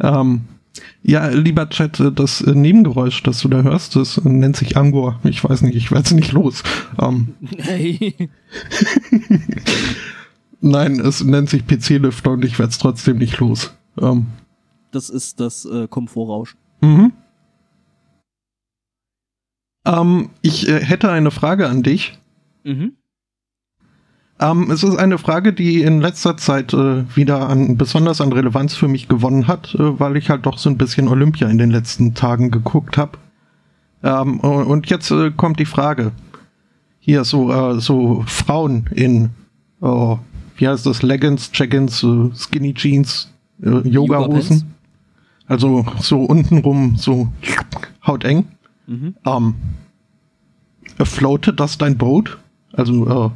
Ähm, ja, lieber Chat, das Nebengeräusch, das du da hörst, das nennt sich Angor. Ich weiß nicht, ich werde es nicht los. Ähm, hey. Nein, es nennt sich PC-Lüfter und ich werde es trotzdem nicht los. Ähm, das ist das äh, Komfortrauschen. Mhm. Ähm, ich äh, hätte eine Frage an dich. Mhm. Ähm, es ist eine Frage, die in letzter Zeit äh, wieder an, besonders an Relevanz für mich gewonnen hat, äh, weil ich halt doch so ein bisschen Olympia in den letzten Tagen geguckt habe. Ähm, und jetzt äh, kommt die Frage. Hier so, äh, so Frauen in, oh, wie heißt das, Leggings, Check-ins, äh, Skinny Jeans, äh, Yoga-Hosen. Also so untenrum, so hauteng. Mhm. Ähm, floatet das dein Boot? Also, äh,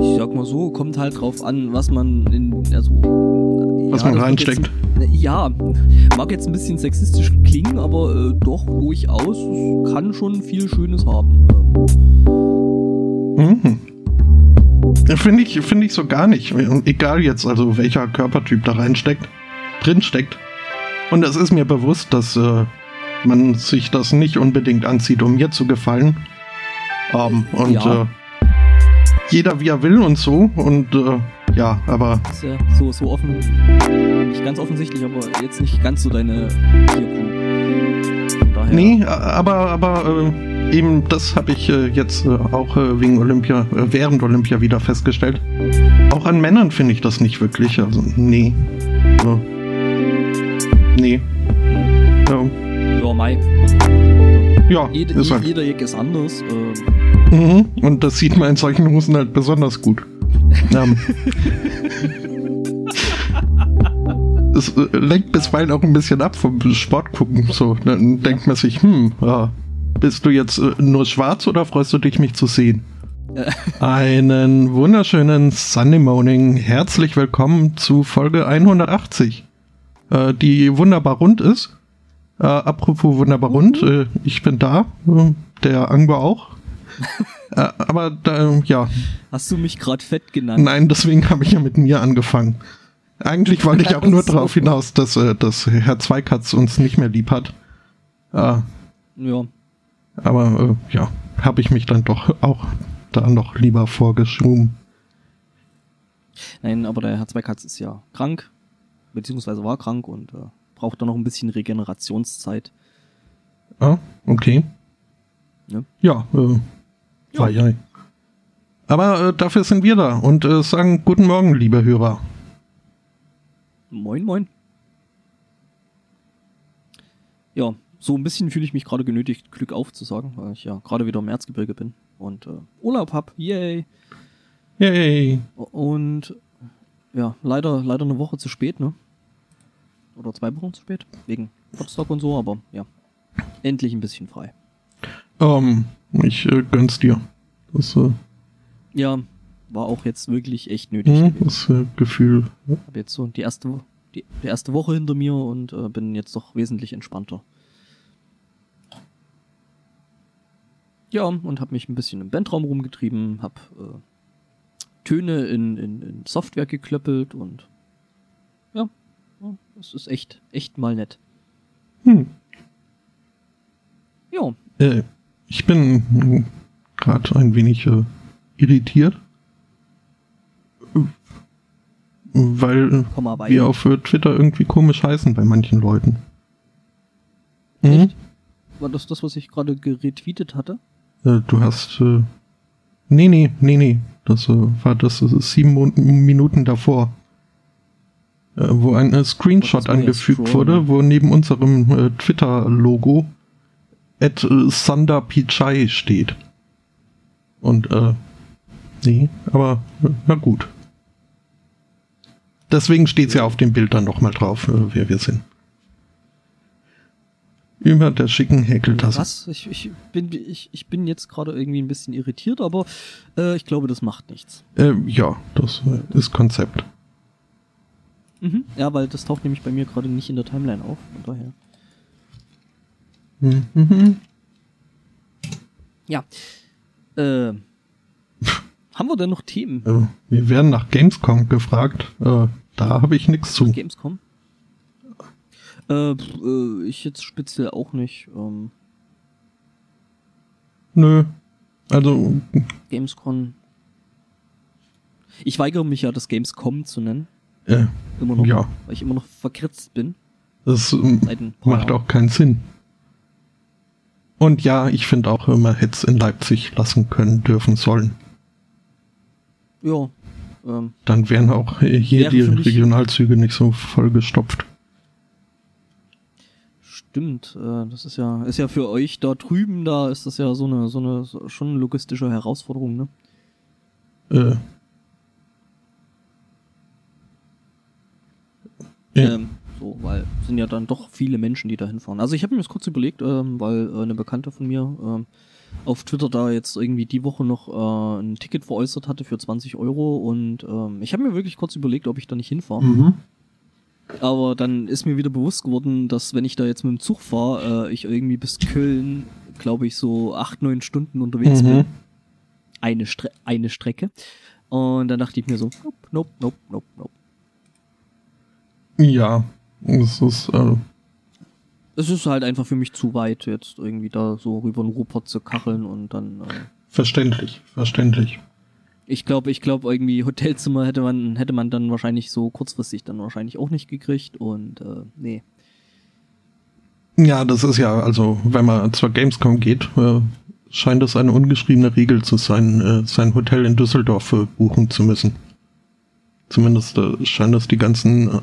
ich sag mal so, kommt halt drauf an, was man in, also. Was ja, man reinsteckt. Jetzt, ja, mag jetzt ein bisschen sexistisch klingen, aber äh, doch durchaus, es kann schon viel Schönes haben. Mhm. Finde ich, finde ich so gar nicht. Egal jetzt, also welcher Körpertyp da reinsteckt, drinsteckt. Und es ist mir bewusst, dass äh, man sich das nicht unbedingt anzieht, um mir zu gefallen. Um, ähm, und ja. äh, jeder wie er will und so. Und äh, ja, aber. ist ja so, so offen. Nicht ganz offensichtlich, aber jetzt nicht ganz so deine Daher. Nee, aber, aber äh, eben das habe ich äh, jetzt äh, auch äh, wegen Olympia, äh, während Olympia wieder festgestellt. Auch an Männern finde ich das nicht wirklich. Also, nee. So. Nee. Ja. Ja, Mai. Ja, Jed, ist halt. jeder Jack ist anders. Mhm. Und das sieht man in solchen Hosen halt besonders gut. ähm. Es äh, lenkt bisweilen auch ein bisschen ab vom Sport gucken. So, dann denkt man sich, hm, ja, bist du jetzt äh, nur schwarz oder freust du dich, mich zu sehen? Einen wunderschönen Sunday Morning. Herzlich willkommen zu Folge 180, äh, die wunderbar rund ist. Äh, apropos wunderbar rund, mhm. äh, ich bin da, äh, der Angber auch. äh, aber da, ja. Hast du mich gerade fett genannt? Nein, deswegen habe ich ja mit mir angefangen. Eigentlich wollte ich auch nur darauf hinaus, dass, äh, dass Herr Zweikatz uns nicht mehr lieb hat. Äh, ja. Aber äh, ja, habe ich mich dann doch auch da noch lieber vorgeschoben. Nein, aber der Herr Zweikatz ist ja krank, beziehungsweise war krank und äh, braucht da noch ein bisschen Regenerationszeit. Ah, okay. Ja, ja äh, ja. ja. Aber äh, dafür sind wir da und äh, sagen guten Morgen, liebe Hörer. Moin, moin. Ja, so ein bisschen fühle ich mich gerade genötigt, Glück aufzusagen, weil ich ja gerade wieder im Erzgebirge bin und äh, Urlaub hab. Yay! Yay! Und ja, leider, leider eine Woche zu spät, ne? Oder zwei Wochen zu spät, wegen Potsdok und so, aber ja, endlich ein bisschen frei. Ähm, ich äh, gönn's dir. Das, äh, ja, war auch jetzt wirklich echt nötig. Mh, das äh, Gefühl. Ja. Habe jetzt so die erste, die, die, erste Woche hinter mir und äh, bin jetzt doch wesentlich entspannter. Ja, und habe mich ein bisschen im Bandraum rumgetrieben, habe äh, Töne in, in, in, Software geklöppelt und es ist echt, echt mal nett. Hm. Ja. Äh, ich bin gerade ein wenig äh, irritiert, weil wir auf Twitter irgendwie komisch heißen bei manchen Leuten. Mhm. Echt? War das das, was ich gerade geretweetet hatte? Äh, du hast. Äh, nee, nee, nee, nee. Das äh, war das, das sieben Minuten davor. Äh, wo ein äh, Screenshot angefügt wurde, wo neben unserem äh, Twitter-Logo at Sander Pichai steht. Und äh, nee, aber na gut. Deswegen steht es ja auf dem Bild dann nochmal drauf, äh, wer wir sind. Über der schicken Häkeltasse. Was? Ich, ich, bin, ich, ich bin jetzt gerade irgendwie ein bisschen irritiert, aber äh, ich glaube, das macht nichts. Äh, ja, das ist Konzept. Mhm. Ja, weil das taucht nämlich bei mir gerade nicht in der Timeline auf, von daher. Mhm. Ja. Äh, haben wir denn noch Themen? Äh, wir werden nach Gamescom gefragt. Äh, da habe ich nichts zu. Gamescom? Äh, äh, ich jetzt speziell auch nicht. Ähm. Nö. Also. Gamescom. Ich weigere mich ja, das Gamescom zu nennen. Äh, immer noch. Ja. Weil ich immer noch verkritzt bin. Das macht auch keinen Sinn. Und ja, ich finde auch, man hätte es in Leipzig lassen können, dürfen sollen. Ja. Ähm, Dann wären auch hier die Regionalzüge nicht so vollgestopft. Stimmt, äh, das ist ja, ist ja für euch da drüben, da ist das ja so eine, so eine, schon logistische Herausforderung, ne? Äh. Ja. Ähm, so, weil es sind ja dann doch viele Menschen, die da hinfahren. Also ich habe mir das kurz überlegt, ähm, weil äh, eine Bekannte von mir ähm, auf Twitter da jetzt irgendwie die Woche noch äh, ein Ticket veräußert hatte für 20 Euro und ähm, ich habe mir wirklich kurz überlegt, ob ich da nicht hinfahre. Mhm. Aber dann ist mir wieder bewusst geworden, dass wenn ich da jetzt mit dem Zug fahre, äh, ich irgendwie bis Köln, glaube ich, so acht, neun Stunden unterwegs mhm. bin. Eine, Stre eine Strecke. Und dann dachte ich mir so, nope, nope, nope, nope, nope. Ja, es ist, äh es ist halt einfach für mich zu weit, jetzt irgendwie da so rüber den Ruhrpott zu kacheln und dann. Äh verständlich, verständlich. Ich glaube, ich glaube, irgendwie Hotelzimmer hätte man, hätte man dann wahrscheinlich so kurzfristig dann wahrscheinlich auch nicht gekriegt und äh, nee. Ja, das ist ja, also wenn man zur Gamescom geht, äh, scheint es eine ungeschriebene Regel zu sein, äh, sein Hotel in Düsseldorf äh, buchen zu müssen. Zumindest äh, scheint es die ganzen äh,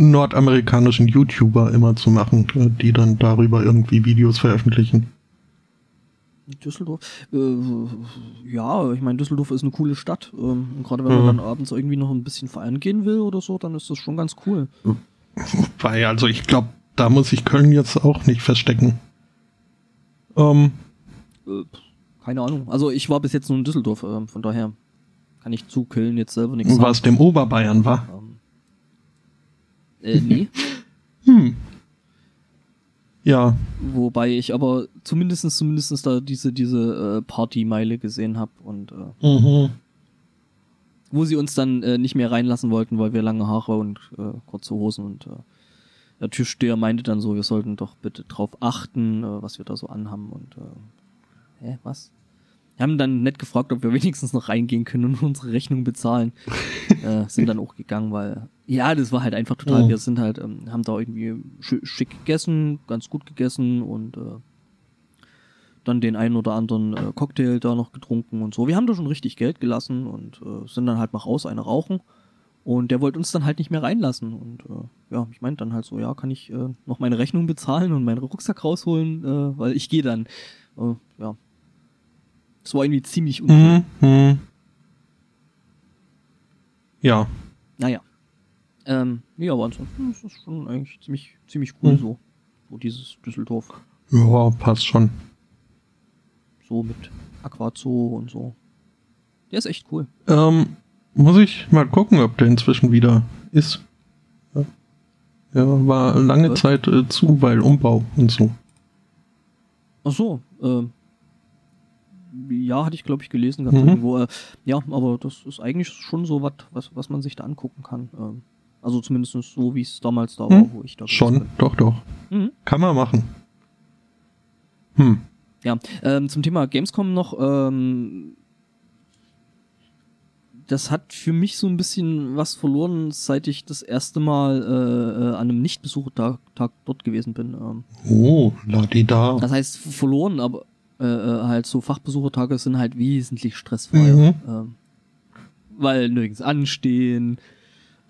nordamerikanischen YouTuber immer zu machen, äh, die dann darüber irgendwie Videos veröffentlichen. Düsseldorf, äh, ja, ich meine, Düsseldorf ist eine coole Stadt. Ähm, gerade wenn man dann abends irgendwie noch ein bisschen feiern gehen will oder so, dann ist das schon ganz cool. Weil, also ich glaube, da muss ich Köln jetzt auch nicht verstecken. Ähm, äh, keine Ahnung. Also ich war bis jetzt nur in Düsseldorf, äh, von daher kann ich zu Köln jetzt selber nichts sagen. Was dem Oberbayern war? Ähm, äh, nee. hm. Ja. Wobei ich aber zumindestens zumindestens da diese, diese äh, Partymeile gesehen habe und äh, mhm. wo sie uns dann äh, nicht mehr reinlassen wollten, weil wir lange Haare und äh, kurze Hosen und äh, der Türsteher meinte dann so, wir sollten doch bitte drauf achten, äh, was wir da so anhaben und äh, hä, was? Wir haben dann nett gefragt, ob wir wenigstens noch reingehen können und unsere Rechnung bezahlen. äh, sind dann auch gegangen, weil ja, das war halt einfach total. Oh. Wir sind halt, ähm, haben da irgendwie schick gegessen, ganz gut gegessen und äh, dann den einen oder anderen äh, Cocktail da noch getrunken und so. Wir haben da schon richtig Geld gelassen und äh, sind dann halt mal raus, eine rauchen. Und der wollte uns dann halt nicht mehr reinlassen. Und äh, ja, ich meinte dann halt so, ja, kann ich äh, noch meine Rechnung bezahlen und meinen Rucksack rausholen, äh, weil ich gehe dann. Äh, ja, das war irgendwie ziemlich uncool. Mhm. Ja. Naja. Ähm, ja, aber ansonsten ist es schon eigentlich ziemlich, ziemlich cool mhm. so. So dieses Düsseldorf. Ja, passt schon. So mit Aquazoo und so. Der ist echt cool. Ähm, muss ich mal gucken, ob der inzwischen wieder ist. Ja, ja war lange Was? Zeit äh, zu, weil Umbau und so. Ach so, ähm, ja, hatte ich, glaube ich, gelesen gehabt mhm. irgendwo. Äh, ja, aber das ist eigentlich schon so was, was, was man sich da angucken kann. Ähm, also zumindest so, wie es damals da mhm. war, wo ich da Schon, doch, doch. Mhm. Kann man machen. Hm. Ja, ähm, zum Thema Gamescom noch, ähm, das hat für mich so ein bisschen was verloren, seit ich das erste Mal äh, äh an einem Nicht-Besuchertag dort gewesen bin. Ähm. Oh, la di da. Das heißt verloren, aber äh, äh, halt so Fachbesuchertage sind halt wesentlich stressfreier. Mhm. Ähm, weil nirgends anstehen,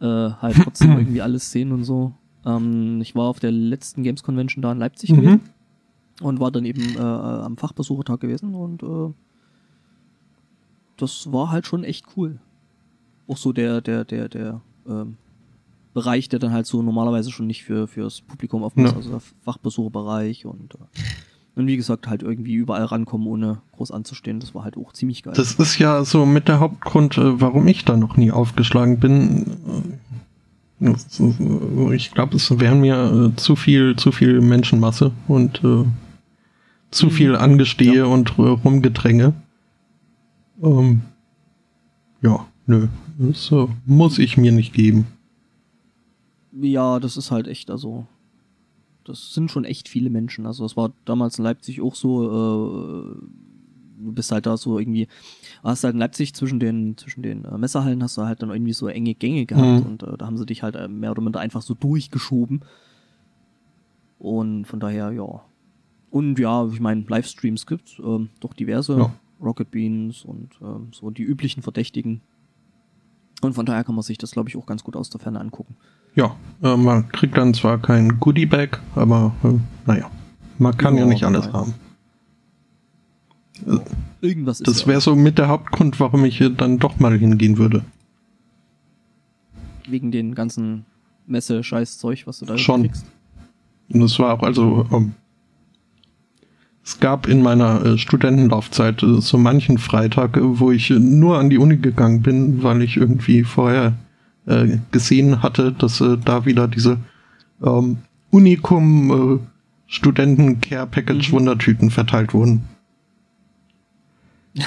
äh, halt trotzdem irgendwie alles sehen und so. Ähm, ich war auf der letzten Games Convention da in Leipzig mhm. gewesen und war dann eben äh, am Fachbesuchertag gewesen und äh, das war halt schon echt cool. Auch so der, der, der, der ähm, Bereich, der dann halt so normalerweise schon nicht für fürs Publikum offen ist, ja. also der Fachbesucherbereich und äh, und wie gesagt, halt irgendwie überall rankommen, ohne groß anzustehen. Das war halt auch ziemlich geil. Das ist ja so mit der Hauptgrund, äh, warum ich da noch nie aufgeschlagen bin. Ich glaube, es wären mir äh, zu viel, zu viel Menschenmasse und äh, zu mhm. viel Angestehe ja. und äh, Rumgedränge. Ähm, ja, nö. Das äh, muss ich mir nicht geben. Ja, das ist halt echt, also das sind schon echt viele Menschen. Also es war damals in Leipzig auch so, äh, du bist halt da so irgendwie, hast halt in Leipzig zwischen den, zwischen den äh, Messerhallen hast du halt dann irgendwie so enge Gänge gehabt mhm. und äh, da haben sie dich halt äh, mehr oder minder einfach so durchgeschoben. Und von daher, ja. Und ja, ich meine, Livestreams gibt's, ähm, doch diverse. Ja. Rocket Beans und ähm, so die üblichen Verdächtigen. Und von daher kann man sich das, glaube ich, auch ganz gut aus der Ferne angucken. Ja, äh, man kriegt dann zwar kein Goodie-Bag, aber äh, naja, man kann ja, ja nicht alles haben. Irgendwas ist Das wäre so mit der Hauptgrund, warum ich dann doch mal hingehen würde. Wegen den ganzen Messe-Scheiß-Zeug, was du da Schon. kriegst? Und es war auch, also, ähm, es gab in meiner äh, Studentenlaufzeit äh, so manchen Freitag, äh, wo ich nur an die Uni gegangen bin, weil ich irgendwie vorher äh, gesehen hatte, dass äh, da wieder diese ähm, Unikum äh, Studenten Care Package mhm. Wundertüten verteilt wurden.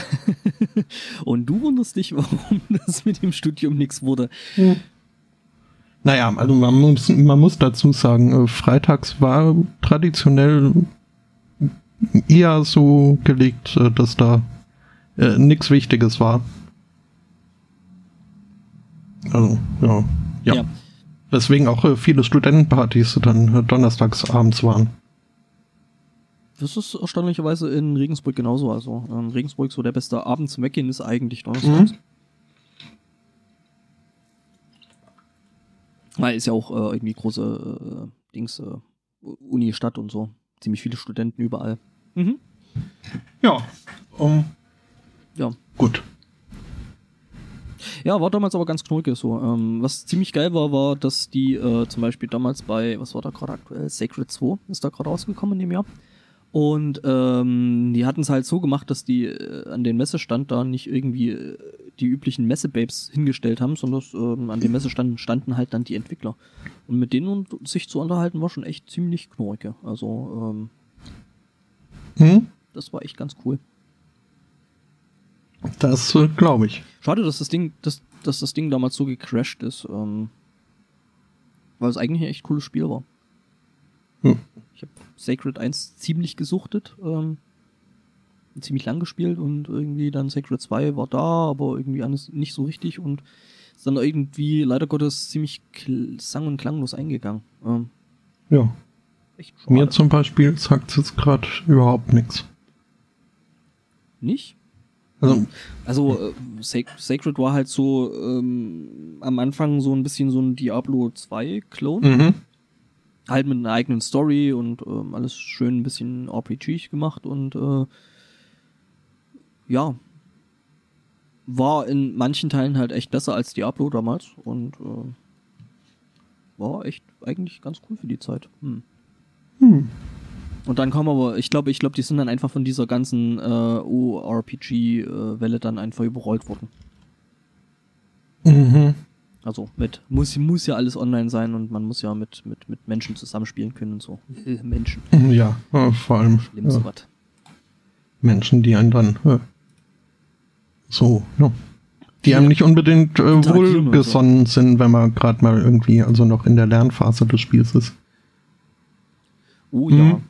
Und du wunderst dich, warum das mit dem Studium nichts wurde. Hm. Naja, also man muss, man muss dazu sagen, äh, freitags war traditionell eher so gelegt, äh, dass da äh, nichts Wichtiges war. Also, ja. Ja. ja. Weswegen auch äh, viele Studentenpartys dann äh, donnerstags abends waren. Das ist erstaunlicherweise in Regensburg genauso. Also in Regensburg so der beste Abend zum Weggehen ist eigentlich donnerstags. Mhm. Weil ist ja auch äh, irgendwie große äh, Dings, äh, Uni-Stadt und so. Ziemlich viele Studenten überall. Mhm. Ja. Um, ja. Gut. Ja, war damals aber ganz knullge so. Ähm, was ziemlich geil war, war, dass die äh, zum Beispiel damals bei, was war da gerade aktuell? Sacred 2 ist da gerade rausgekommen in dem Jahr. Und ähm, die hatten es halt so gemacht, dass die äh, an den Messestand da nicht irgendwie äh, die üblichen Messebabes hingestellt haben, sondern ähm, an dem Messestand standen halt dann die Entwickler. Und mit denen sich zu unterhalten war schon echt ziemlich knorke. Also ähm, hm? das war echt ganz cool. Das äh, glaube ich. Schade, dass das Ding, dass, dass das Ding damals so gecrashed ist, ähm, weil es eigentlich ein echt cooles Spiel war. Hm. Ich habe Sacred 1 ziemlich gesuchtet, ähm, ziemlich lang gespielt und irgendwie dann Sacred 2 war da, aber irgendwie alles nicht so richtig und ist dann irgendwie leider Gottes ziemlich sang- und klanglos eingegangen. Ähm, ja. Mir zum Beispiel sagt es jetzt gerade überhaupt nichts. Nicht? Also, also äh, Sacred war halt so ähm, am Anfang so ein bisschen so ein Diablo 2 Klon. Mhm halt mit einer eigenen Story und ähm, alles schön ein bisschen RPG gemacht und äh, ja, war in manchen Teilen halt echt besser als Diablo damals und äh, war echt eigentlich ganz cool für die Zeit. Hm. Hm. Und dann kam aber, ich glaube, ich glaube, die sind dann einfach von dieser ganzen äh, ORPG-Welle äh, dann einfach überrollt worden. Mhm. Also mit muss, muss ja alles online sein und man muss ja mit, mit, mit Menschen zusammenspielen können und so. Menschen. Ja, vor allem. Ja. Menschen, die einen dann äh, so, ja. Die ja. einem nicht unbedingt äh, wohlgesonnen so. sind, wenn man gerade mal irgendwie also noch in der Lernphase des Spiels ist. Oh ja. Mhm.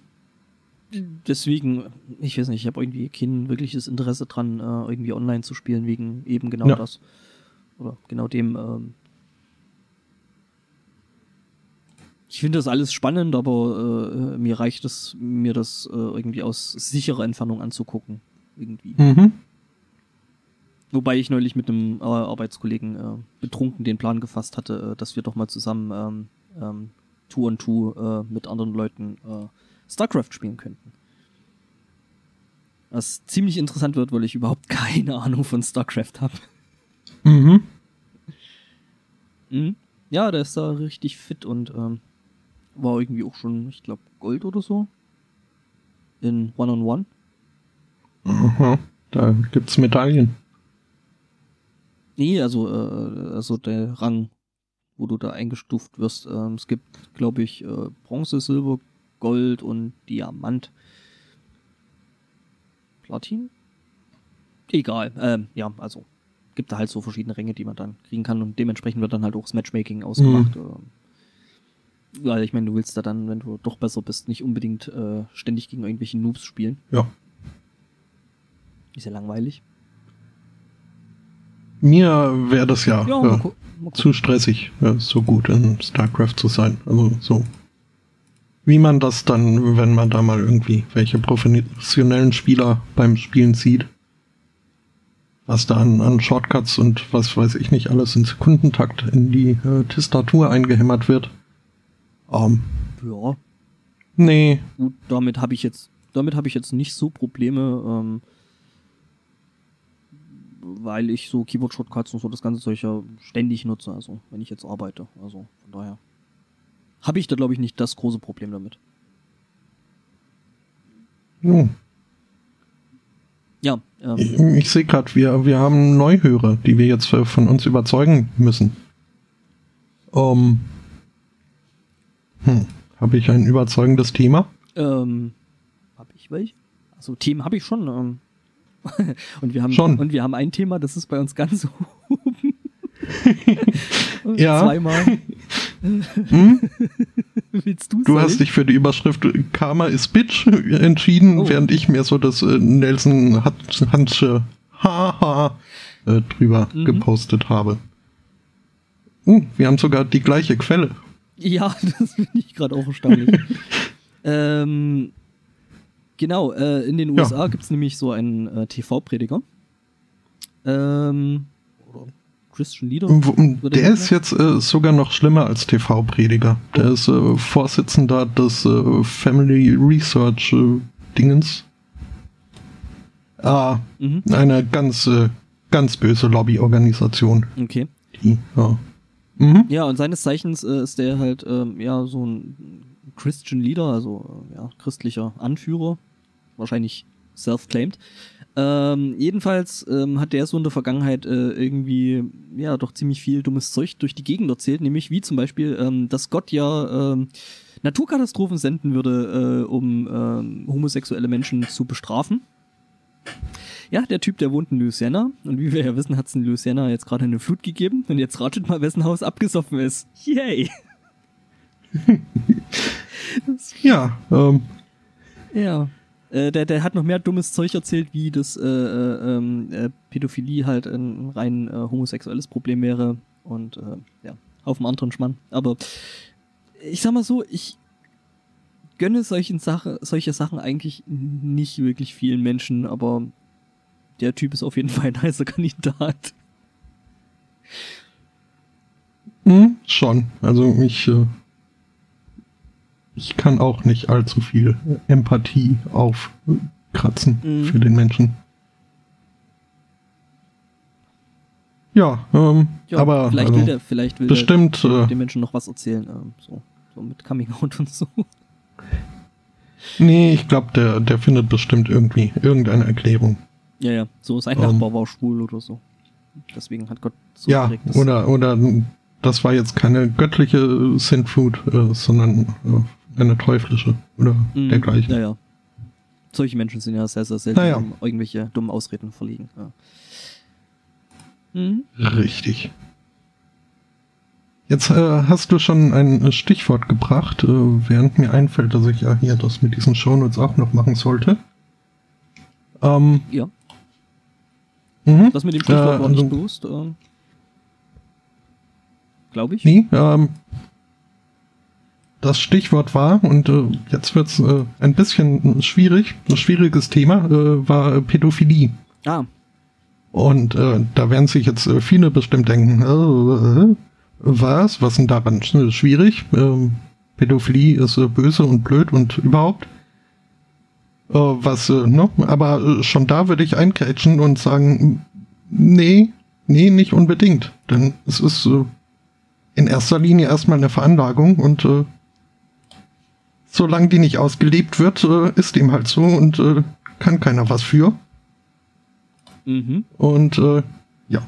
Deswegen, ich weiß nicht, ich habe irgendwie kein wirkliches Interesse dran, äh, irgendwie online zu spielen, wegen eben genau ja. das. Oder genau dem, ähm, ich finde das alles spannend, aber äh, mir reicht es, mir das äh, irgendwie aus sicherer Entfernung anzugucken. Irgendwie. Mhm. Wobei ich neulich mit einem äh, Arbeitskollegen äh, betrunken den Plan gefasst hatte, äh, dass wir doch mal zusammen ähm, ähm, Two on Two mit anderen Leuten StarCraft spielen könnten. Was ziemlich interessant wird, weil ich überhaupt keine Ahnung von StarCraft habe. Mhm. mhm. Ja, der ist da richtig fit und ähm, war irgendwie auch schon, ich glaube, Gold oder so. In One-on-One. Aha, da gibt's Medaillen. Nee, also, äh, also der Rang, wo du da eingestuft wirst. Ähm, es gibt, glaube ich, äh, Bronze, Silber, Gold und Diamant. Platin? Egal. Ähm, ja, also gibt da halt so verschiedene Ränge, die man dann kriegen kann und dementsprechend wird dann halt auch das Matchmaking ausgemacht. Mhm. Weil ich meine, du willst da dann, wenn du doch besser bist, nicht unbedingt äh, ständig gegen irgendwelche Noobs spielen. Ja. Ist ja langweilig. Mir wäre das ja, Ja, äh, mal mal zu stressig, äh, so gut in StarCraft zu sein. Also so. Wie man das dann, wenn man da mal irgendwie welche professionellen Spieler beim Spielen sieht, was da an, an Shortcuts und was weiß ich nicht alles in Sekundentakt in die äh, Tastatur eingehämmert wird. Ähm, Ja, nee, gut, damit habe ich jetzt, damit habe ich jetzt nicht so Probleme, ähm, weil ich so Keyboard-Shortcuts und so das ganze Zeug ja ständig nutze, also wenn ich jetzt arbeite. Also von daher habe ich da glaube ich nicht das große Problem damit. hm. Ja, ähm, ich, ich sehe gerade, wir, wir haben Neuhörer, die wir jetzt äh, von uns überzeugen müssen. Ähm, hm. Habe ich ein überzeugendes Thema? ähm, habe ich welche? Also Themen habe ich schon. Ähm, und wir haben Schon. und wir haben ein Thema, das ist bei uns ganz oben. Ja. Zweimal. Hm? Willst du Du hast dich für die Überschrift Karma is Bitch entschieden, Oh. während ich mir so das äh, Nelson Hansche Haha äh, drüber Mhm. gepostet habe. Uh, wir haben sogar die gleiche Quelle. Ja, das finde ich gerade auch erstaunlich. ähm, genau, äh, in den Ja. USA gibt's nämlich so einen äh, TV-Prediger. Ähm, Christian Leader. Der ist jetzt äh, sogar noch schlimmer als TV-Prediger. Der ist äh, Vorsitzender des äh, Family Research äh, Dingens. Ah, Mhm, eine ganz, äh, ganz böse Lobbyorganisation. okay. Die, ja. Mhm. Ja, und seines Zeichens äh, ist der halt ähm, ja so ein Christian Leader, also ja, christlicher Anführer, wahrscheinlich self-claimed. Ähm, jedenfalls ähm, hat der so in der Vergangenheit äh, irgendwie ja doch ziemlich viel dummes Zeug durch die Gegend erzählt, nämlich wie zum Beispiel, ähm, dass Gott ja ähm, Naturkatastrophen senden würde, äh, um ähm, homosexuelle Menschen zu bestrafen. Ja, der Typ, der wohnt in Louisiana und wie wir ja wissen, hat es in Louisiana jetzt gerade eine Flut gegeben und jetzt ratet mal, wessen Haus abgesoffen ist. Yay! Ja, ähm, Ja. Äh, der, der hat noch mehr dummes Zeug erzählt, wie das äh, äh, ähm, äh, Pädophilie halt ein rein äh, homosexuelles Problem wäre und ja, auf dem anderen Schmann. Aber ich sag mal so, ich gönne solchen Sache, solche Sachen eigentlich nicht wirklich vielen Menschen, aber der Typ ist auf jeden Fall ein heißer Kandidat. hm, schon. Also ich, äh, ich kann auch nicht allzu viel Empathie aufkratzen Mhm. für den Menschen. Ja, ähm, Ja, aber vielleicht also, will der, vielleicht will bestimmt, der äh, den Menschen noch was erzählen, ähm, so, so mit Coming Out und so. nee, ich glaube, der, der findet bestimmt irgendwie irgendeine Erklärung. Ja, ja, so sein Ähm. Nachbar war schwul oder so. Deswegen hat Gott so ja, oder, oder das war jetzt keine göttliche Sintflut, äh, sondern äh, eine teuflische oder Mhm, dergleichen. Ja, ja. Solche Menschen sind ja sehr, sehr selten, Naja. um irgendwelche dummen Ausreden verlegen. Ja. Mhm. Richtig. Jetzt äh, hast du schon ein Stichwort gebracht, äh, während mir einfällt, dass ich ja hier das mit diesen Shownotes auch noch machen sollte. Ähm, Ja, mhm. das mit dem Stichwort Äh, war nicht also- bewusst. Ähm, Glaube ich. Nee, ähm, das Stichwort war, und äh, jetzt wird's äh, ein bisschen schwierig, ein schwieriges Thema, äh, war Pädophilie. Ah, Und äh, da werden sich jetzt äh, viele bestimmt denken, äh, äh, was, was denn daran sch- schwierig? Ähm, Pädophilie ist äh, böse und blöd und überhaupt. Äh, was, äh, ne? Aber äh, schon da würde ich eingrätschen und sagen, nee, nee, nicht unbedingt. Denn es ist äh, in erster Linie erstmal eine Veranlagung und äh, solange die nicht ausgelebt wird, äh, ist dem halt so und äh, kann keiner was für. mhm. Und äh, ja,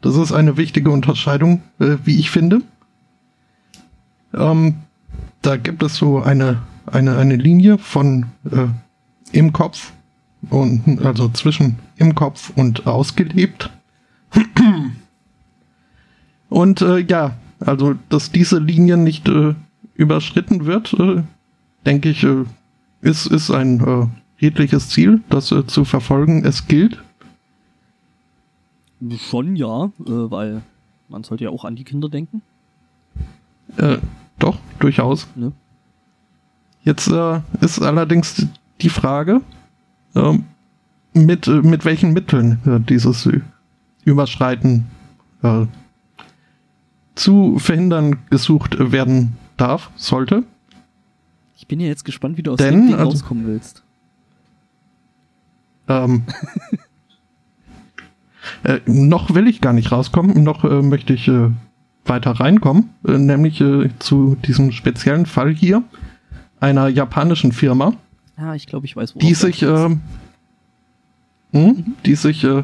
das ist eine wichtige Unterscheidung, wie ich finde. Ähm, da gibt es so eine, eine, eine Linie von äh, im Kopf und also zwischen im Kopf und ausgelebt. Und äh, ja, also dass diese Linie nicht äh, überschritten wird, äh, denke ich, äh, ist, ist ein äh, redliches Ziel, das äh, zu verfolgen es gilt. Schon ja, weil man sollte ja auch an die Kinder denken. Äh, doch, durchaus. Ne? Jetzt äh, ist allerdings die Frage, äh, mit, mit welchen Mitteln dieses Überschreiten zu verhindern gesucht werden darf, sollte. Ich bin ja jetzt gespannt, wie du aus Denn, dem Ding also, rauskommen willst. Ähm, äh, noch will ich gar nicht rauskommen, noch äh, möchte ich äh, weiter reinkommen, äh, nämlich äh, zu diesem speziellen Fall hier einer japanischen Firma. Ja, ich glaube, ich weiß, wo. Die sich, äh, mhm. die sich äh,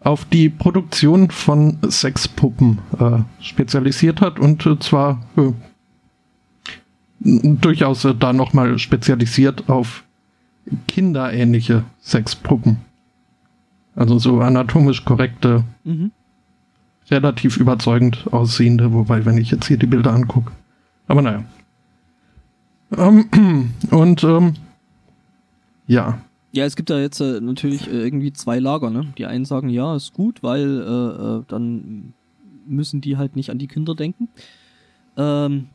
auf die Produktion von Sexpuppen äh, spezialisiert hat und zwar äh, durchaus äh, da nochmal spezialisiert auf kinderähnliche Sexpuppen. Also so anatomisch korrekte, mhm. relativ überzeugend aussehende, wobei, wenn ich jetzt hier die Bilder angucke. Aber naja. Ähm, und ähm, ja. Ja, es gibt da jetzt äh, natürlich äh, irgendwie zwei Lager, ne? Die einen sagen, ja, ist gut, weil äh, äh dann müssen die halt nicht an die Kinder denken. Ähm,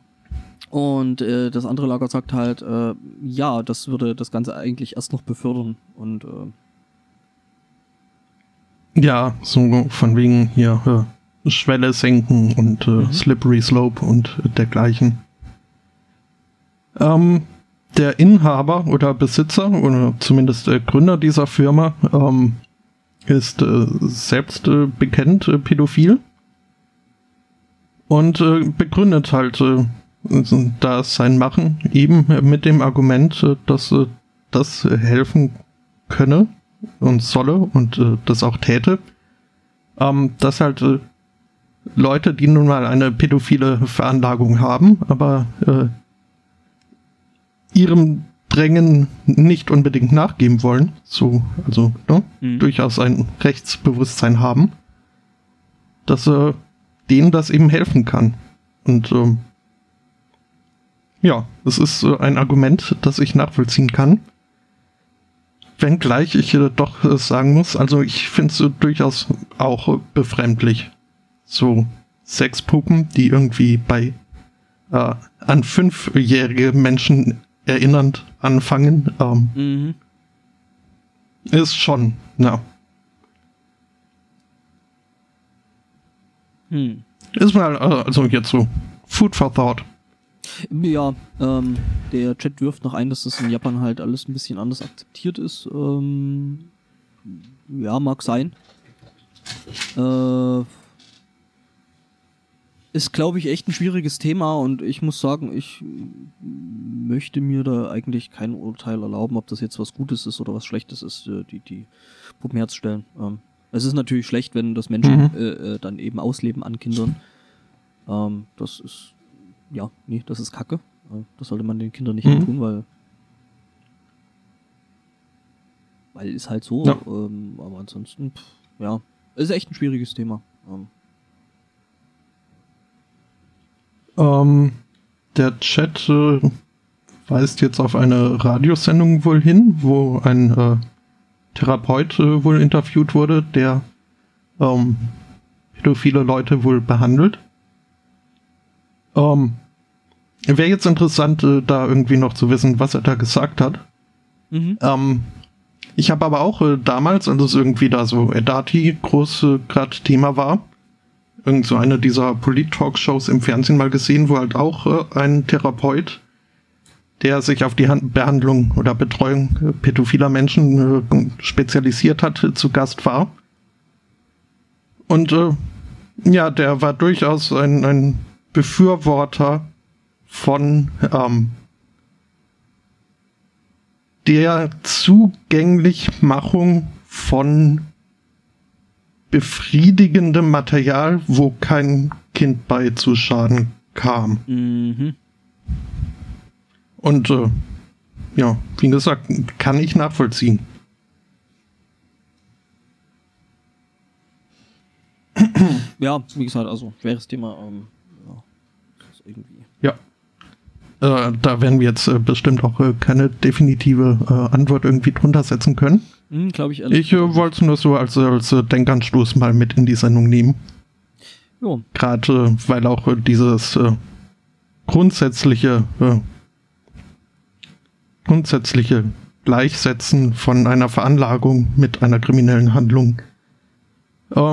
und äh, das andere Lager sagt halt, äh, ja, das würde das Ganze eigentlich erst noch befördern. Und äh, ja, so von wegen hier äh, Schwelle senken und äh, mhm. Slippery Slope und dergleichen. Ähm, der Inhaber oder Besitzer oder zumindest der Gründer dieser Firma ähm, ist äh, selbst äh, bekennt äh, pädophil und äh, begründet halt äh, das sein Machen eben mit dem Argument, äh, dass äh, das helfen könne und solle und äh, das auch täte, ähm, dass halt Leute, die nun mal eine pädophile Veranlagung haben, aber ihrem Drängen nicht unbedingt nachgeben wollen, so, also ne, mhm. durchaus ein Rechtsbewusstsein haben, dass äh, denen das eben helfen kann. Und ähm, ja, es ist äh, ein Argument, das ich nachvollziehen kann. Wenngleich ich doch äh, sagen muss, also ich finde es äh, durchaus auch befremdlich. So Sexpuppen, die irgendwie bei äh, an fünfjährige Menschen erinnernd anfangen, ähm, mhm. ist schon, ja. Hm. Ist mal, also jetzt so, Food for Thought. Ja, ähm, der Chat wirft noch ein, dass das in Japan halt alles ein bisschen anders akzeptiert ist. Ähm, ja, mag sein. Äh, ist, glaube ich, echt ein schwieriges Thema und ich muss sagen, ich möchte mir da eigentlich kein Urteil erlauben, ob das jetzt was Gutes ist oder was Schlechtes ist, äh, die, die Puppen herzustellen. Ähm, es ist natürlich schlecht, wenn das Menschen mhm. äh, äh, dann eben ausleben an Kindern. Ähm, das ist, ja, nee, das ist Kacke. Äh, das sollte man den Kindern nicht mhm. tun, weil weil ist halt so. Ja. Ähm, aber ansonsten, pff, ja, ist echt ein schwieriges Thema. Ähm, Ähm, der Chat äh, weist jetzt auf eine Radiosendung wohl hin, wo ein äh, Therapeut äh, wohl interviewt wurde, der ähm, pädophile Leute wohl behandelt. Ähm, Wäre jetzt interessant, äh, da irgendwie noch zu wissen, was er da gesagt hat. Mhm. Ähm, ich habe aber auch äh, damals, als es irgendwie da so Edati groß äh, gerade Thema war, irgend so eine dieser Polit-Talkshows im Fernsehen mal gesehen, wo halt auch äh, ein Therapeut, der sich auf die Hand Behandlung oder Betreuung äh, pädophiler Menschen äh, spezialisiert hat, zu Gast war. Und ja, der war durchaus ein, ein Befürworter von ähm, der Zugänglichmachung von befriedigendem Material, wo kein Kind bei zu Schaden kam. Mhm. Und äh, ja, wie gesagt, kann ich nachvollziehen. Ja, wie gesagt, also schweres Thema. Ähm, ja, ja. Äh, da werden wir jetzt äh, bestimmt auch äh, keine definitive äh, Antwort irgendwie drunter setzen können. Hm, Glaube ich Ich äh, wollte es nur so als, als Denkanstoß mal mit in die Sendung nehmen. Jo. Gerade weil auch dieses grundsätzliche grundsätzliche Gleichsetzen von einer Veranlagung mit einer kriminellen Handlung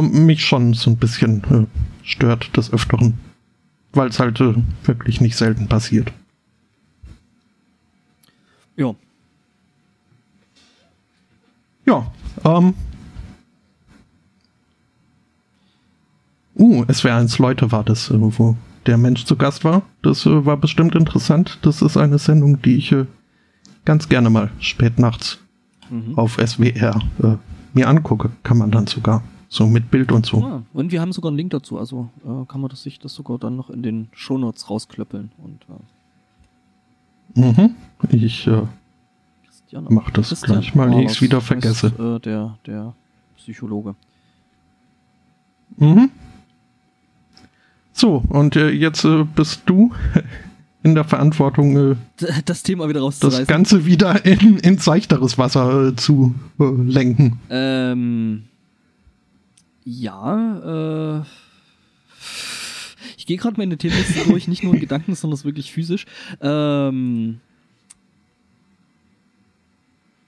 mich schon so ein bisschen stört des Öfteren. Weil es halt wirklich nicht selten passiert. Ja. Ja, ähm. Uh, es wäre eins Leute war das, äh, wo der Mensch zu Gast war. Das äh, war bestimmt interessant. Das ist eine Sendung, die ich äh, ganz gerne mal spät nachts mhm. auf SWR äh, mir angucke. Kann man dann sogar. So mit Bild und so. Ja, und wir haben sogar einen Link dazu, also äh, kann man das sich das sogar dann noch in den Shownotes rausklöppeln. Und, äh mhm. Ich äh, mach das Christian gleich mal, ehe ich es wieder vergesse. Ist, äh, der, der Psychologe. Mhm. So, und äh, jetzt äh, bist du in der Verantwortung, äh, das Thema wieder rauszureißen. Das Ganze wieder in, in seichteres Wasser äh, zu äh, lenken. Ähm, ja, äh, ich gehe gerade meine Themenliste durch, nicht nur in Gedanken, sondern wirklich physisch. Ähm,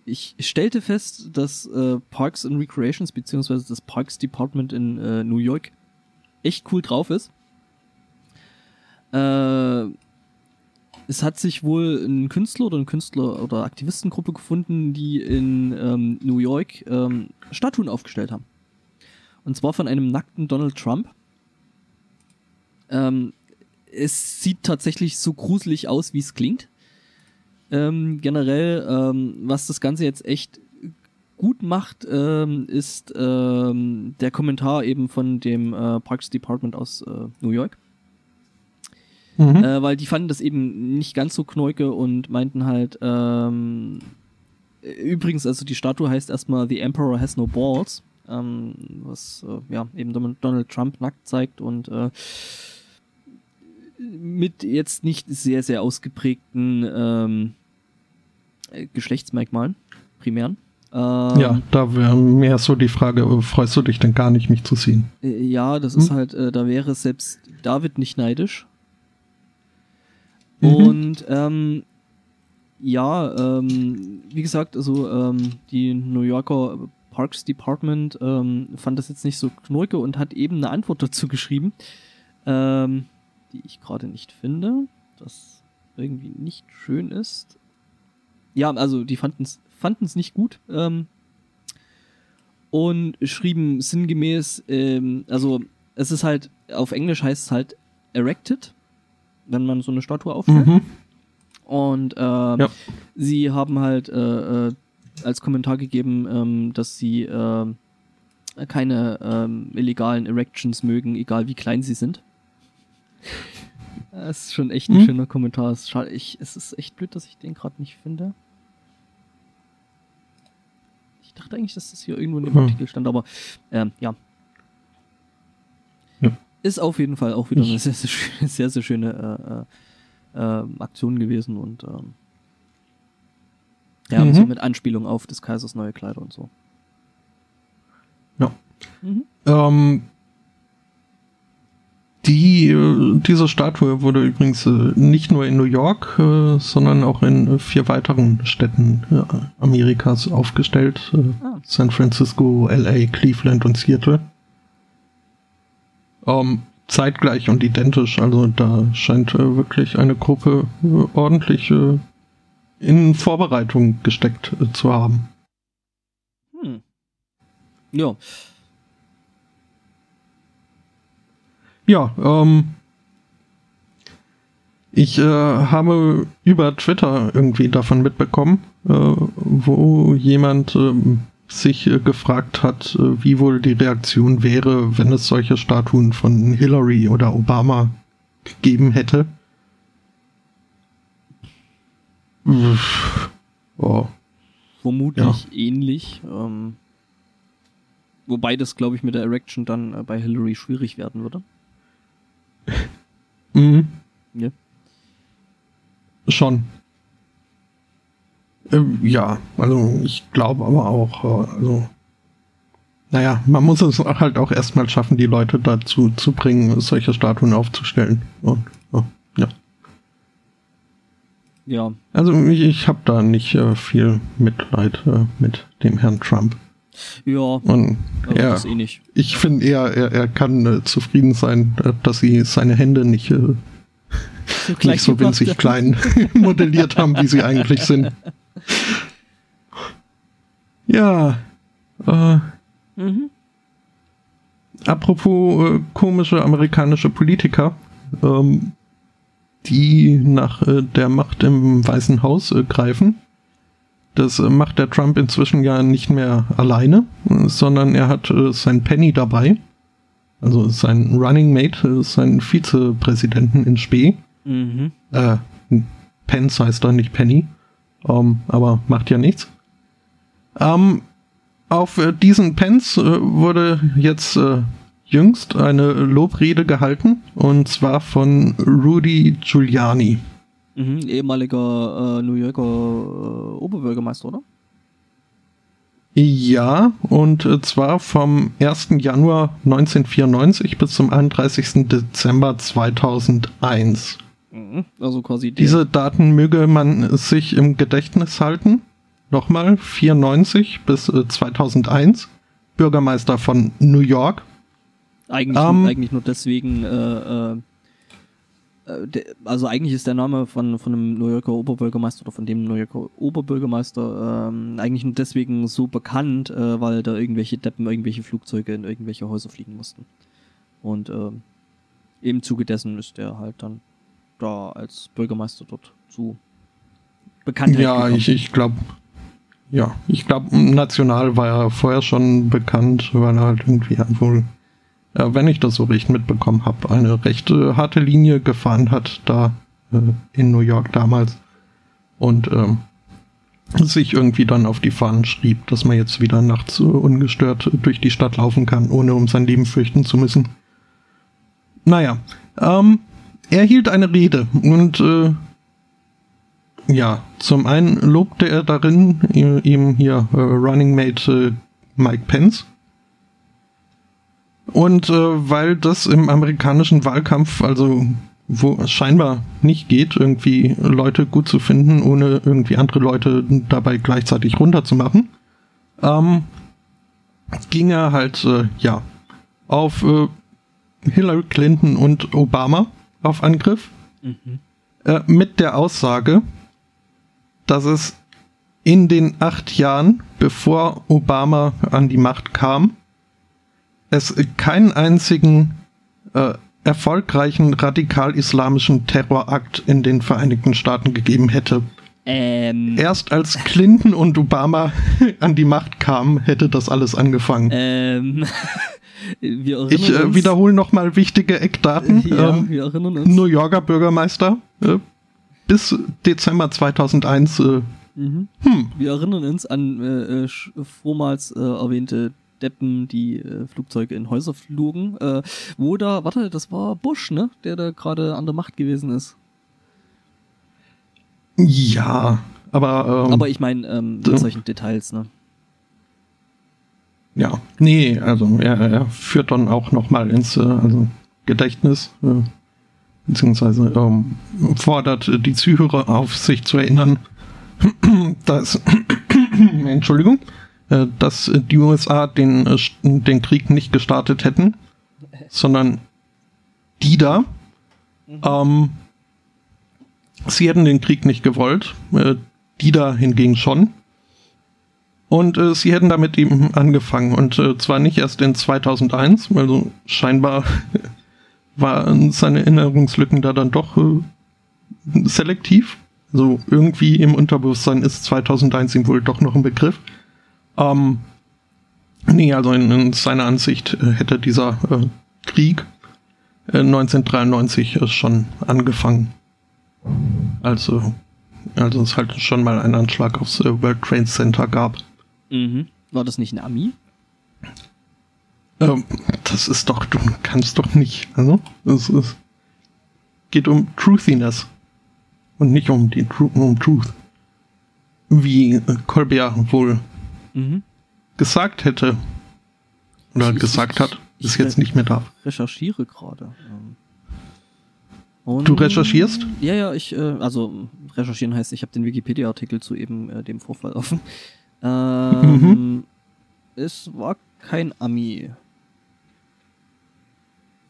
ich stellte fest, dass äh, Parks and Recreations beziehungsweise das Parks Department in äh, New York echt cool drauf ist. Äh, es hat sich wohl ein Künstler oder eine Künstler- oder Aktivistengruppe gefunden, die in ähm, New York ähm, Statuen aufgestellt haben. Und zwar von einem nackten Donald Trump. Ähm, es sieht tatsächlich so gruselig aus, wie es klingt. Ähm, generell, ähm, was das Ganze jetzt echt gut macht, ähm, ist ähm, der Kommentar eben von dem äh, Parks Department aus äh, New York. Mhm. Äh, weil die fanden das eben nicht ganz so knäuke und meinten halt, ähm, übrigens, also die Statue heißt erstmal The Emperor Has No Balls ähm, was äh, ja eben Donald Trump nackt zeigt und äh, mit jetzt nicht sehr, sehr ausgeprägten ähm, Geschlechtsmerkmalen, primären. Ähm, ja, da wäre mehr so die Frage, freust du dich denn gar nicht, mich zu sehen? Äh, ja, das hm? ist halt, äh, da wäre selbst David nicht neidisch. Mhm. Und ähm, ja, ähm, wie gesagt, also ähm, die New Yorker Parks Department ähm, fand das jetzt nicht so knurke und hat eben eine Antwort dazu geschrieben, ähm, die ich gerade nicht finde, das irgendwie nicht schön ist. Ja, also die fanden es nicht gut ähm, und schrieben sinngemäß, ähm, also es ist halt, auf Englisch heißt es halt erected, wenn man so eine Statue aufstellt. Mhm. Und äh, ja. sie haben halt äh, äh als Kommentar gegeben, ähm, dass sie äh, keine ähm, illegalen Erections mögen, egal wie klein sie sind. Das ist schon echt ein hm? schöner Kommentar. Es, schade, ich, es ist echt blöd, dass ich den gerade nicht finde. Ich dachte eigentlich, dass das hier irgendwo in dem hm. Artikel stand, aber ähm, ja. ja. Ist auf jeden Fall auch wieder eine sehr, sehr, sehr, sehr schöne äh, äh, ähm, Aktion gewesen und ähm, ja, mhm. so mit Anspielung auf des Kaisers neue Kleider und so. Ja. Mhm. Ähm, die, äh, diese Statue wurde übrigens äh, nicht nur in New York, äh, sondern auch in vier weiteren Städten Amerikas aufgestellt. Ah. San Francisco, LA, Cleveland und Seattle. Ähm, zeitgleich und identisch, also da scheint wirklich eine Gruppe ordentlich in Vorbereitung gesteckt zu haben. Hm. Ja. Ja, ähm, ich äh, habe über Twitter irgendwie davon mitbekommen, äh, wo jemand äh, sich äh, gefragt hat, äh, wie wohl die Reaktion wäre, wenn es solche Statuen von Hillary oder Obama gegeben hätte. Oh. Vermutlich ja. ähnlich. Ähm, wobei das, glaube ich, mit der Erection dann äh, bei Hillary schwierig werden würde. Mhm. Ja. Schon. Ähm, ja, also ich glaube aber auch, äh, also naja, man muss es halt auch erstmal schaffen, die Leute dazu zu bringen, solche Statuen aufzustellen. Und, ja. Ja. Also ich, ich habe da nicht äh, viel Mitleid äh, mit dem Herrn Trump. Ja. Und er, eh ich finde eher, er, er kann äh, zufrieden sein, äh, dass sie seine Hände nicht, äh, so nicht so winzig klein modelliert haben, wie sie eigentlich sind. Ja. Äh, mhm. Apropos äh, komische amerikanische Politiker. Ähm, die nach äh, der Macht im Weißen Haus äh, greifen. Das äh, macht der Trump inzwischen ja nicht mehr alleine, sondern er hat äh, sein Penny dabei. Also sein Running Mate, äh, seinen Vizepräsidenten in Spee. Mhm. Äh, Pence heißt er, nicht Penny. Um, ähm, aber macht ja nichts. Ähm, auf diesen Pence wurde jetzt jüngst eine Lobrede gehalten und zwar von Rudy Giuliani. Mhm, ehemaliger äh, New Yorker äh, Oberbürgermeister, oder? Ja, und äh, zwar vom 1. Januar 1994 bis zum 31. Dezember 2001. Mhm, also quasi Diese Daten möge man sich im Gedächtnis halten. Nochmal, 94 bis 2001. Äh, Bürgermeister von New York eigentlich, nur, ähm. eigentlich nur deswegen, äh, äh also eigentlich ist der Name von, von einem New Yorker Oberbürgermeister oder von dem New Yorker Oberbürgermeister ähm, eigentlich nur deswegen so bekannt, äh, weil da irgendwelche Deppen irgendwelche Flugzeuge in irgendwelche Häuser fliegen mussten. Und äh, im Zuge dessen ist der halt dann da als Bürgermeister dort zu bekannt. Ja, ich, ich glaube, ja, ich glaube, national war er vorher schon bekannt, weil er halt irgendwie wohl äh, wenn ich das so richtig mitbekommen habe, eine recht äh, harte Linie gefahren hat da äh, in New York damals und ähm, sich irgendwie dann auf die Fahnen schrieb, dass man jetzt wieder nachts ungestört durch die Stadt laufen kann, ohne um sein Leben fürchten zu müssen. Naja, ähm, er hielt eine Rede und äh, ja, zum einen lobte er darin ihm hier äh, Running Mate äh, Mike Pence und äh, weil das im amerikanischen Wahlkampf, also wo es scheinbar nicht geht, irgendwie Leute gut zu finden, ohne irgendwie andere Leute dabei gleichzeitig runterzumachen, ähm, ging er halt, äh, ja, auf äh, Hillary Clinton und Obama auf Angriff. Mhm. Äh, mit der Aussage, dass es in den acht Jahren, bevor Obama an die Macht kam, es keinen einzigen äh, erfolgreichen radikal-islamischen Terrorakt in den Vereinigten Staaten gegeben hätte. Ähm, Erst als Clinton und Obama an die Macht kamen, hätte das alles angefangen. Ähm, ich äh, wiederhole nochmal wichtige Eckdaten. Ja, ähm, wir erinnern uns. New Yorker Bürgermeister äh, bis Dezember 2001. Äh, mhm. hm. Wir erinnern uns an äh, äh vormals äh, erwähnte Deppen, die äh, Flugzeuge in Häuser flogen. Äh, wo da, warte, das war Bush, ne? Der da gerade an der Macht gewesen ist. Ja, aber. Ähm, aber ich meine, ähm, mit solchen Details, ne? Ja, nee, also er, er führt dann auch nochmal ins äh, also Gedächtnis, äh, beziehungsweise ähm, fordert die Zuhörer auf, sich zu erinnern, dass, Entschuldigung, dass die USA den, äh, den Krieg nicht gestartet hätten, sondern die da. Mhm. Ähm, sie hätten den Krieg nicht gewollt, äh, die da hingegen schon. Und äh, sie hätten damit eben angefangen. Und äh, zwar nicht erst in 2001, also scheinbar waren seine Erinnerungslücken da dann doch äh, selektiv. Also irgendwie im Unterbewusstsein ist 2001 ihm wohl doch noch ein Begriff. Ähm, nee, also in, in seiner Ansicht äh, hätte dieser äh, Krieg äh, 1993 äh, schon angefangen. Also, also es halt schon mal einen Anschlag aufs äh, World Trade Center gab. Mhm. War das nicht ein Ami? Ähm, das ist doch, du kannst doch nicht. Also, es, es geht um Truthiness. und nicht um die um Truth. Wie Colbert wohl mhm. gesagt hätte. Oder ich, gesagt hat, ich, ist jetzt nicht mehr da. recherchiere gerade. Und, du recherchierst? Ja, ja, ich, äh, also recherchieren heißt, ich habe den Wikipedia-Artikel zu eben äh, dem Vorfall offen. Ähm, mhm. Es war kein Ami.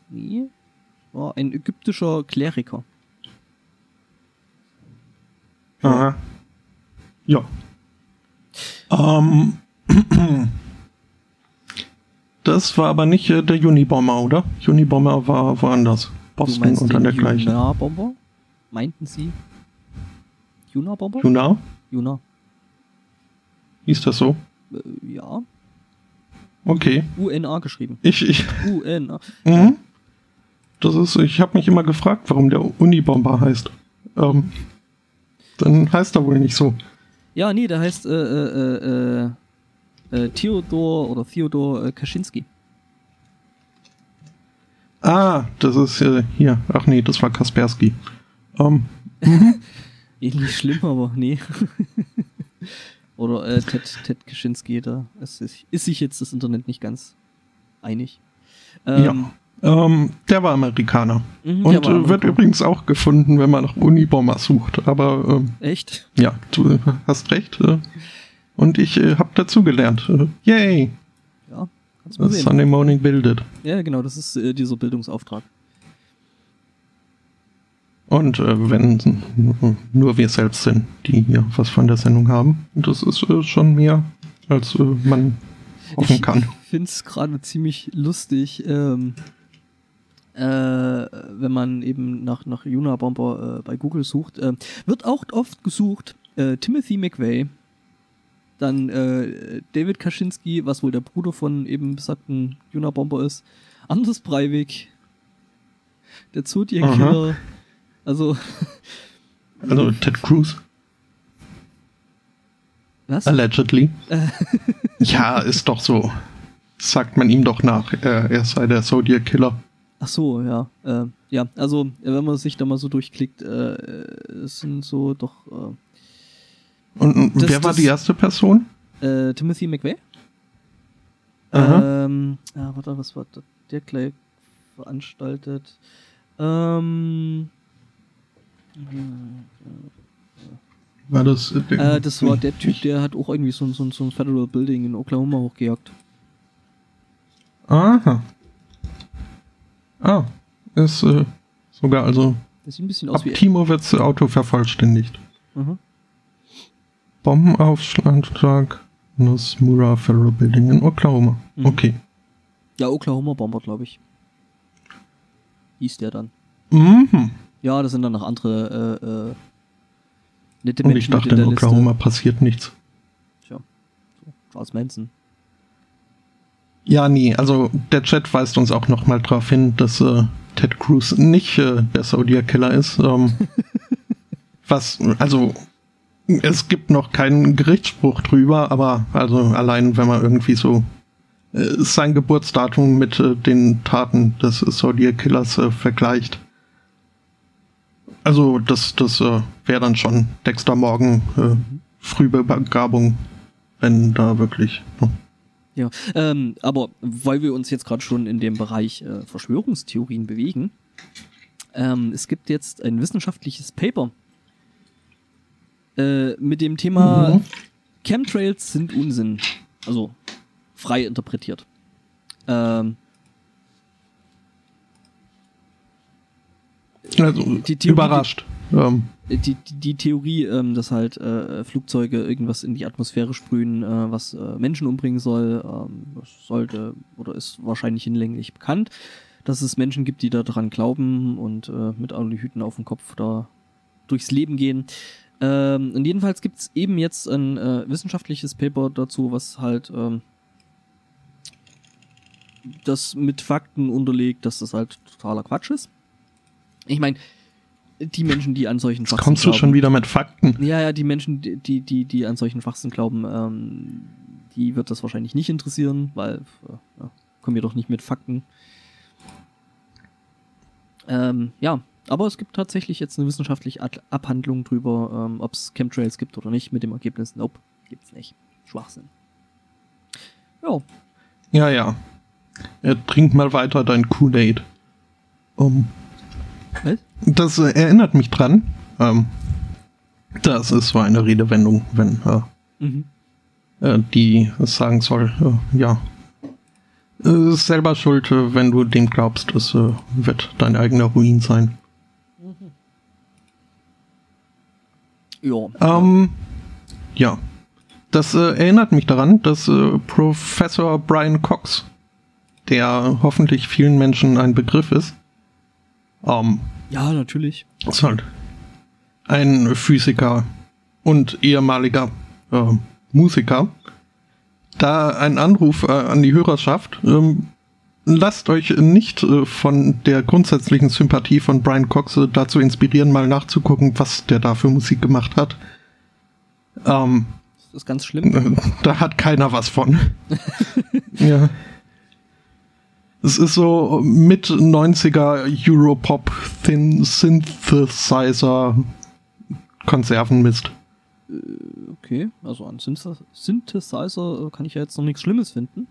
Nee, war ein ägyptischer Kleriker. Aha. Ja. Ähm, das war aber nicht äh, der Unibomber, oder? Unibomber war woanders. Boston und dann dergleichen. Juna-Bomber? Meinten Sie? Juna-Bomber? Juna? Juna. Hieß das so? Äh, ja. Okay. UNA geschrieben. Ich, ich. UNA. Mhm. Das ist, ich habe mich immer gefragt, warum der Unibomber heißt. Ähm, dann heißt er wohl nicht so. Ja, nee, der heißt äh, äh, äh, äh Theodor oder Theodor äh, Kaczynski. Ah, das ist äh, hier. Ach nee, das war Kaspersky. Ähm. Ähnlich schlimm, aber nee. oder äh, Ted, Ted Kaczynski, da ist, ist sich jetzt das Internet nicht ganz einig. Ähm, ja. Ähm, der war Amerikaner. Mhm, und war äh, wird übrigens auch gefunden, wenn man nach Unibomber sucht. Aber ähm, echt? Ja, du hast recht. Äh, und ich äh, habe dazugelernt. Äh, yay! Ja, kannst du sehen. Sunday Morning bildet. Ja, genau, das ist äh, dieser Bildungsauftrag. Und äh, wenn nur wir selbst sind, die hier was von der Sendung haben, das ist äh, schon mehr, als äh, man hoffen kann. Ich finde es gerade ziemlich lustig. Ähm, äh, wenn man eben nach, nach Juna Bomber äh, bei Google sucht, äh, wird auch oft gesucht äh, Timothy McVeigh, dann äh, David Kaczynski, was wohl der Bruder von eben besagten Juna Bomber ist, Anders Breivik, der Zodiac Killer, also also Ted Cruz. Was? Allegedly. ja, ist doch so. Sagt man ihm doch nach, er sei der Zodiac Killer. Ach so, ja. Äh, ja, also wenn man sich da mal so durchklickt, äh, es sind so doch. Äh, und, und das, wer war das, die erste Person? Äh, Timothy McVeigh. Ähm, ja, warte, was war der gleich veranstaltet? Ähm, war das? Äh, das war der Typ, der hat auch irgendwie so, so, so ein Federal Building in Oklahoma hochgejagt. Aha. Ah, ist äh, sogar also. Das sieht ein bisschen aus ab wie. Timo wird das Auto vervollständigt. Mhm. Bombenaufschlag das Mura Federal Building in Oklahoma. Mhm. Okay. Ja, Oklahoma Bomber, glaube ich. Hieß der dann. Mhm. Ja, das sind dann noch andere äh, äh, nette Und ich dachte, in, in Oklahoma Liste. passiert nichts. Tja, so, Charles Manson. Ja, nee, also der Chat weist uns auch nochmal darauf hin, dass äh, Ted Cruz nicht äh, der Zodiac Killer ist. Ähm, was, also es gibt noch keinen Gerichtsspruch drüber, aber also allein wenn man irgendwie so äh, sein Geburtsdatum mit äh, den Taten des Zodiac Killers äh, vergleicht. Also das, das äh, wäre dann schon Dexter Morgen äh, Frühbegabung, wenn da wirklich. Ne? Ja, ähm, aber weil wir uns jetzt gerade schon in dem Bereich äh, Verschwörungstheorien bewegen, ähm, es gibt jetzt ein wissenschaftliches Paper äh, mit dem Thema mhm. Chemtrails sind Unsinn. Also frei interpretiert. Ähm, also die Theorie, überrascht. Ähm. Die, die, Theorie, ähm, dass halt äh, Flugzeuge irgendwas in die Atmosphäre sprühen, äh, was äh, Menschen umbringen soll, ähm, sollte oder ist wahrscheinlich hinlänglich bekannt, dass es Menschen gibt, die daran glauben und äh, mit Aluhüten auf dem Kopf da durchs Leben gehen. Ähm, und jedenfalls gibt es eben jetzt ein äh, wissenschaftliches Paper dazu, was halt ähm, das mit Fakten unterlegt, dass das halt totaler Quatsch ist. Ich meine, die Menschen, die an solchen Schwachsinn Kommst du glauben, schon wieder mit Fakten? Ja, ja, die Menschen, die, die, die an solchen Schwachsinn glauben, ähm, die wird das wahrscheinlich nicht interessieren, weil äh, ja, kommen wir doch nicht mit Fakten. Ähm, ja, Aber es gibt tatsächlich jetzt eine wissenschaftliche Abhandlung drüber, ähm, ob es Chemtrails gibt oder nicht, mit dem Ergebnis, nope, gibt's nicht. Schwachsinn. Ja. Ja, ja. ja trink mal weiter dein Kool-Aid. Um, Was? Das äh, erinnert mich dran. Ähm, das ist so eine Redewendung, wenn äh, mhm. äh, die sagen soll, äh, ja, ist selber schuld, äh, wenn du dem glaubst, es äh, wird dein eigener Ruin sein. Mhm. Ja. Ähm, ja. Das äh, erinnert mich daran, dass äh, Professor Brian Cox, der hoffentlich vielen Menschen ein Begriff ist, ähm, ja, natürlich. Ist halt ein Physiker und ehemaliger äh, Musiker, da ein Anruf äh, an die Hörerschaft. Ähm, lasst euch nicht äh, von der grundsätzlichen Sympathie von Brian Cox äh, dazu inspirieren, mal nachzugucken, was der da für Musik gemacht hat. Ähm, das ist ganz schlimm. Da hat keiner was von. ja. Es ist so mit 90er Europop Thin Synthesizer Konservenmist. Okay, also an Synthesizer kann ich ja jetzt noch nichts Schlimmes finden.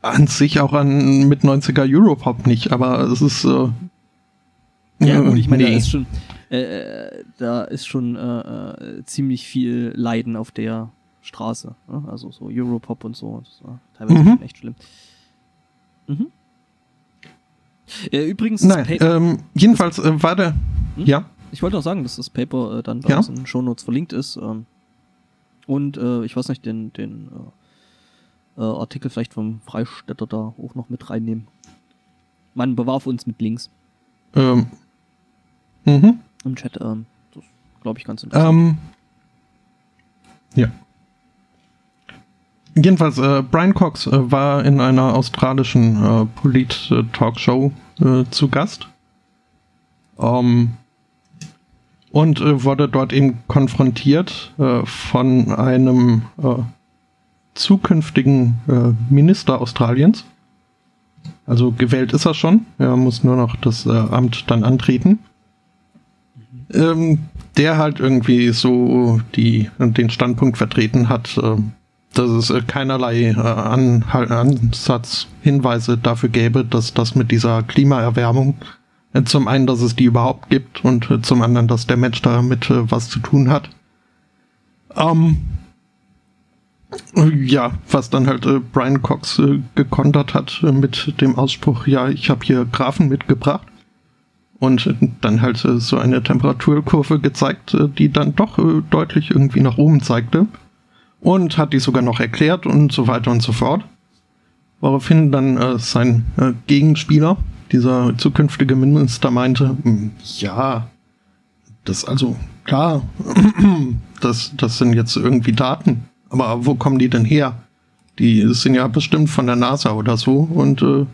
An sich auch an mit 90er Europop nicht, aber es ist. Äh, ja, gut, ich meine, nee. da ist schon, äh, da ist schon äh, äh, ziemlich viel Leiden auf der Straße. Ne? Also so Europop und so. Das war teilweise mhm. echt schlimm. Mhm. Äh, übrigens. Nein, ähm, jedenfalls äh, war der. Hm? Ja. Ich wollte auch sagen, dass das Paper äh, dann bei ja? uns in den Shownotes verlinkt ist. Ähm, und äh, ich weiß nicht, den, den äh, äh, Artikel vielleicht vom Freistädter da auch noch mit reinnehmen. Man bewarf uns mit Links. Ähm. Mhm. Im Chat, ähm, das glaube ich ganz interessant. Ähm. Ja. Jedenfalls, äh, Brian Cox äh, war in einer australischen äh, Polit-Talkshow äh, zu Gast. Um, und äh, wurde dort eben konfrontiert äh, von einem zukünftigen Minister Australiens. Also gewählt ist er schon. Er muss nur noch das Amt dann antreten. Ähm, der halt irgendwie so die, den Standpunkt vertreten hat, dass es äh, keinerlei äh, An Ansatz, Hinweise dafür gäbe, dass das mit dieser Klimaerwärmung äh, zum einen, dass es die überhaupt gibt und äh, zum anderen, dass der Mensch damit was zu tun hat. Ähm, ja, was dann halt Brian Cox gekontert hat mit dem Ausspruch, ja, ich habe hier Graphen mitgebracht und dann halt so eine Temperaturkurve gezeigt, die dann doch deutlich irgendwie nach oben zeigte und hat die sogar noch erklärt und so weiter und so fort. Woraufhin dann äh, sein äh, Gegenspieler, dieser zukünftige Minister, meinte, hm, ja, das also klar, das, das sind jetzt irgendwie Daten, aber wo kommen die denn her? Die sind ja bestimmt von der NASA oder so und äh,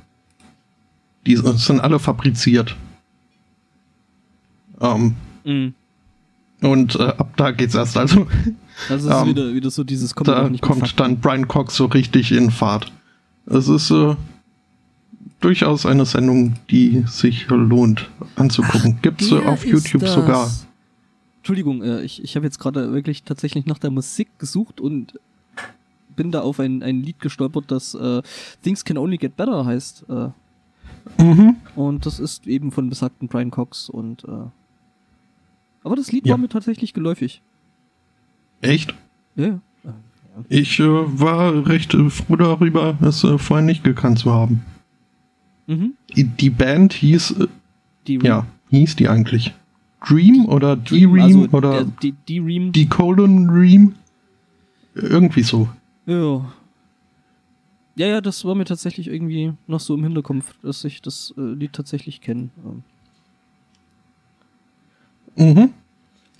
die sind alle fabriziert. Ähm, mm. Und äh, ab da geht's erst also. Das ist ähm, wieder, wieder so dieses kommt Da kommt dann Brian Cox so richtig in Fahrt. Es ist äh, durchaus eine Sendung, die sich lohnt anzugucken. Ach, Gibt's äh, auf YouTube das. sogar. Entschuldigung, äh, ich, ich habe jetzt gerade wirklich tatsächlich nach der Musik gesucht und bin da auf ein, ein Lied gestolpert, das äh, Things Can Only Get Better heißt. Äh. Mhm. Und das ist eben von besagten Brian Cox und äh, aber das Lied ja. war mir tatsächlich geläufig. Echt? Ja. Ich äh, war recht äh, froh darüber, es äh, vorher nicht gekannt zu haben. Mhm. Die, die, Band hieß. Äh, die ja, hieß die eigentlich? Dream oder D-Ream also oder D-Ream? Die Colon Ream? Irgendwie so. Ja. Ja, ja, das war mir tatsächlich irgendwie noch so im Hinterkopf, dass ich das äh, Lied tatsächlich kenne. Mhm.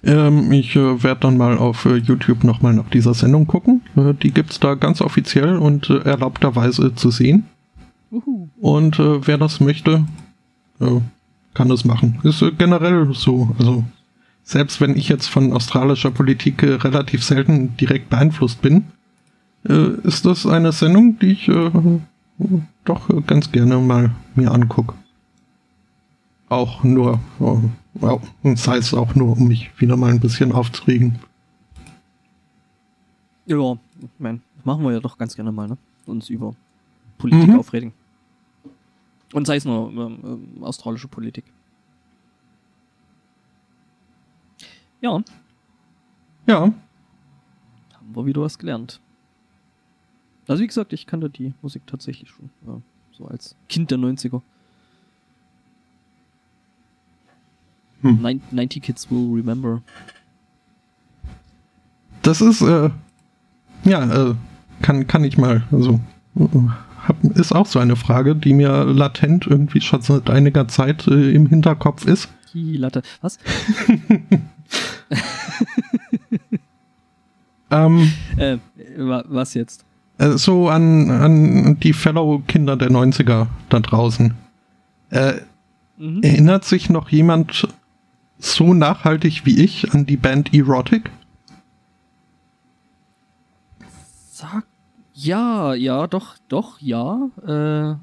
Ähm, ich äh, werde dann mal auf äh, YouTube nochmal nach dieser Sendung gucken. Äh, die gibt's da ganz offiziell und äh, erlaubterweise zu sehen. Uhu. Und äh, wer das möchte, äh, kann das machen. Ist äh, generell so. Also selbst wenn ich jetzt von australischer Politik relativ selten direkt beeinflusst bin, ist das eine Sendung, die ich doch ganz gerne mal mir angucke. auch nur, oh, sei es auch nur, um mich wieder mal ein bisschen aufzuregen. Ja, ich meine, machen wir ja doch ganz gerne mal, ne? Uns über Politik mhm. aufregen. Und sei es nur ähm, ähm, australische Politik. Ja. Ja. Haben wir wieder was gelernt. Also wie gesagt, ich kannte die Musik tatsächlich schon. Ja, so als Kind der 90er. Hm. 90 Kids will remember. Das ist, äh, ja, äh, kann, kann ich mal, also, hab, ist auch so eine Frage, die mir latent irgendwie schon seit einiger Zeit äh, im Hinterkopf ist. Die Latte, was? ähm, äh, was jetzt? Äh, so an, an die Fellow-Kinder der 90er da draußen. Äh, mhm. Erinnert sich noch jemand so nachhaltig wie ich an die Band Erotic? Sag ja, ja, doch, doch, ja. Äh,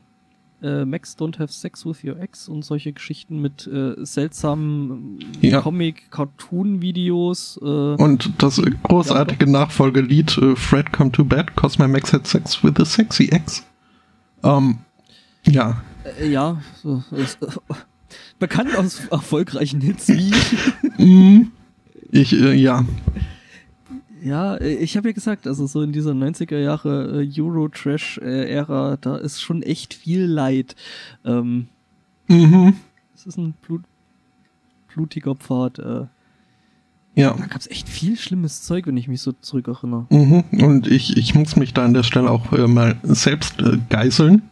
äh, Max Don't Have Sex with Your Ex und solche Geschichten mit äh, seltsamen ja. Comic-Cartoon-Videos. Äh, und das großartige ja, Nachfolgelied äh, Fred Come to Bed, cause my Max had sex with a sexy ex. Ähm, ja. Äh, ja, so, ist, bekannt aus erfolgreichen Hits wie. Mhm. ich, äh, ja. Ja, ich habe ja gesagt, also so in dieser 90er Jahre äh, Euro-Trash-Ära, da ist schon echt viel Leid. Ähm, mhm. Es ist ein Blut, blutiger Pfad. Äh, ja. Da gab es echt viel schlimmes Zeug, wenn ich mich so zurückerinnere. Mhm. Und ich, ich muss mich da an der Stelle auch äh, mal selbst äh, geißeln.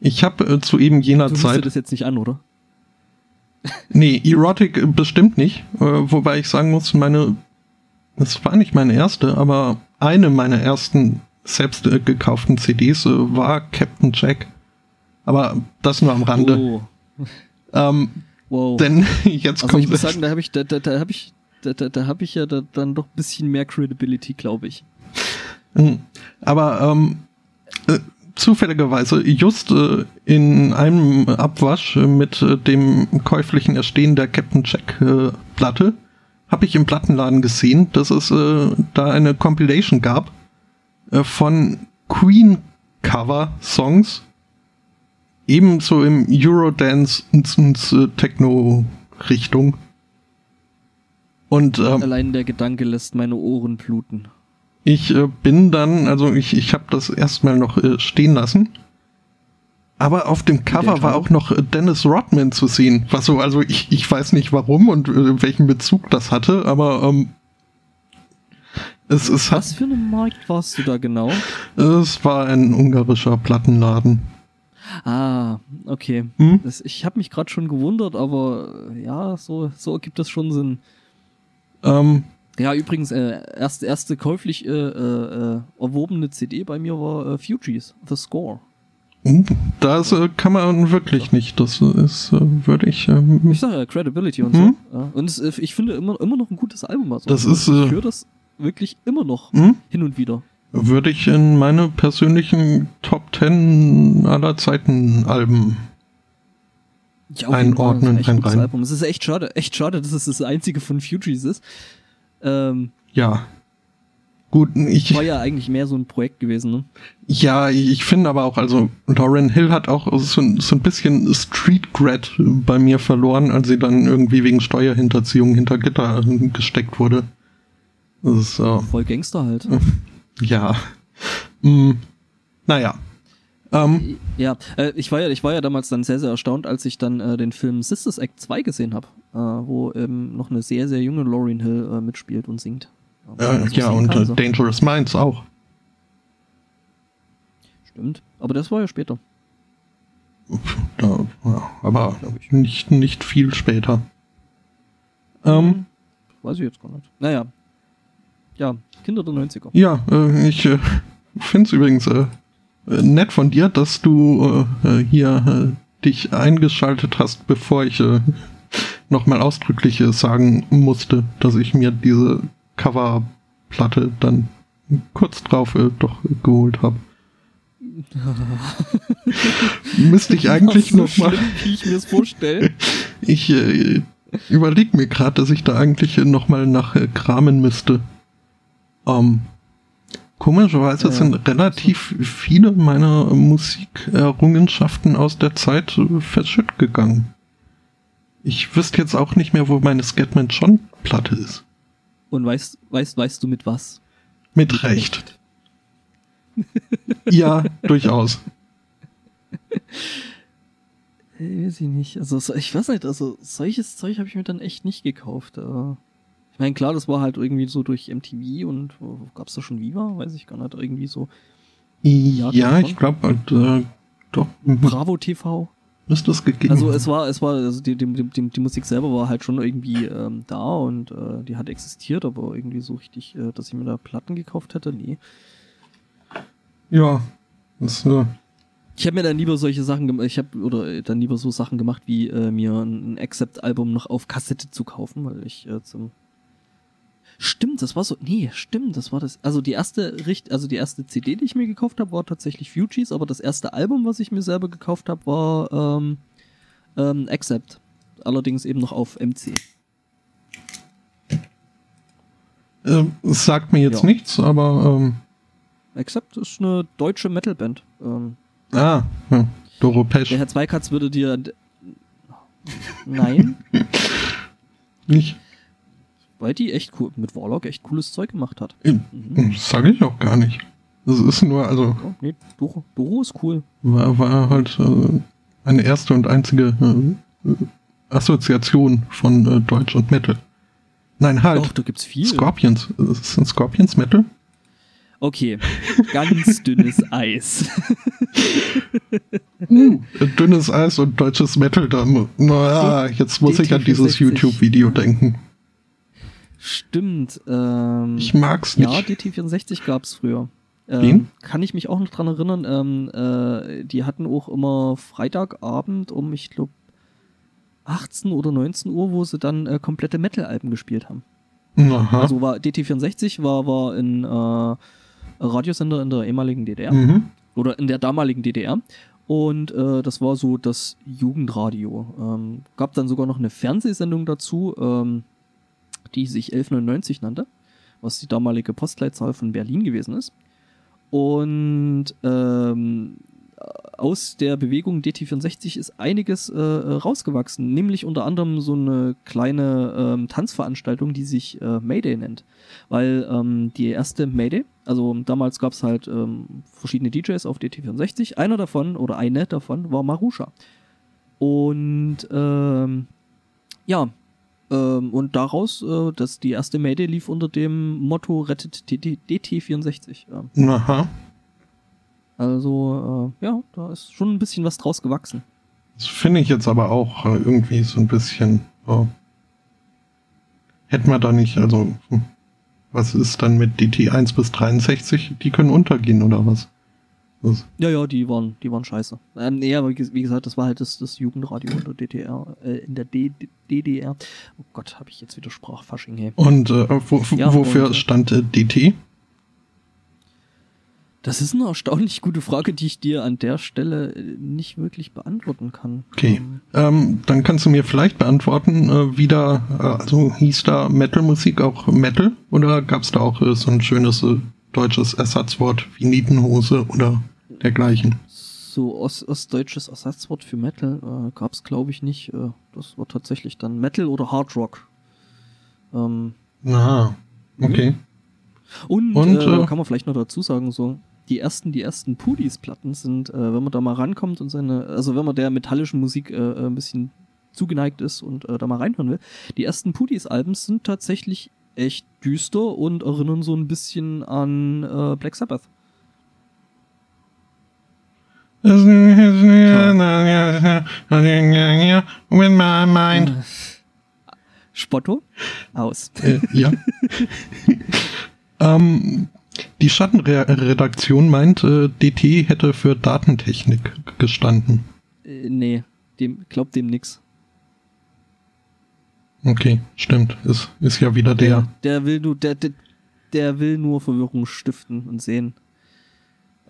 Ich habe äh, zu eben jener du Zeit. Du das jetzt nicht an, oder? Nee, Erotic bestimmt nicht. Äh, wobei ich sagen muss, meine das war nicht meine erste, aber eine meiner ersten selbst äh, gekauften CDs äh, war Captain Jack. Aber das nur am Rande. Oh. Ähm, wow. Denn jetzt also kommt. Ich muss sagen, da habe ich, da, da, da habe ich, da, da, da habe ich ja da, dann doch ein bisschen mehr Credibility, glaube ich. Hm. Aber ähm, äh, zufälligerweise just äh, in einem Abwasch mit äh, dem käuflichen Erstehen der Captain Jack äh, Platte habe ich im Plattenladen gesehen, dass es äh, da eine Compilation gab äh, von Queen-Cover-Songs. Ebenso im Eurodance und, äh, Techno-Richtung. Und ähm, allein der Gedanke lässt meine Ohren bluten. Ich äh, bin dann, also ich, ich habe das erstmal noch äh, stehen lassen aber auf dem Cover war auch noch äh, Dennis Rodman zu sehen. Was so, also ich, ich weiß nicht warum und äh, welchen Bezug das hatte, aber ähm, es, es hat. Was für eine Markt warst du da genau? Es war ein ungarischer Plattenladen. Ah, okay. Hm? Das, ich habe mich gerade schon gewundert, aber ja, so, so ergibt das schon Sinn. Ähm, ja, übrigens, äh, erste, erste käuflich äh, äh, erworbene CD bei mir war äh, Fugees, The Score. Das äh, kann man wirklich nicht. Das ist, äh, würde ich. Ähm, ich sage ja Credibility und hm? so. Ja. Und es, äh, ich finde immer, immer noch ein gutes Album. Also. Das ist. Ich höre das wirklich immer noch hm? hin und wieder. Würde ich in meine persönlichen Top Ten aller Zeiten Alben ja, einordnen. Ein rein. Album. Es ist echt schade, echt schade, dass es das einzige von Fugees ist. Ähm, ja. Gut, ich. War ja eigentlich mehr so ein Projekt gewesen, ne? Ja, ich finde aber auch, also Lauren Hill hat auch so, so ein bisschen Street Grat bei mir verloren, als sie dann irgendwie wegen Steuerhinterziehung hinter Gitter gesteckt wurde. Das ist, äh, Voll Gangster halt. Ja. Hm, naja. Ähm, ja, äh, ich, war ja, ich war ja damals dann sehr, sehr erstaunt, als ich dann äh, den Film Sisters Act 2 gesehen habe, äh, wo ähm, noch eine sehr, sehr junge Lauren Hill äh, mitspielt und singt. Äh, ja, und kann, so. Dangerous Minds auch. Stimmt, aber das war ja später. Da, ja, aber nicht, nicht viel später. Ähm, hm, Weiß ich jetzt gar nicht. Naja. Ja, Kinder der 90er. Ja, äh, ich äh, finde es übrigens äh, nett von dir, dass du äh, hier äh, dich eingeschaltet hast, bevor ich äh, nochmal ausdrücklich sagen musste, dass ich mir diese Coverplatte dann kurz drauf äh, doch geholt habe. Müsste ich eigentlich so noch mal. Wie ich mir es vorstelle. Ich äh, überlege mir gerade, dass ich da eigentlich noch mal nach äh, kramen müsste. Ähm, komischerweise ja. sind relativ viele meiner Musikerrungenschaften aus der Zeit verschütt gegangen. Ich wüsste jetzt auch nicht mehr, wo meine Scatman John Platte ist. Und weißt, weißt, weißt du mit was? Mit, mit Recht. Recht. ja, durchaus. Äh, weiß ich nicht. Also, ich weiß nicht, also solches Zeug habe ich mir dann echt nicht gekauft. Ich meine, klar, das war halt irgendwie so durch MTV und gab es da schon Viva? Weiß ich gar nicht. Irgendwie so. Ja, ich glaube, halt, äh, doch. Bravo TV. Müsste es gegeben Also es war, es war, also die, die, die, die Musik selber war halt schon irgendwie ähm, da und äh, die hat existiert, aber irgendwie so richtig, äh, dass ich mir da Platten gekauft hätte, nee. Ja, das, äh, ich habe mir dann lieber solche Sachen gemacht, ich habe oder dann lieber so Sachen gemacht, wie äh, mir ein Accept-Album noch auf Kassette zu kaufen, weil ich äh, zum Stimmt, das war so. Nee, stimmt, das war das. Also die erste Richt, also die erste CD, die ich mir gekauft habe, war tatsächlich Fugees, aber das erste Album, was ich mir selber gekauft habe, war ähm, ähm, Accept. Allerdings eben noch auf MC. Ähm, es sagt mir jetzt ja. nichts, aber ähm, Accept ist eine deutsche Metalband. Ähm, ah, ja. Doro Pesch. Der Herr Zweikatz würde dir. Nein. Nicht? Weil die echt cool, mit Warlock echt cooles Zeug gemacht hat. Mhm. Das sage ich auch gar nicht. Das ist nur, also. Oh, nee, Doro, Doro ist cool. War, war halt äh, eine erste und einzige äh, Assoziation von äh, Deutsch und Metal. Nein, halt. Doch, da gibt's viel. Scorpions. Ist ein Scorpions Metal? Okay, ganz dünnes Eis. uh, dünnes Eis und deutsches Metal, dann, naja, jetzt muss ich an dieses YouTube-Video denken. Stimmt. Ähm, ich mag's nicht. Ja, DT64 gab's früher. Ähm, kann ich mich auch noch dran erinnern. Ähm, äh, die hatten auch immer Freitagabend um, ich glaube, 18 oder 19 Uhr, wo sie dann äh, komplette Metal-Alben gespielt haben. Aha. Also war DT64 war, war ein äh, Radiosender in der ehemaligen DDR. Mhm. Oder in der damaligen DDR. Und äh, das war so das Jugendradio. Ähm, gab dann sogar noch eine Fernsehsendung dazu. Ähm, die sich 1199 nannte, was die damalige Postleitzahl von Berlin gewesen ist. Und ähm, aus der Bewegung DT64 ist einiges äh, rausgewachsen, nämlich unter anderem so eine kleine ähm, Tanzveranstaltung, die sich äh, Mayday nennt. Weil ähm, die erste Mayday, also damals gab es halt ähm, verschiedene DJs auf DT64, einer davon oder eine davon war Marusha. Und ähm, ja, ähm, und daraus, äh, dass die erste Mayday lief unter dem Motto Rettet DT64. Ja. Aha. Also, äh, ja, da ist schon ein bisschen was draus gewachsen. Das finde ich jetzt aber auch äh, irgendwie so ein bisschen. Oh. Hätten wir da nicht, also, hm, was ist dann mit DT 1 bis 63? Die können untergehen oder was? Was? Ja, ja, die waren, die waren scheiße. Äh, nee, aber wie gesagt, das war halt das, das Jugendradio in der DDR, äh, in der D DDR. Oh Gott, habe ich jetzt wieder Sprachfasching, hey. Und äh, wo, ja, wofür und, äh, stand äh, DT? Das ist eine erstaunlich gute Frage, die ich dir an der Stelle äh, nicht wirklich beantworten kann. Okay, ähm, ähm, dann kannst du mir vielleicht beantworten, äh, wie da, äh, also hieß da Metal-Musik auch Metal oder gab es da auch so ein schönes deutsches Ersatzwort wie Nietenhose oder dergleichen. So ost ostdeutsches Ersatzwort für Metal äh, gab es, glaube ich, nicht. Äh, das war tatsächlich dann Metal oder Hard Rock. Ähm, Aha, okay. Mhm. Und, Und äh, äh, kann man vielleicht noch dazu sagen, so die ersten, die ersten Pudis-Platten sind, äh, wenn man da mal rankommt und seine, also wenn man der metallischen Musik äh, ein bisschen zugeneigt ist und da mal reinhören will, die ersten Pudis-Alben sind tatsächlich echt düster und erinnern so ein bisschen an Black Sabbath. With my mind. Spotto? Aus. Äh, ja. ähm, die Schattenredaktion meint, äh, DT hätte für Datentechnik gestanden. Äh, nee, dem, glaubt dem nix. Okay, stimmt. Ist, ist ja wieder der. Der, der will nur, der, der, der will nur Verwirrung stiften und sehen.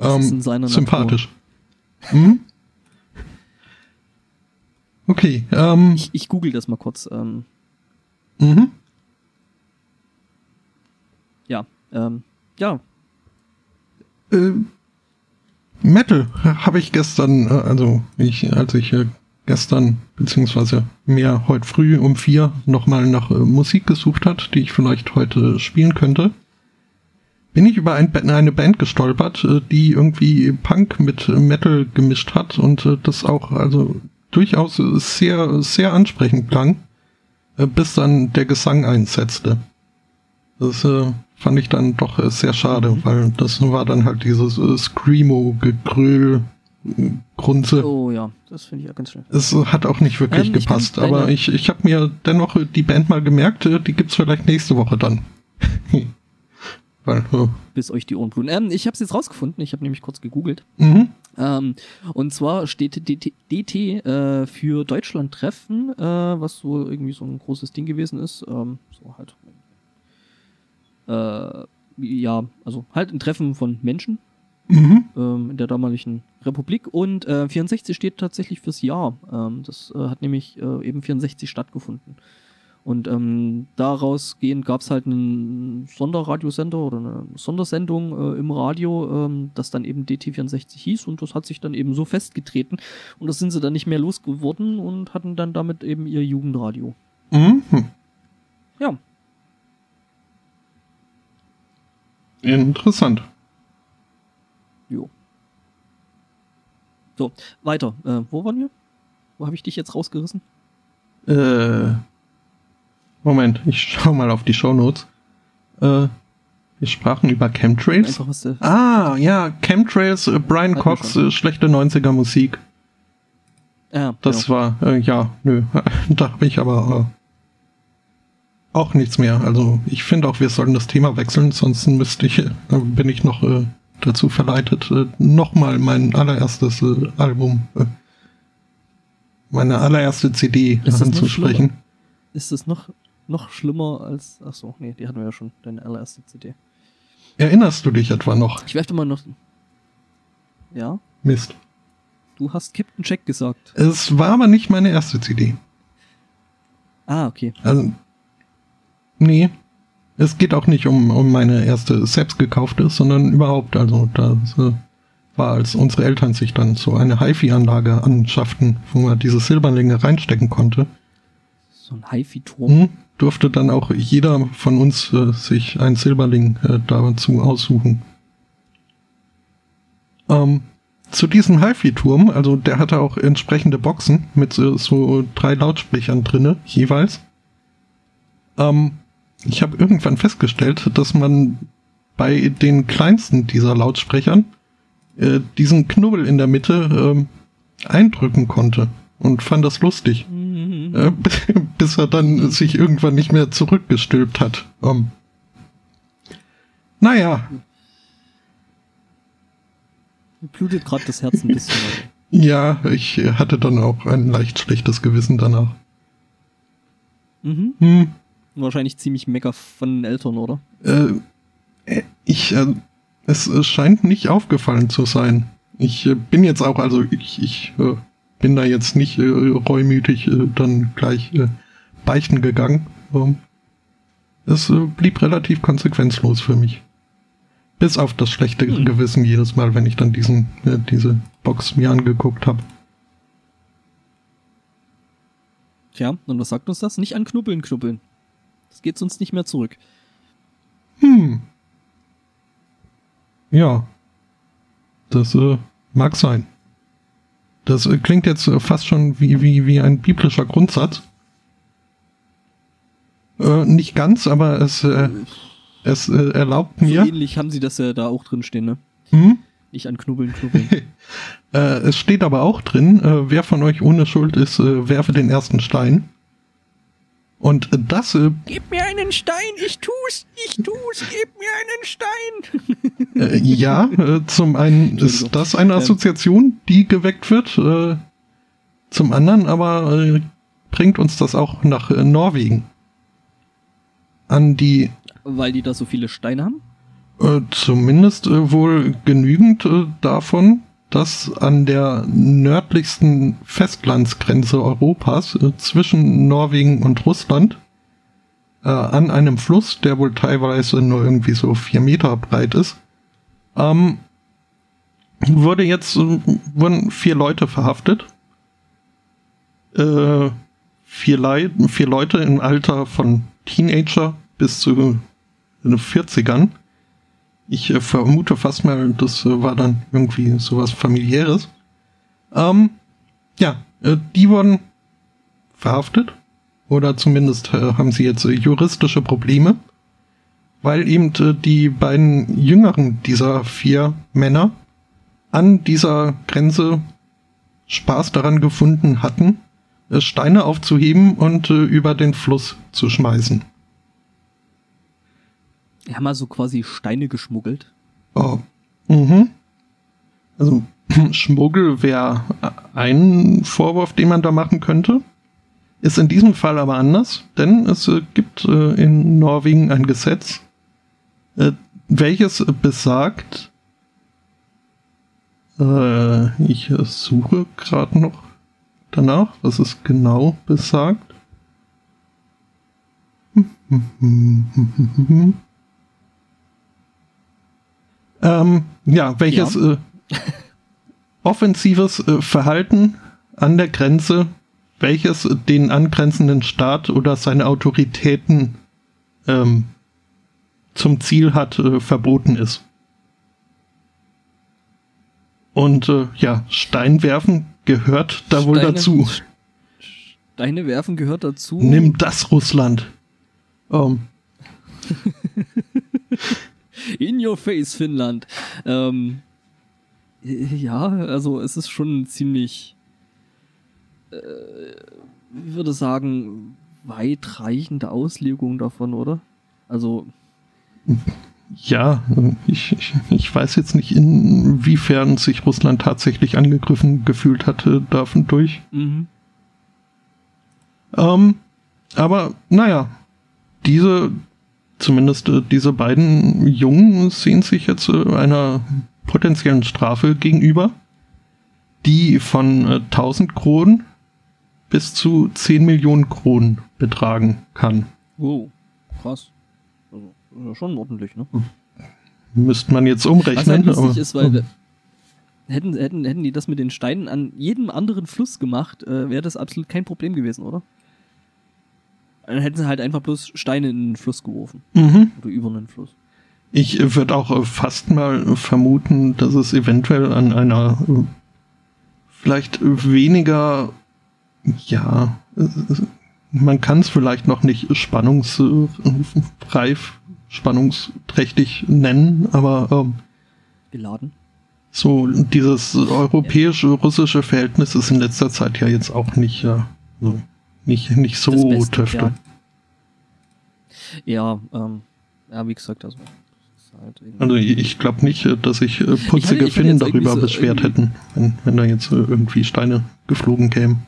Ähm, sympathisch. Hm? Okay. Ähm, ich, ich google das mal kurz. Ähm. Mhm. Ja. Ähm, ja. Äh, Metal habe ich gestern, äh, also ich, als ich äh, gestern beziehungsweise mehr heute früh um vier nochmal nach äh, Musik gesucht hat, die ich vielleicht heute spielen könnte, bin ich über ein, eine Band gestolpert, äh, die irgendwie Punk mit Metal gemischt hat und äh, das auch also durchaus sehr, sehr ansprechend klang, äh, bis dann der Gesang einsetzte. Das äh, fand ich dann doch sehr schade, mhm. weil das war dann halt dieses äh, Screamo-Gegröl, Grunze. Oh ja, das finde ich ja ganz schön. Es hat auch nicht wirklich ähm, gepasst, aber ich, ich habe mir dennoch die Band mal gemerkt, die gibt's vielleicht nächste Woche dann. Weil, oh. Bis euch die Ohren bluten. Ähm, ich habe es jetzt rausgefunden, ich habe nämlich kurz gegoogelt. Mhm. Ähm, und zwar steht DT, DT äh, für Deutschland-Treffen, äh, was wohl irgendwie so ein großes Ding gewesen ist. Ähm, so halt. Äh, ja, also halt ein Treffen von Menschen mhm. ähm, in der damaligen Republik. Und äh, 64 steht tatsächlich fürs Jahr. Ähm, das äh, hat nämlich äh, eben 64 stattgefunden. Und ähm, daraus gehend gab es halt einen Sonderradiosender oder eine Sondersendung äh, im Radio, ähm, das dann eben DT64 hieß und das hat sich dann eben so festgetreten und das sind sie dann nicht mehr losgeworden und hatten dann damit eben ihr Jugendradio. Mhm. Ja. Interessant. Jo. So, weiter. Äh, wo waren wir? Wo habe ich dich jetzt rausgerissen? Äh Moment, ich schau mal auf die Shownotes. Äh, wir sprachen über Chemtrails. ah, ja, Chemtrails, äh, Brian Cox, äh, schlechte 90er Musik. Ja, das genau. war, äh, ja, nö, da habe ich aber äh, auch nichts mehr. Also ich finde auch, wir sollten das Thema wechseln, sonst müsste ich, äh, bin ich noch äh, dazu verleitet, äh, nochmal mein allererstes äh, Album, äh, meine allererste CD anzusprechen. Ist das noch noch schlimmer als. Ach so, nee, die hatten wir ja schon, deine allererste CD. Erinnerst du dich etwa noch? Ich werfe mal noch. Ja? Mist. Du hast Captain Jack gesagt. Es war aber nicht meine erste CD. Ah, okay. Also, nee. Es geht auch nicht um, um meine erste selbst gekaufte, sondern überhaupt. Also, das äh, war, als unsere Eltern sich dann so eine HiFi-Anlage anschafften, wo man diese Silberlinge reinstecken konnte. So ein HiFi-Turm? Hm? Durfte dann auch jeder von uns äh, sich einen Silberling äh, dazu aussuchen. Ähm, zu diesem HiFi-Turm, also der hatte auch entsprechende Boxen mit äh, so drei Lautsprechern drinne jeweils. Ähm, ich habe irgendwann festgestellt, dass man bei den kleinsten dieser Lautsprechern äh, diesen Knubbel in der Mitte äh, eindrücken konnte und fand das lustig. Mhm. Äh, bis er dann sich irgendwann nicht mehr zurückgestülpt hat. Um, naja. Blutet gerade das Herz ein bisschen. ja, ich hatte dann auch ein leicht schlechtes Gewissen danach. Mhm. Hm. Wahrscheinlich ziemlich mecker von den Eltern, oder? Äh, ich, äh, es scheint nicht aufgefallen zu sein. Ich äh, bin jetzt auch, also ich, ich äh, bin da jetzt nicht äh, reumütig äh, dann gleich äh, beichten gegangen. Ähm, es äh, blieb relativ konsequenzlos für mich. Bis auf das schlechte hm. Gewissen jedes Mal, wenn ich dann diesen, äh, diese Box mir angeguckt habe. Tja, und was sagt uns das? Nicht an Knubbeln knubbeln. Das geht uns nicht mehr zurück. Hm. Ja. Das äh, mag sein. Das klingt jetzt fast schon wie, wie, wie ein biblischer Grundsatz. Äh, nicht ganz, aber es, äh, es äh, erlaubt mir. So ähnlich haben sie das ja da auch drin stehen, ne? Hm? Nicht an Knubbeln, Knubbeln. äh, es steht aber auch drin, äh, wer von euch ohne Schuld ist, äh, werfe den ersten Stein. Und das. Äh, gib mir einen Stein, ich tu's, ich tu's, gib mir einen Stein. äh, ja, äh, zum einen ist das eine Assoziation, die geweckt wird. Äh, zum anderen aber äh, bringt uns das auch nach äh, Norwegen. An die. Weil die da so viele Steine haben? Äh, zumindest äh, wohl genügend äh, davon, dass an der nördlichsten Festlandsgrenze Europas äh, zwischen Norwegen und Russland äh, an einem Fluss, der wohl teilweise nur irgendwie so vier Meter breit ist, ähm, wurde jetzt äh, wurden vier Leute verhaftet. Äh, vier, Le vier Leute im Alter von Teenager bis zu 40ern. Ich äh, vermute fast mal, das äh, war dann irgendwie sowas familiäres. Ähm, ja, äh, die wurden verhaftet oder zumindest äh, haben sie jetzt äh, juristische Probleme, weil eben äh, die beiden jüngeren dieser vier Männer an dieser Grenze Spaß daran gefunden hatten, Steine aufzuheben und über den Fluss zu schmeißen. Die haben also quasi Steine geschmuggelt. Oh. Mhm. Also Schmuggel wäre ein Vorwurf, den man da machen könnte. Ist in diesem Fall aber anders, denn es äh, gibt äh, in Norwegen ein Gesetz, äh, welches besagt, ich suche gerade noch danach, was es genau besagt. Ähm, ja, welches ja. Äh, offensives äh, Verhalten an der Grenze welches den angrenzenden Staat oder seine Autoritäten ähm, zum Ziel hat, äh, verboten ist. Und äh, ja, Steinwerfen gehört da Steine, wohl dazu. Steine werfen gehört dazu. Nimm das, Russland. Um. In your face, Finnland. Ähm, ja, also es ist schon ziemlich äh, ich würde sagen, weitreichende Auslegung davon, oder? Also. Ja, ich, ich, ich weiß jetzt nicht, inwiefern sich Russland tatsächlich angegriffen gefühlt hatte davon durch. Mhm. Ähm, aber naja, diese, zumindest äh, diese beiden Jungen sehen sich jetzt äh, einer potenziellen Strafe gegenüber, die von äh, 1000 Kronen bis zu 10 Millionen Kronen betragen kann. Wow, krass. Also, schon ordentlich, ne? Müsste man jetzt umrechnen. Was halt aber, ist, weil oh. hätten, hätten, hätten die das mit den Steinen an jedem anderen Fluss gemacht, äh, wäre das absolut kein Problem gewesen, oder? Dann hätten sie halt einfach bloß Steine in den Fluss geworfen. Mhm. Oder über einen Fluss. Ich würde auch äh, fast mal vermuten, dass es eventuell an einer äh, vielleicht weniger ja, man kann es vielleicht noch nicht spannungsreif, spannungsträchtig nennen, aber ähm, geladen. So, dieses europäische-russische Verhältnis ist in letzter Zeit ja jetzt auch nicht, äh, so, nicht, nicht so Beste. Ja, ja, ähm, ja, wie gesagt, also. Halt also ich glaube nicht, äh, dass sich äh, putzige Finnen darüber so beschwert hätten, wenn, wenn da jetzt irgendwie Steine geflogen kämen.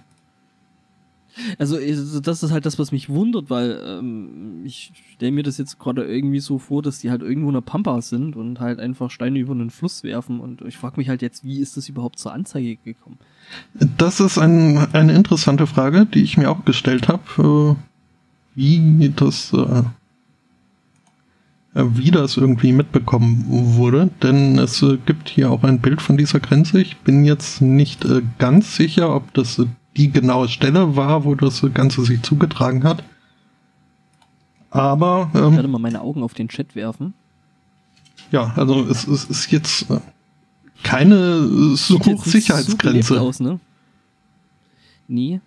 Also das ist halt das, was mich wundert, weil ähm, ich stelle mir das jetzt gerade irgendwie so vor, dass die halt irgendwo in der Pampa sind und halt einfach Steine über einen Fluss werfen und ich frage mich halt jetzt, wie ist das überhaupt zur Anzeige gekommen? Das ist ein, eine interessante Frage, die ich mir auch gestellt habe, äh, wie das äh, wie das irgendwie mitbekommen wurde, denn es äh, gibt hier auch ein Bild von dieser Grenze. Ich bin jetzt nicht ganz sicher, ob das die genaue Stelle war, wo das Ganze sich zugetragen hat. Aber. Ähm, ich werde mal meine Augen auf den Chat werfen. Ja, also es, es ist jetzt keine so Hochsicherheitsgrenze. So aus, ne? Nie.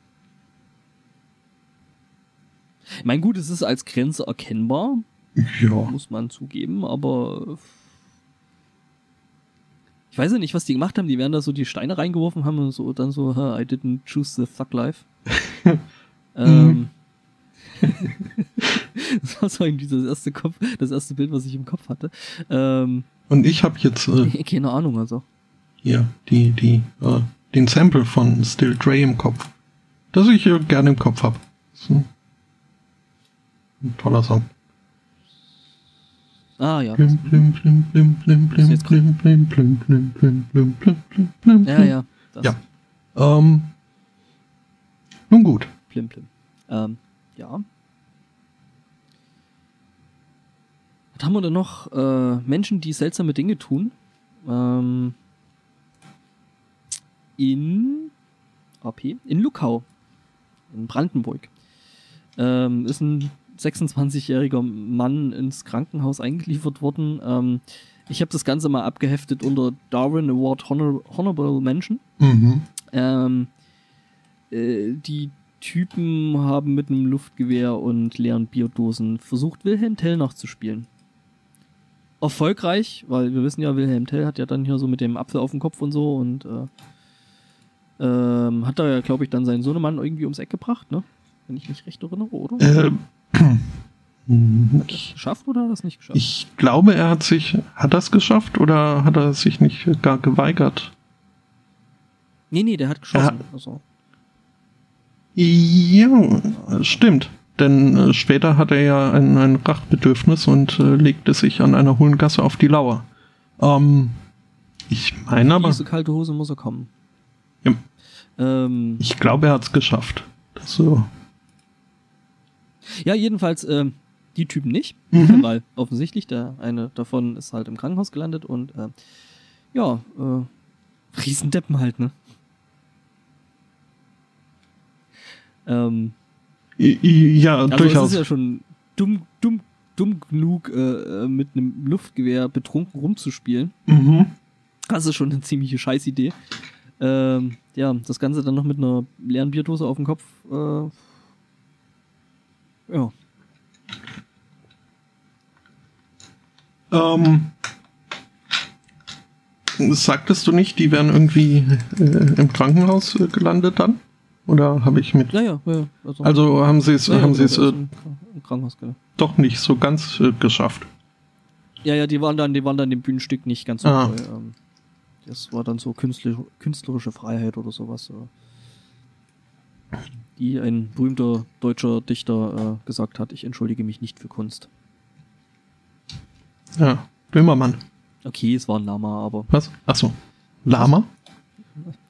Mein gut, es ist als Grenze erkennbar. Ja. Muss man zugeben, aber ich weiß ja nicht, was die gemacht haben. Die werden da so die Steine reingeworfen haben und so dann so, I didn't choose the thug life. ähm, das war so irgendwie das erste Kopf, das erste Bild, was ich im Kopf hatte. Ähm, und ich habe jetzt äh, keine Ahnung, also. Hier, die, die, äh, den Sample von Still Dre im Kopf. Das ich äh, gerne im Kopf habe. Ein, ein toller Song. Ah ja. Ja, ja. Ja. Ähm, nun gut. Plim, plim. Ähm, ja. Was haben wir denn noch? Äh, Menschen, die seltsame Dinge tun. Ähm, in AP, in Lukau, in Brandenburg. Ähm, ist ein 26-jähriger Mann ins Krankenhaus eingeliefert worden. Ähm, ich habe das Ganze mal abgeheftet unter Darwin Award Honor Honorable Mention. Mhm. Ähm, äh, die Typen haben mit einem Luftgewehr und leeren Bierdosen versucht, Wilhelm Tell nachzuspielen. Erfolgreich, weil wir wissen ja, Wilhelm Tell hat ja dann hier so mit dem Apfel auf dem Kopf und so und äh, ähm, hat da ja, glaube ich, dann seinen Sohnemann irgendwie ums Eck gebracht, ne? Wenn ich mich recht erinnere, oder? Ähm, hat das geschafft oder hat er das nicht geschafft? Ich glaube, er hat sich, hat das geschafft oder hat er sich nicht gar geweigert? Nee, nee, der hat geschossen. Ja, also. ja stimmt. Denn äh, später hat er ja ein, ein Rachbedürfnis und äh, legte sich an einer hohlen Gasse auf die Lauer. Ähm, ich meine aber. Diese kalte Hose muss er kommen. Ja. Ähm, ich glaube, er hat es geschafft. Das so. Ja, jedenfalls äh, die Typen nicht, mhm. weil offensichtlich der eine davon ist halt im Krankenhaus gelandet und äh, ja, äh, Riesendeppen halt, ne? Ähm, ja, also durchaus. Es ist ja schon dumm, dumm, dumm genug, äh, mit einem Luftgewehr betrunken rumzuspielen. Mhm. Das ist schon eine ziemliche Scheißidee. Ähm, ja, das Ganze dann noch mit einer leeren Bierdose auf dem Kopf. Äh, ja. Ähm, sagtest du nicht, die wären irgendwie äh, im Krankenhaus äh, gelandet dann? Oder habe ich mit? Ja, ja, ja. Also, also haben sie es, ja, haben ja, sie es äh, im Krankenhaus genau. doch nicht so ganz äh, geschafft. Ja, ja, die waren dann, die waren dann dem Bühnenstück nicht ganz so ah. treu. Ähm, das war dann so künstlerische, künstlerische Freiheit oder sowas. Äh, die ein berühmter deutscher Dichter äh, gesagt hat, ich entschuldige mich nicht für Kunst. Ja, Böhmermann. Okay, es war ein Lama, aber. Was? Achso. Lama?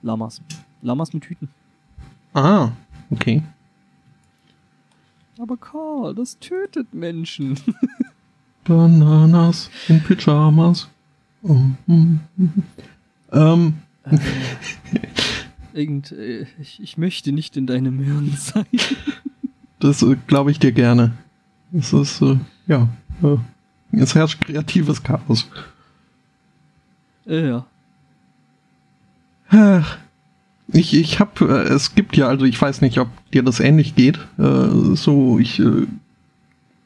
Lamas. Lamas mit Hüten. Ah, okay. Aber Karl, das tötet Menschen. Bananas in Pyjamas. Oh, mm, mm. Ähm. Äh, irgend, äh, ich, ich möchte nicht in deinem Hirn sein. Das äh, glaube ich dir gerne. Es ist, äh, ja, äh, es herrscht kreatives Chaos. Ja. Ich, ich habe, äh, es gibt ja, also ich weiß nicht, ob dir das ähnlich geht. Äh, so, ich, äh,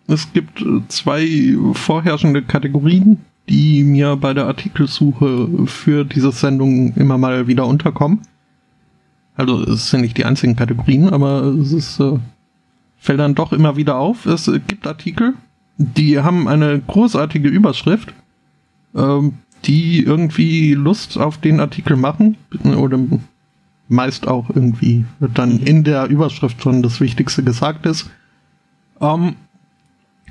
es gibt äh, zwei vorherrschende Kategorien, die mir bei der Artikelsuche für diese Sendung immer mal wieder unterkommen. Also es sind nicht die einzigen Kategorien, aber es ist, äh, fällt dann doch immer wieder auf. Es äh, gibt Artikel, die haben eine großartige Überschrift, ähm, die irgendwie Lust auf den Artikel machen oder meist auch irgendwie dann in der Überschrift schon das Wichtigste gesagt ist. Ähm,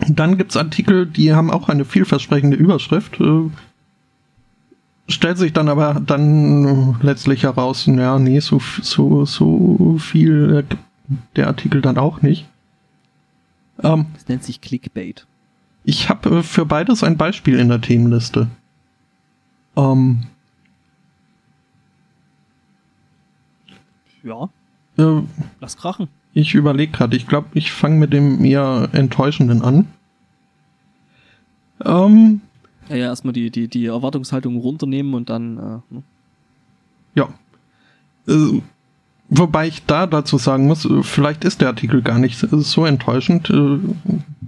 dann gibt's Artikel, die haben auch eine vielversprechende Überschrift, äh, stellt sich dann aber dann letztlich heraus, ja, nee, so, so, so viel äh, der Artikel dann auch nicht. Ähm, das nennt sich Clickbait. Ich habe äh, für beides ein Beispiel in der Themenliste. Ähm, Ja. Äh, Lass krachen. Ich überlege gerade. Ich glaube, ich fange mit dem eher enttäuschenden an. Ähm, ja, ja, erstmal die, die, die Erwartungshaltung runternehmen und dann. Äh, ne? Ja. Äh, wobei ich da dazu sagen muss, äh, vielleicht ist der Artikel gar nicht so enttäuschend. Äh,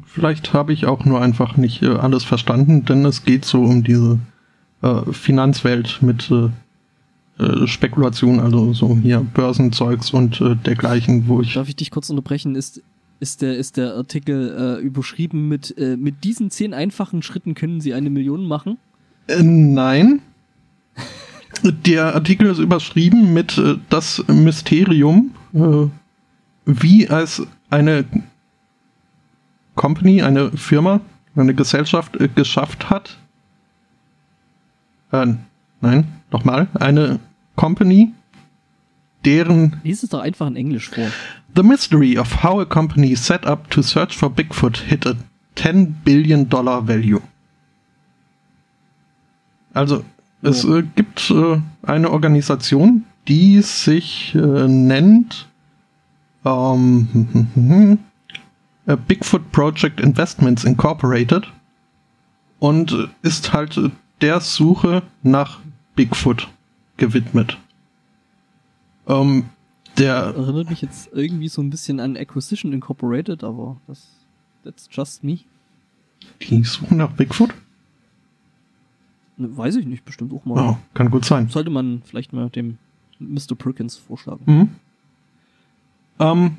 vielleicht habe ich auch nur einfach nicht äh, alles verstanden, denn es geht so um diese Finanzwelt mit äh, Spekulation, also so hier Börsenzeugs und äh, dergleichen, wo ich. Darf ich dich kurz unterbrechen? Ist, ist, der, ist der Artikel äh, überschrieben mit, äh, mit diesen zehn einfachen Schritten können Sie eine Million machen? Äh, nein. der Artikel ist überschrieben mit äh, das Mysterium, äh, wie als eine Company, eine Firma, eine Gesellschaft äh, geschafft hat. Äh, nein, nochmal, eine Company, deren. Lies es doch einfach in Englisch vor. The mystery of how a company set up to search for Bigfoot hit a 10 Billion Dollar value. Also, es äh, gibt äh, eine Organisation, die sich äh, nennt ähm, Bigfoot Project Investments Incorporated und ist halt der Suche nach Bigfoot gewidmet. Ähm, der erinnert mich jetzt irgendwie so ein bisschen an Acquisition Incorporated, aber das that's just me. Die suchen nach Bigfoot? Ne, weiß ich nicht, bestimmt auch mal. Oh, kann gut sein. Sollte man vielleicht mal dem Mr. Perkins vorschlagen. Mhm. Ähm,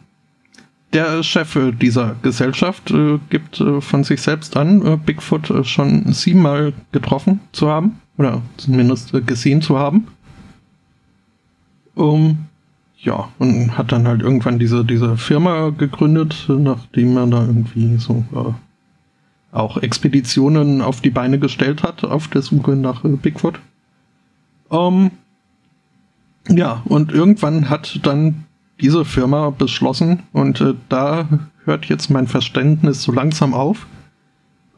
der Chef dieser Gesellschaft äh, gibt äh, von sich selbst an, äh, Bigfoot äh, schon siebenmal getroffen zu haben. Oder zumindest äh, gesehen zu haben. Um, ja, und hat dann halt irgendwann diese, diese Firma gegründet, nachdem er da irgendwie so äh, auch Expeditionen auf die Beine gestellt hat auf der Suche nach Bigfoot. Um, ja, und irgendwann hat dann diese Firma beschlossen, und äh, da hört jetzt mein Verständnis so langsam auf,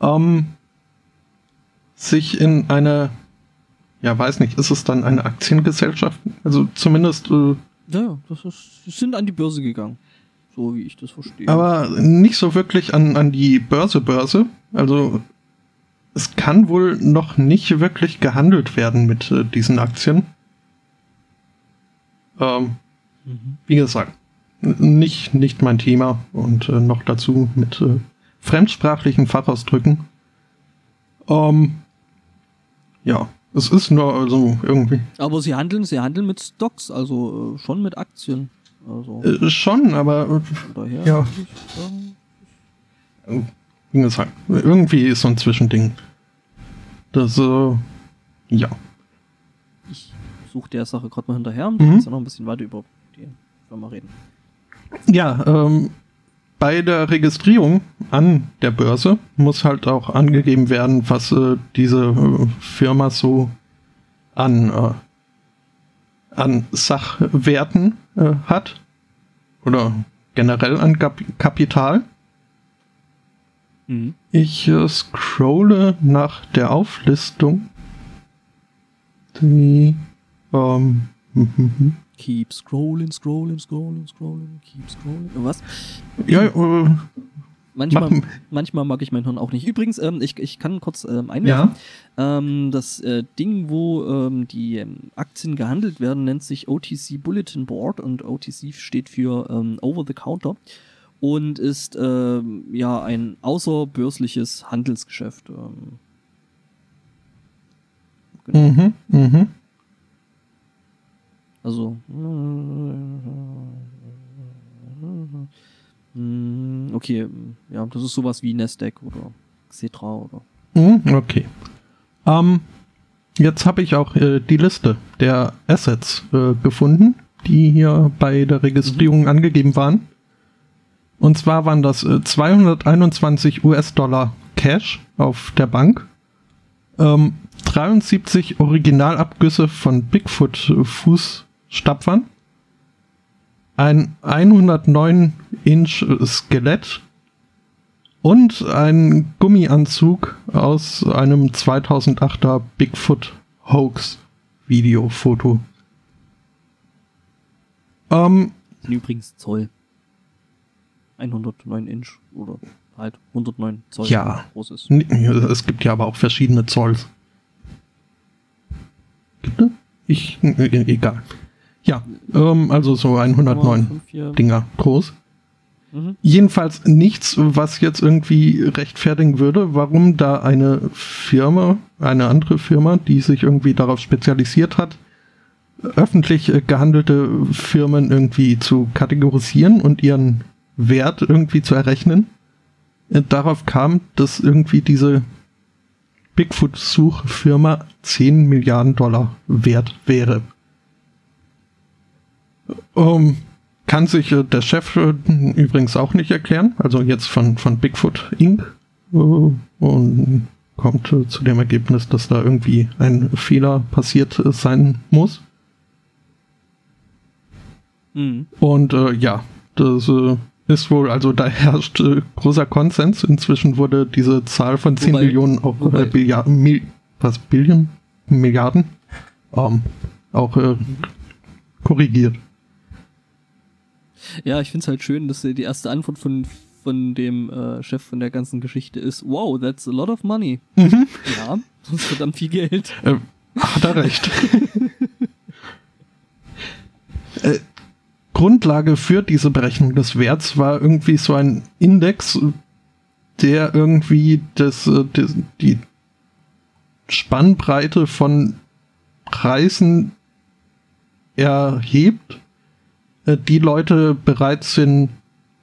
ähm, sich in eine, ja, weiß nicht, ist es dann eine Aktiengesellschaft? Also zumindest. Äh, ja, das ist, sie sind an die Börse gegangen. So wie ich das verstehe. Aber nicht so wirklich an, an die Börse, Börse. Also es kann wohl noch nicht wirklich gehandelt werden mit äh, diesen Aktien. Ähm, mhm. Wie gesagt, nicht, nicht mein Thema und äh, noch dazu mit äh, fremdsprachlichen Fachausdrücken. Ähm, ja, es ist nur also irgendwie. Aber sie handeln, sie handeln mit Stocks, also äh, schon mit Aktien. Also äh, schon, aber daher ja. Wie gesagt, irgendwie ist so ein Zwischending. Das, äh, ja suche der Sache gerade mal hinterher und mhm. kannst dann noch ein bisschen weiter über die Firma reden. Ja, ähm, bei der Registrierung an der Börse muss halt auch angegeben werden, was äh, diese äh, Firma so an, äh, an Sachwerten äh, hat oder generell an Kap Kapital. Mhm. Ich äh, scrolle nach der Auflistung. Die ähm, mhm. Keep scrolling, scrolling, scrolling, scrolling, keep scrolling. Was? Ja, äh, manchmal, manchmal mag ich mein Hirn auch nicht. Übrigens, ähm, ich, ich kann kurz ähm, einwerfen. Ja. Ähm, das äh, Ding, wo ähm, die ähm, Aktien gehandelt werden, nennt sich OTC Bulletin Board und OTC steht für ähm, Over the Counter und ist ähm, ja ein außerbörsliches Handelsgeschäft. Ähm. Genau. Mhm, mhm. Also. Okay, ja, das ist sowas wie Nasdaq oder Xetra oder. Mhm, okay. Ähm, jetzt habe ich auch äh, die Liste der Assets äh, gefunden, die hier bei der Registrierung mhm. angegeben waren. Und zwar waren das äh, 221 US-Dollar Cash auf der Bank, ähm, 73 Originalabgüsse von Bigfoot Fuß Stapfern, ein 109 Inch Skelett und ein Gummianzug aus einem 2008er Bigfoot Hoax Videofoto. Ähm, übrigens Zoll. 109 Inch oder halt 109 Zoll ja, groß ist. Es gibt ja aber auch verschiedene Zolls. Gibt es? Ich, egal. Ja, ähm, also so 109 Dinger groß. Mhm. Jedenfalls nichts, was jetzt irgendwie rechtfertigen würde, warum da eine Firma, eine andere Firma, die sich irgendwie darauf spezialisiert hat, öffentlich gehandelte Firmen irgendwie zu kategorisieren und ihren Wert irgendwie zu errechnen, äh, darauf kam, dass irgendwie diese Bigfoot-Suchfirma 10 Milliarden Dollar wert wäre. Ähm, kann sich äh, der Chef äh, übrigens auch nicht erklären, also jetzt von, von Bigfoot Inc. äh, und kommt äh, zu dem Ergebnis, dass da irgendwie ein Fehler passiert äh, sein muss. Mhm. Und ja, das ist wohl, also da herrscht großer Konsens. Inzwischen wurde diese Zahl von 10 wobei, Millionen auch äh, Billiarden, Mil was, Billion? Milliarden? Ähm, auch äh, korrigiert. Ja, ich finde es halt schön, dass die erste Antwort von, von dem äh, Chef von der ganzen Geschichte ist, wow, that's a lot of money. Mhm. Ja, das ist verdammt viel Geld. Äh, hat er recht. äh, Grundlage für diese Berechnung des Werts war irgendwie so ein Index, der irgendwie das, äh, das die Spannbreite von Preisen erhebt, die Leute bereit sind,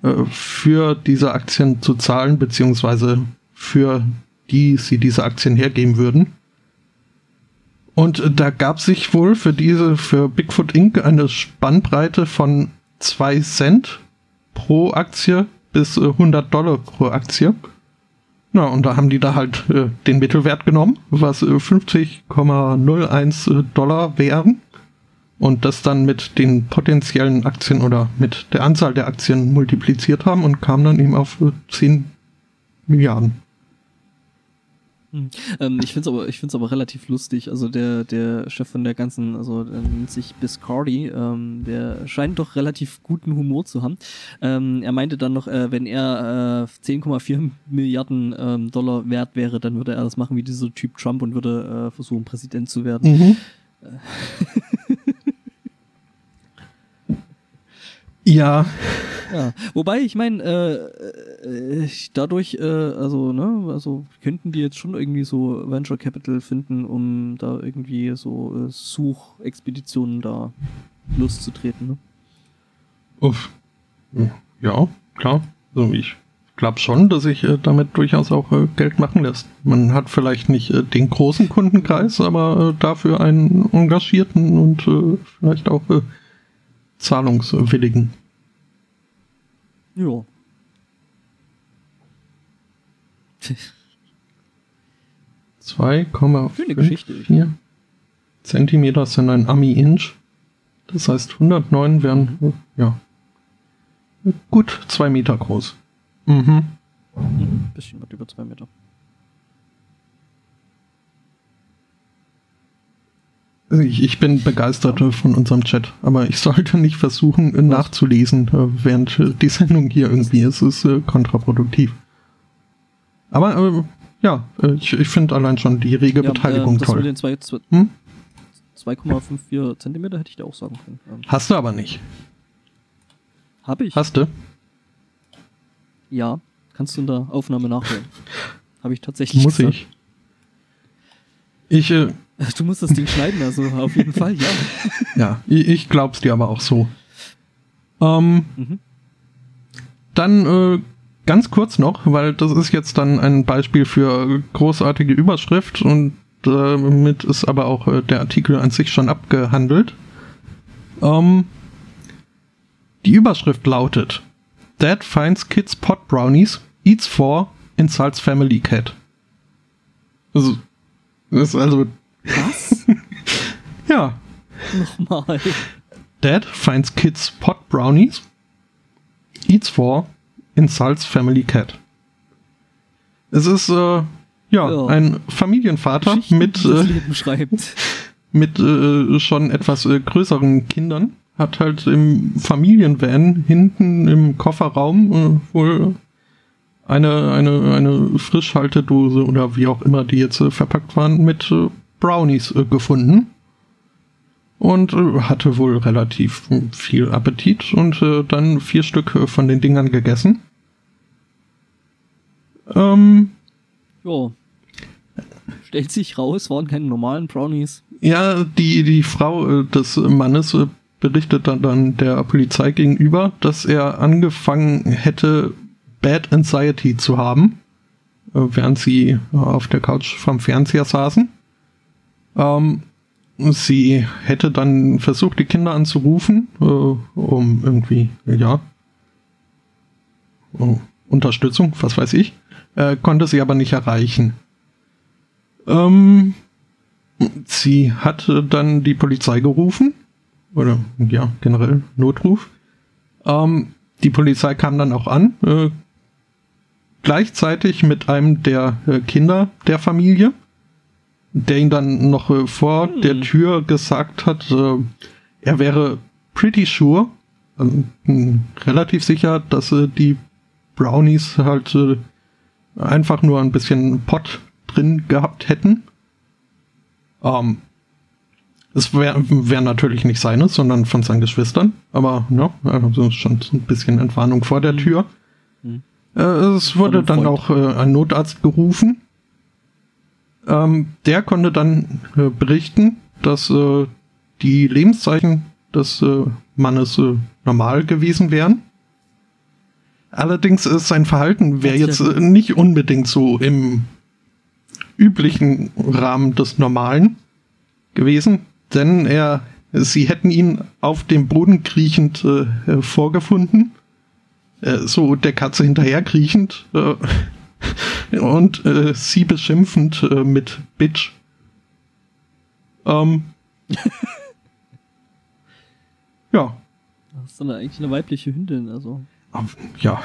äh, für diese Aktien zu zahlen, beziehungsweise für die sie diese Aktien hergeben würden. Und da gab sich wohl für diese, für Bigfoot Inc. eine Spannbreite von 2 Cent pro Aktie bis 100 Dollar pro Aktie. Na, und da haben die da halt äh, den Mittelwert genommen, was äh, 50,01 Dollar wären. Und das dann mit den potenziellen Aktien oder mit der Anzahl der Aktien multipliziert haben und kam dann eben auf 10 äh, Milliarden. Hm. Ähm, ich finde es aber, ich find's aber relativ lustig. Also der, der Chef von der ganzen, also der nennt sich Biscardi, ähm, der scheint doch relativ guten Humor zu haben. Ähm, er meinte dann noch, äh, wenn er äh, 10,4 Milliarden ähm, Dollar wert wäre, dann würde er das machen wie dieser Typ Trump und würde äh, versuchen, Präsident zu werden. Mhm. Ja. ja. Wobei, ich meine, äh, äh, dadurch, äh, also, ne, also könnten die jetzt schon irgendwie so Venture Capital finden, um da irgendwie so äh, Suchexpeditionen da loszutreten, ne? Uff. Ja, klar. Also ich glaube schon, dass sich äh, damit durchaus auch äh, Geld machen lässt. Man hat vielleicht nicht äh, den großen Kundenkreis, aber äh, dafür einen engagierten und äh, vielleicht auch äh, zahlungswilligen. Ja. Zwei Komma Zentimeter sind ein Ami-Inch. Das heißt 109 wären ja gut zwei Meter groß. Mhm. mhm. Bisschen was über zwei Meter. Ich, ich, bin begeistert von unserem Chat, aber ich sollte nicht versuchen Was? nachzulesen, äh, während die Sendung hier irgendwie ist. Es ist äh, kontraproduktiv. Aber äh, ja, äh, ich, ich finde allein schon die rege ja, Beteiligung das toll. Mit den 2,54 hm? Zentimeter hätte ich dir auch sagen können. Ähm. Hast du aber nicht. Habe ich. Hast du? Ja, kannst du in der Aufnahme nachhören. Habe ich tatsächlich Muss gesagt. ich. Ich, äh, Du musst das Ding schneiden, also auf jeden Fall, ja. Ja, ich, ich glaub's dir aber auch so. Ähm, mhm. Dann äh, ganz kurz noch, weil das ist jetzt dann ein Beispiel für großartige Überschrift und damit ist aber auch äh, der Artikel an sich schon abgehandelt. Ähm, die Überschrift lautet Dad finds kids pot brownies, eats four, insults family cat. Also, das ist also was? ja. Nochmal. Dad finds kids pot brownies, eats four, insults family cat. Es ist, äh, ja, ja, ein Familienvater mit, äh, mit äh, schon etwas äh, größeren Kindern. Hat halt im Familienvan hinten im Kofferraum äh, wohl eine, eine, eine Frischhaltedose oder wie auch immer die jetzt äh, verpackt waren mit Brownies äh, gefunden und äh, hatte wohl relativ viel Appetit und äh, dann vier Stück von den Dingern gegessen. Ähm, jo. Stellt sich raus, waren keine normalen Brownies. Ja, die, die Frau des Mannes berichtet dann, dann der Polizei gegenüber, dass er angefangen hätte, Bad Anxiety zu haben, während sie auf der Couch vom Fernseher saßen. Ähm, sie hätte dann versucht, die Kinder anzurufen, äh, um irgendwie, ja, oh, Unterstützung, was weiß ich, äh, konnte sie aber nicht erreichen. Ähm, sie hat dann die Polizei gerufen. Oder ja, generell Notruf. Ähm, die Polizei kam dann auch an. Äh, gleichzeitig mit einem der äh, Kinder der Familie, der ihn dann noch äh, vor hm. der Tür gesagt hat, äh, er wäre pretty sure, also, relativ sicher, dass äh, die Brownies halt äh, einfach nur ein bisschen Pott drin gehabt hätten. Ähm, es wäre wär natürlich nicht seines, sondern von seinen Geschwistern. Aber ja, also schon ein bisschen Entwarnung vor der mhm. Tür. Mhm. Äh, es wurde dann auch äh, ein Notarzt gerufen. Ähm, der konnte dann äh, berichten, dass äh, die Lebenszeichen des äh, Mannes äh, normal gewesen wären. Allerdings ist sein Verhalten wäre jetzt nicht unbedingt so im üblichen Rahmen des Normalen gewesen denn er, sie hätten ihn auf dem Boden kriechend äh, vorgefunden, äh, so der Katze hinterher kriechend äh, und äh, sie beschimpfend äh, mit Bitch. Ähm, ja. Das ist dann eigentlich eine weibliche Hündin, also. Ja.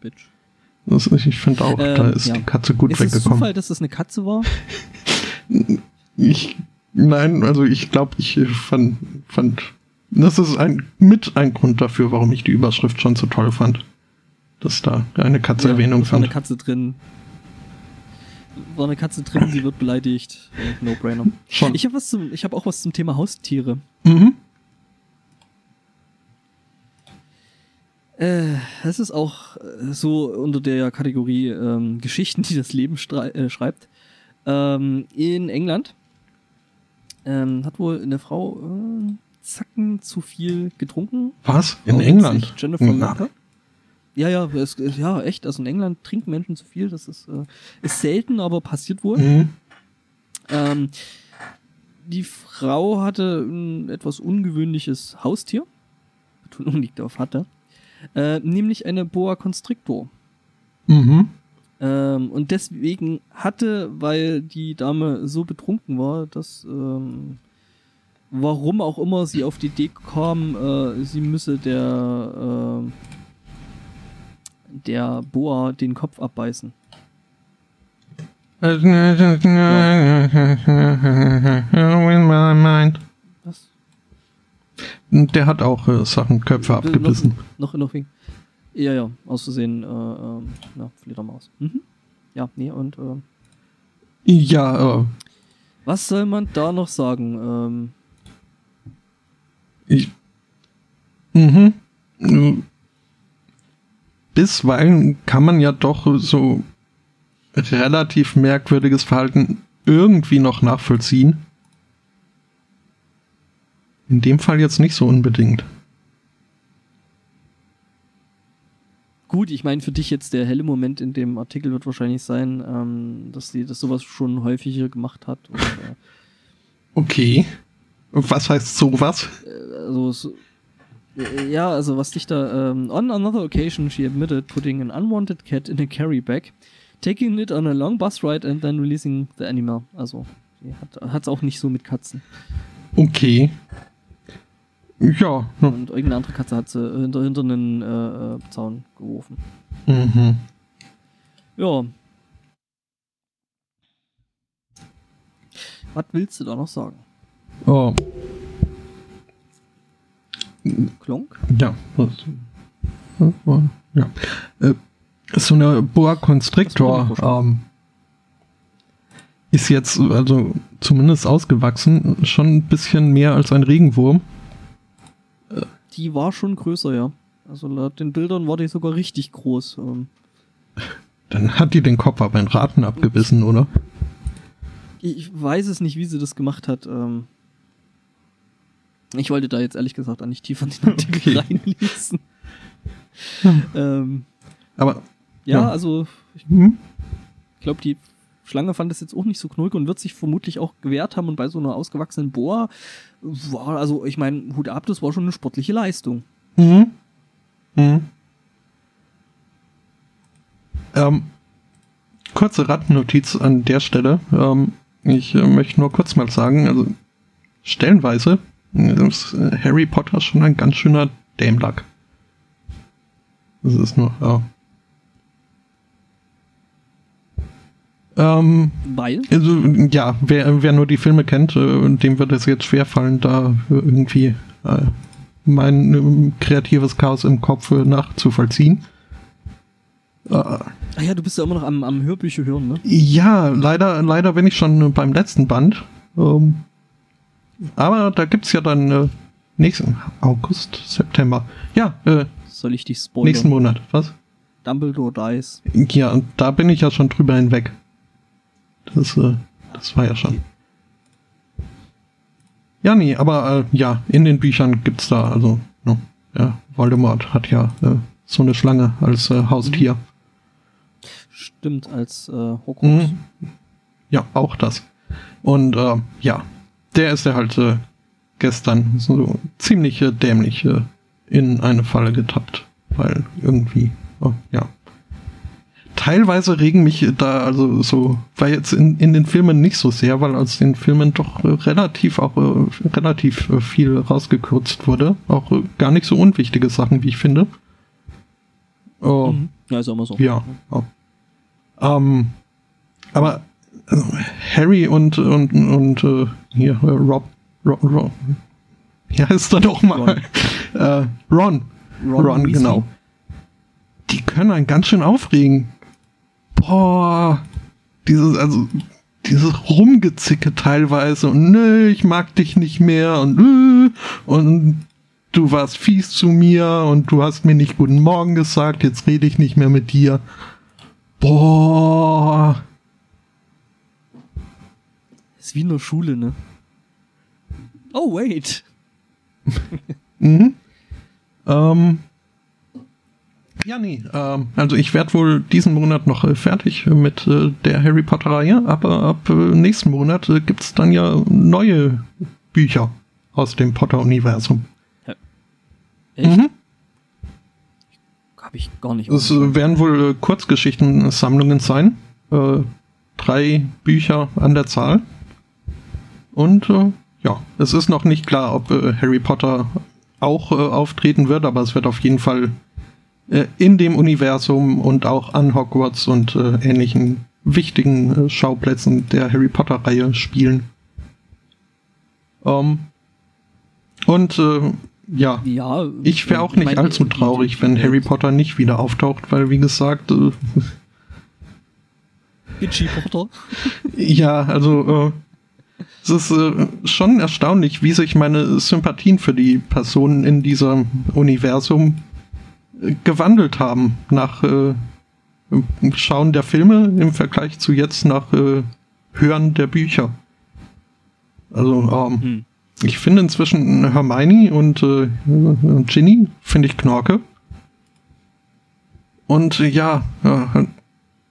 Bitch. Das, ich finde auch, ähm, da ist ja. die Katze gut ist weggekommen. Ist es Zufall, dass das eine Katze war? Ich Nein, also ich glaube, ich fand, fand, das ist ein, mit ein Grund dafür, warum ich die Überschrift schon so toll fand. Dass da eine Katze ja, Erwähnung fand. War eine Katze drin. War eine Katze drin, sie wird beleidigt. No brainer. Schon. Ich habe was zum, ich habe auch was zum Thema Haustiere. Mhm. Äh, es ist auch äh, so unter der Kategorie ähm, Geschichten, die das Leben äh, schreibt. Ähm, in England ähm, hat wohl eine Frau äh, Zacken zu viel getrunken. Was? In England? Jennifer Na. Ja, ja, es, ja, echt. Also in England trinken Menschen zu viel. Das ist, äh, ist selten, aber passiert wohl. Mhm. Ähm, die Frau hatte ein etwas ungewöhnliches Haustier. Betonung liegt auf hatte. Äh, nämlich eine Boa Constrictor. Mhm. Ähm, und deswegen hatte, weil die Dame so betrunken war, dass ähm, warum auch immer sie auf die Idee kam, äh, sie müsse der äh, der Boa den Kopf abbeißen. Was? Der hat auch äh, Sachen Köpfe abgebissen. Noch, noch, noch wegen. Ja, ja, auszusehen, äh, äh, ja, Fledermaus. Mhm. Ja, nee, und, äh, Ja, äh, Was soll man da noch sagen? Ähm, ich, mhm. Bisweilen kann man ja doch so relativ merkwürdiges Verhalten irgendwie noch nachvollziehen. In dem Fall jetzt nicht so unbedingt. Gut, ich meine, für dich jetzt der helle Moment in dem Artikel wird wahrscheinlich sein, ähm, dass sie das sowas schon häufiger gemacht hat. Und, äh, okay. Was heißt sowas? Äh, also, so, ja, also was dich da. Ähm, on another occasion, she admitted putting an unwanted cat in a carry bag, taking it on a long bus ride and then releasing the animal. Also, sie hat es auch nicht so mit Katzen. Okay. Ja. Und irgendeine andere Katze hat sie hinter, hinter einen äh, äh, Zaun geworfen. Mhm. Ja. Was willst du da noch sagen? Oh. Klonk? Ja. Ja. Äh, so eine Boa Constrictor ähm, ist jetzt, also zumindest ausgewachsen, schon ein bisschen mehr als ein Regenwurm die war schon größer, ja. Also laut den Bildern war die sogar richtig groß. Ähm. Dann hat die den Kopf aber in Raten abgebissen, oder? Ich weiß es nicht, wie sie das gemacht hat. Ähm. Ich wollte da jetzt ehrlich gesagt auch nicht tiefer in den Artikel okay. reinlesen. Hm. Ähm, aber. Ja, ja. also ich hm? glaube, die Schlange fand es jetzt auch nicht so knullig und wird sich vermutlich auch gewehrt haben und bei so einer ausgewachsenen Bohr war, also ich meine, Hut ab, das war schon eine sportliche Leistung. Mhm. Mhm. Ähm, kurze Randnotiz an der Stelle. Ähm, ich äh, möchte nur kurz mal sagen, also stellenweise ist äh, Harry Potter schon ein ganz schöner Dämlack. Das ist nur, ja. Ähm, Weil? Also, ja, wer, wer nur die Filme kennt, äh, dem wird es jetzt schwerfallen, da irgendwie äh, mein äh, kreatives Chaos im Kopf äh, nachzuvollziehen. Ach ja, du bist ja immer noch am, am Hörbücher hören, ne? Ja, leider, leider bin ich schon beim letzten Band. Ähm, aber da gibt's ja dann äh, nächsten August, September. Ja, äh, soll ich dich spoilern? Nächsten Monat, was? Dumbledore dies. Ja, und da bin ich ja schon drüber hinweg. Das, äh, das war ja schon. Ja, nee, aber äh, ja, in den Büchern gibt's da, also, no, ja, Voldemort hat ja äh, so eine Schlange als äh, Haustier. Mhm. Stimmt, als äh, Hokus. Mhm. Ja, auch das. Und äh, ja, der ist ja halt äh, gestern so ziemlich äh, dämlich äh, in eine Falle getappt, weil irgendwie, oh, ja. Teilweise regen mich da, also so, war jetzt in, in den Filmen nicht so sehr, weil aus den Filmen doch äh, relativ auch äh, relativ äh, viel rausgekürzt wurde. Auch gar nicht so unwichtige Sachen, wie ich finde. Oh, mhm. Ja, ist auch immer so. Ja. Oh. Ähm, aber also, Harry und und und äh, hier äh, Rob, Rob, Rob ja ist da doch mal Ron, äh, Ron, Ron, Ron genau. Die können einen ganz schön aufregen. Boah, dieses also dieses Rumgezicke teilweise und nö, ich mag dich nicht mehr und nö, und du warst fies zu mir und du hast mir nicht guten Morgen gesagt, jetzt rede ich nicht mehr mit dir. Boah. Ist wie in der Schule, ne? Oh, wait. mhm. Ähm. Ja, nee. Ähm, also ich werde wohl diesen Monat noch äh, fertig mit äh, der Harry Potter-Reihe, aber ab äh, nächsten Monat äh, gibt es dann ja neue Bücher aus dem Potter-Universum. Ja. Echt? Mhm. Habe ich gar nicht. Es werden wohl äh, Kurzgeschichtensammlungen sein. Äh, drei Bücher an der Zahl. Und äh, ja, es ist noch nicht klar, ob äh, Harry Potter auch äh, auftreten wird, aber es wird auf jeden Fall äh, in dem Universum und auch an Hogwarts und äh, ähnlichen wichtigen Schauplätzen der Harry Potter-Reihe spielen. Um, ähm, und ja, ja ich wäre auch nicht meine, allzu traurig, wenn Harry Potter nicht wieder auftaucht, weil wie gesagt. Äh, Itchy Potter? ja, also äh, es ist äh, schon erstaunlich, wie sich meine Sympathien für die Personen in diesem Universum äh, gewandelt haben nach äh, Schauen der Filme im Vergleich zu jetzt nach äh, Hören der Bücher. Also ähm, hm. Ich finde inzwischen Hermione und äh, Ginny finde ich Knorke. Und ja,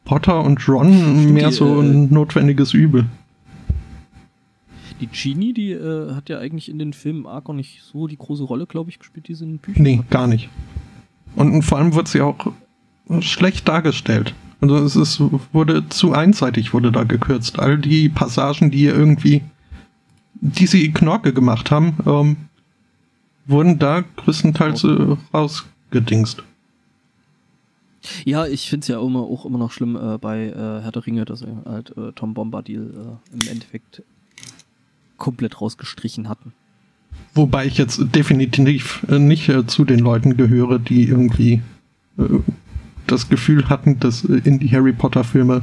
Potter und Ron mehr die, so ein notwendiges Übel. Die Ginny, die äh, hat ja eigentlich in den Filmen arg auch nicht so die große Rolle, glaube ich, gespielt, die sie in den Büchern Nee, gar nicht. Und, und vor allem wird sie auch schlecht dargestellt. Also es ist, wurde zu einseitig wurde da gekürzt. All die Passagen, die irgendwie die sie Knorke gemacht haben, ähm, wurden da größtenteils äh, rausgedingst. Ja, ich finde es ja immer, auch immer noch schlimm äh, bei äh, Herr der Ringe, dass sie halt äh, Tom Bombadil äh, im Endeffekt komplett rausgestrichen hatten. Wobei ich jetzt definitiv äh, nicht äh, zu den Leuten gehöre, die irgendwie äh, das Gefühl hatten, dass äh, in die Harry Potter Filme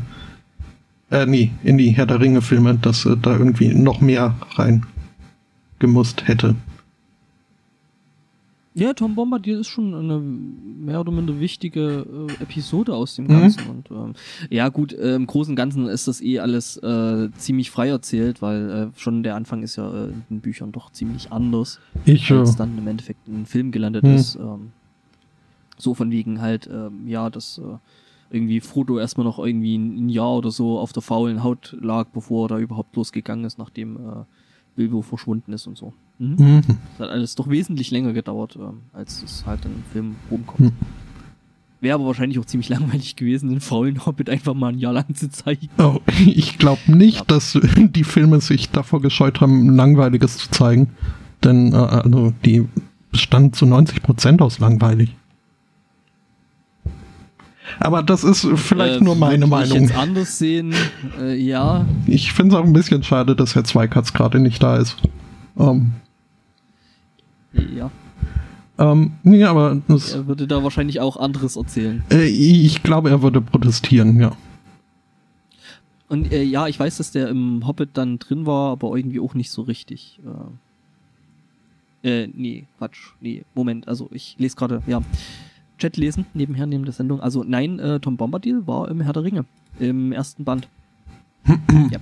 äh, nee, in die Herr der Ringe-Filme, dass äh, da irgendwie noch mehr rein gemusst hätte. Ja, Tom Bombadil ist schon eine mehr oder minder wichtige äh, Episode aus dem mhm. Ganzen. Mhm. Und ähm, ja, gut, äh, im Großen und Ganzen ist das eh alles äh, ziemlich frei erzählt, weil äh, schon der Anfang ist ja äh, in den Büchern doch ziemlich anders, ich, als dann im Endeffekt ein Film gelandet mhm. ist. Ähm, so von wegen halt, ähm, ja, das äh, irgendwie Frodo erstmal noch irgendwie ein Jahr oder so auf der faulen Haut lag, bevor er da überhaupt losgegangen ist, nachdem äh, Bilbo verschwunden ist und so. Mhm. Mhm. Das hat alles doch wesentlich länger gedauert, äh, als es halt in dem Film rumkommt. Mhm. Wäre aber wahrscheinlich auch ziemlich langweilig gewesen, den faulen Hobbit einfach mal ein Jahr lang zu zeigen. Oh, ich glaube nicht, ja. dass die Filme sich davor gescheut haben, Langweiliges zu zeigen. Denn äh, also die bestanden zu 90% aus langweilig. Aber das ist vielleicht äh, nur meine Meinung. Ich jetzt anders sehen, äh, ja. Ich finde es auch ein bisschen schade, dass Herr Zweikatz gerade nicht da ist. Ähm. Ja. Ähm, nee, aber das, er würde da wahrscheinlich auch anderes erzählen. Äh, ich glaube, er würde protestieren, ja. Und äh, ja, ich weiß, dass der im Hobbit dann drin war, aber irgendwie auch nicht so richtig. Äh, äh nee, Quatsch. Nee, Moment, also ich lese gerade, ja. Chat lesen, nebenher neben der Sendung. Also nein, äh, Tom Bombadil war im Herr der Ringe, im ersten Band. ja.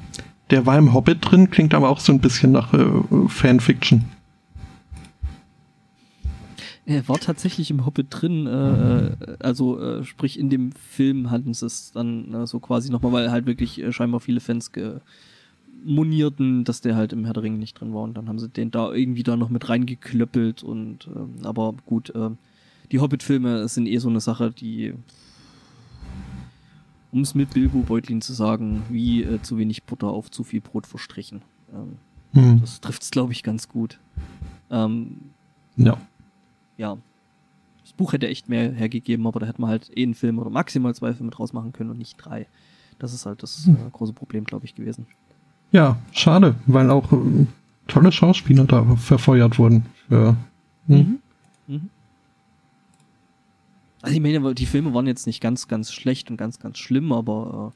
Der war im Hobbit drin, klingt aber auch so ein bisschen nach äh, Fanfiction. Er war tatsächlich im Hobbit drin, äh, also äh, sprich in dem Film hatten sie es dann äh, so quasi nochmal, weil halt wirklich äh, scheinbar viele Fans gemonierten, dass der halt im Herr der Ringe nicht drin war und dann haben sie den da irgendwie da noch mit reingeklöppelt und ähm, aber gut, äh, die Hobbit-Filme sind eh so eine Sache, die um es mit Bilbo Beutlin zu sagen, wie äh, zu wenig Butter auf zu viel Brot verstrichen. Ähm, hm. Das trifft es, glaube ich, ganz gut. Ähm, ja ja, das Buch hätte echt mehr hergegeben, aber da hätte man halt eh einen Film oder maximal zwei Filme draus machen können und nicht drei. Das ist halt das hm. äh, große Problem, glaube ich, gewesen. Ja, schade, weil auch äh, tolle Schauspieler da verfeuert wurden. Für, hm? mhm. Mhm. Also ich meine, die Filme waren jetzt nicht ganz, ganz schlecht und ganz, ganz schlimm, aber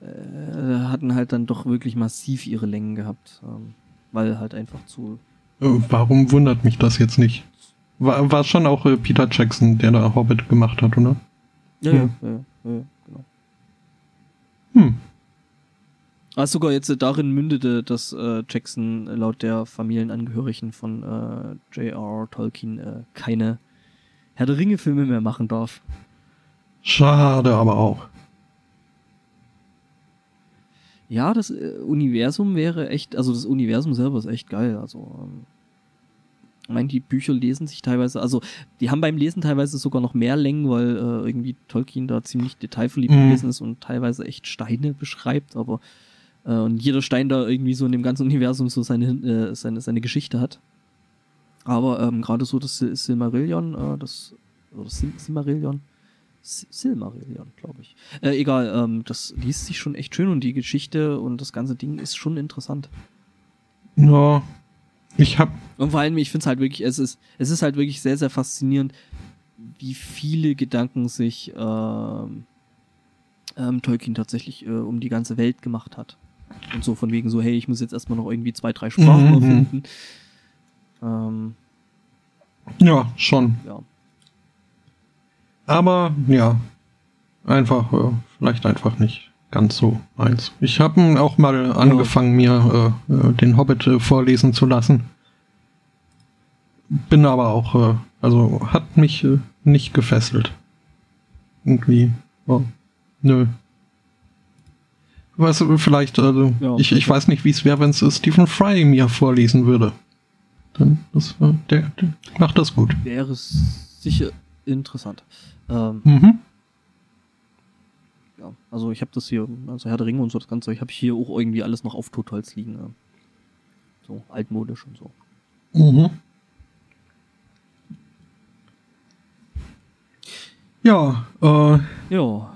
äh, äh hatten halt dann doch wirklich massiv ihre Längen gehabt, ähm, weil halt einfach zu. Äh, warum wundert mich das jetzt nicht? War, war schon auch äh, Peter Jackson, der da Hobbit gemacht hat, oder? Ja, hm. ja, ja, ja, genau. Hm. Ah, sogar jetzt äh, darin mündete, dass äh, Jackson laut der Familienangehörigen von äh, J.R. Tolkien äh, keine Herr der Ringe-Filme mehr machen darf. Schade aber auch. Ja, das äh, Universum wäre echt, also das Universum selber ist echt geil. Also ähm, ich meine, die Bücher lesen sich teilweise, also die haben beim Lesen teilweise sogar noch mehr Längen, weil äh, irgendwie Tolkien da ziemlich detailverliebt mhm. gewesen ist und teilweise echt Steine beschreibt, aber äh, und jeder Stein da irgendwie so in dem ganzen Universum so seine, äh, seine, seine Geschichte hat. Aber ähm, gerade so das Sil Silmarillion, äh, das, oder Sil Silmarillion, Silmarillion, glaube ich. Äh, egal, ähm, das liest sich schon echt schön und die Geschichte und das ganze Ding ist schon interessant. Ja, ich hab. Und vor allem, ich finde es halt wirklich, es ist, es ist halt wirklich sehr, sehr faszinierend, wie viele Gedanken sich ähm, ähm, Tolkien tatsächlich äh, um die ganze Welt gemacht hat. Und so von wegen so, hey, ich muss jetzt erstmal noch irgendwie zwei, drei Sprachen mhm. erfinden. Ähm, ja, schon. Ja. Aber ja, einfach, äh, vielleicht einfach nicht ganz so eins. Ich habe auch mal angefangen, mir äh, äh, den Hobbit äh, vorlesen zu lassen. Bin aber auch, äh, also hat mich äh, nicht gefesselt. Irgendwie. Oh, nö. Was vielleicht, also ja, ich, ich weiß nicht, wie es wäre, wenn es Stephen Fry mir vorlesen würde. Dann das, äh, der, der macht das gut. Wäre es sicher interessant. Ähm, mhm ja, also ich habe das hier, also Herr der Ringe und so das Ganze, ich habe hier auch irgendwie alles noch auf Totholz liegen. Ja. So altmodisch und so. Mhm. Ja, äh. Ja.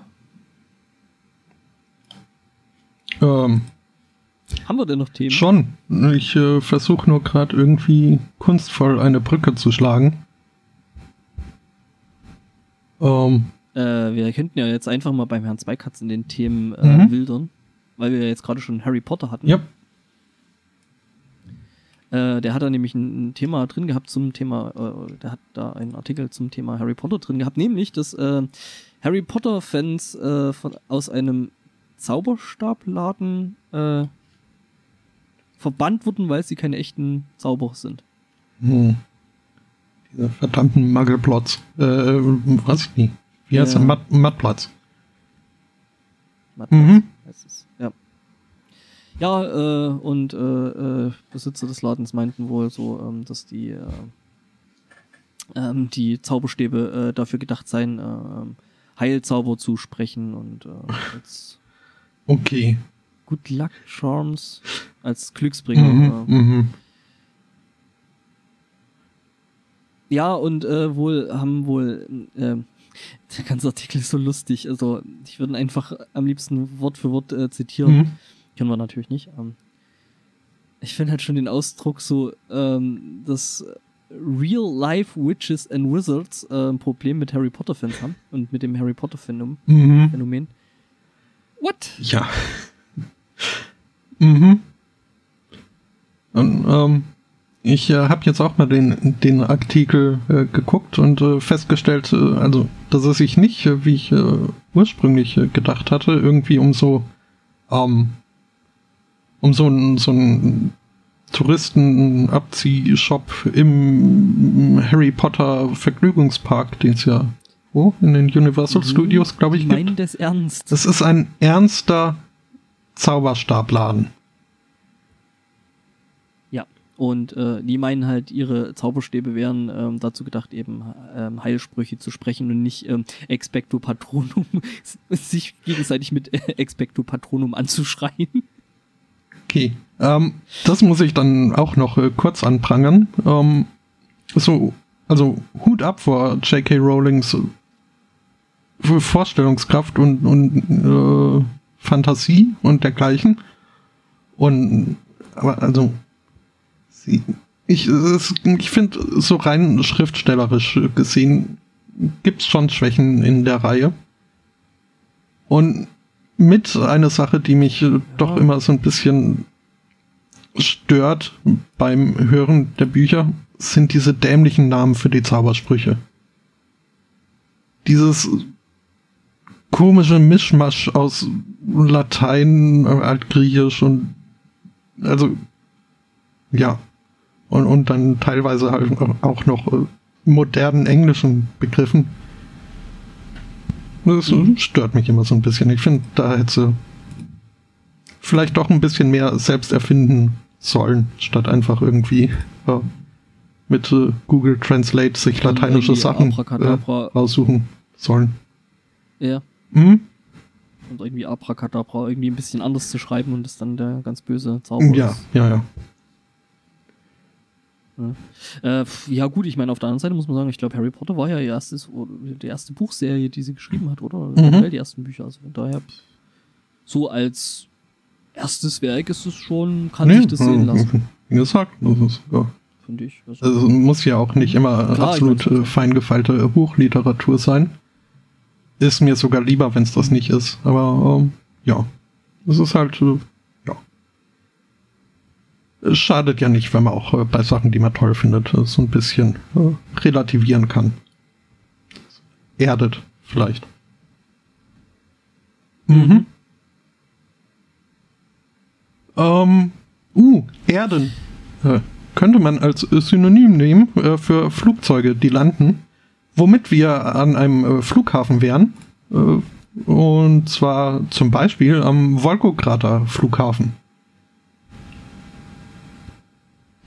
Ähm. Haben wir denn noch Themen? Schon. Ich äh, versuche nur gerade irgendwie kunstvoll eine Brücke zu schlagen. Ähm. Äh, wir könnten ja jetzt einfach mal beim Herrn Zweikatz in den Themen äh, mhm. wildern, weil wir ja jetzt gerade schon Harry Potter hatten. Ja. Äh, der hat da nämlich ein, Thema drin gehabt zum Thema, äh, der hat da einen Artikel zum Thema Harry Potter drin gehabt, nämlich, dass äh, Harry Potter-Fans äh, aus einem Zauberstabladen verbannt wurden, weil sie keine echten Zauberer sind. Hm. Diese verdammten Muggelplots. Äh, weiß ich nicht. Wie heißt ja. Matt, Mattplatz. Mattplatz mhm. heißt es, ja. Ja, äh, und äh, äh, Besitzer des Ladens meinten wohl so, ähm, dass die äh, ähm, die Zauberstäbe äh, dafür gedacht seien, äh, Heilzauber zu sprechen und als Okay. Good Luck Charms als Glücksbringer. Mhm, mhm. Ja, und äh, wohl haben wohl äh, der ganze Artikel ist so lustig. Also ich würde ihn einfach am liebsten Wort für Wort äh, zitieren. Mhm. Können wir natürlich nicht. Ähm, ich finde halt schon den Ausdruck so, ähm, dass Real-Life Witches and Wizards äh, ein Problem mit Harry Potter-Fans haben und mit dem Harry Potter-Phänomen. Mhm. Phänomen. What? Ja. mhm. Und, ähm, ich äh, habe jetzt auch mal den, den Artikel äh, geguckt und äh, festgestellt, äh, also, dass es sich nicht, äh, wie ich äh, ursprünglich äh, gedacht hatte, irgendwie um so, ähm, um so ein, so Touristenabziehshop im Harry Potter Vergnügungspark, den es ja wo in den Universal Studios, glaube ich, gibt. meinen das ernst. Das ist ein ernster Zauberstabladen. Und äh, die meinen halt, ihre Zauberstäbe wären ähm, dazu gedacht, eben ähm, Heilsprüche zu sprechen und nicht ähm, Expecto Patronum, sich gegenseitig mit äh, Expecto Patronum anzuschreien. Okay. Ähm, das muss ich dann auch noch äh, kurz anprangern. Ähm, so, also Hut ab vor J.K. Rowlings äh, Vorstellungskraft und, und äh, Fantasie und dergleichen. Und aber also ich, es- ich finde, so rein schriftstellerisch gesehen gibt's schon Schwächen in der Reihe. Und mit eine Sache, die mich äh, doch immer so ein bisschen stört beim Hören der Bücher, sind diese dämlichen Namen für die Zaubersprüche. Dieses komische Mischmasch aus Latein, Altgriechisch und also ja. Und, und dann teilweise halt auch noch äh, modernen englischen Begriffen. Das Mhm. stört mich immer so ein bisschen. Ich finde, da hätte sie vielleicht doch ein bisschen mehr selbst erfinden sollen, statt einfach irgendwie ja, mit äh, Google Translate sich lateinische Sachen äh, raussuchen sollen. Ja. Hm? Und irgendwie Abracadabra irgendwie ein bisschen anders zu schreiben und das dann der ganz böse Zauber Ja, ist. ja, ja. Äh, ja gut, ich meine, auf der anderen Seite muss man sagen, ich glaube, Harry Potter war ja erstes, oder die erste Buchserie, die sie geschrieben hat, oder? Generell Die ersten Bücher, also von daher so als erstes Werk ist es schon, kann sich das sehen lassen, Wie gesagt, das ist, ja. finde ich. Also, Also muss ja auch nicht immer Klar, absolut ich mein, äh, fein gefeilte Buchliteratur sein. Ist mir sogar lieber, wenn es das nicht ist. Aber ähm, ja, es ist halt, äh. Es schadet ja nicht, wenn man auch äh, bei Sachen, die man toll findet, äh, so ein bisschen äh, relativieren kann. Erdet vielleicht. Mhm. Ähm, uh, Erden. Äh, könnte man als Synonym nehmen äh, für Flugzeuge, die landen, womit wir an einem äh, Flughafen wären. Und zwar zum Beispiel am Volgograda Flughafen.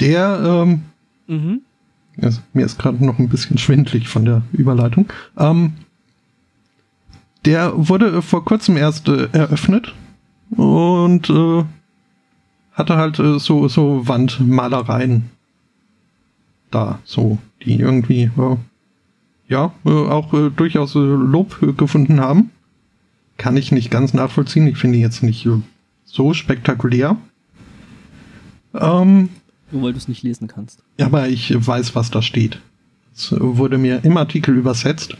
Der, ähm, mhm. also, mir ist gerade noch ein bisschen schwindlig von der Überleitung. Ähm, der wurde äh, vor kurzem erst äh, eröffnet und äh, hatte halt äh, so, so Wandmalereien da, so, die irgendwie, äh, ja, äh, auch durchaus Lob gefunden haben. Kann ich nicht ganz nachvollziehen. Ich finde jetzt nicht so spektakulär. Ähm, Nur weil du es nicht lesen kannst. aber ich weiß, was da steht. Es wurde mir im Artikel übersetzt.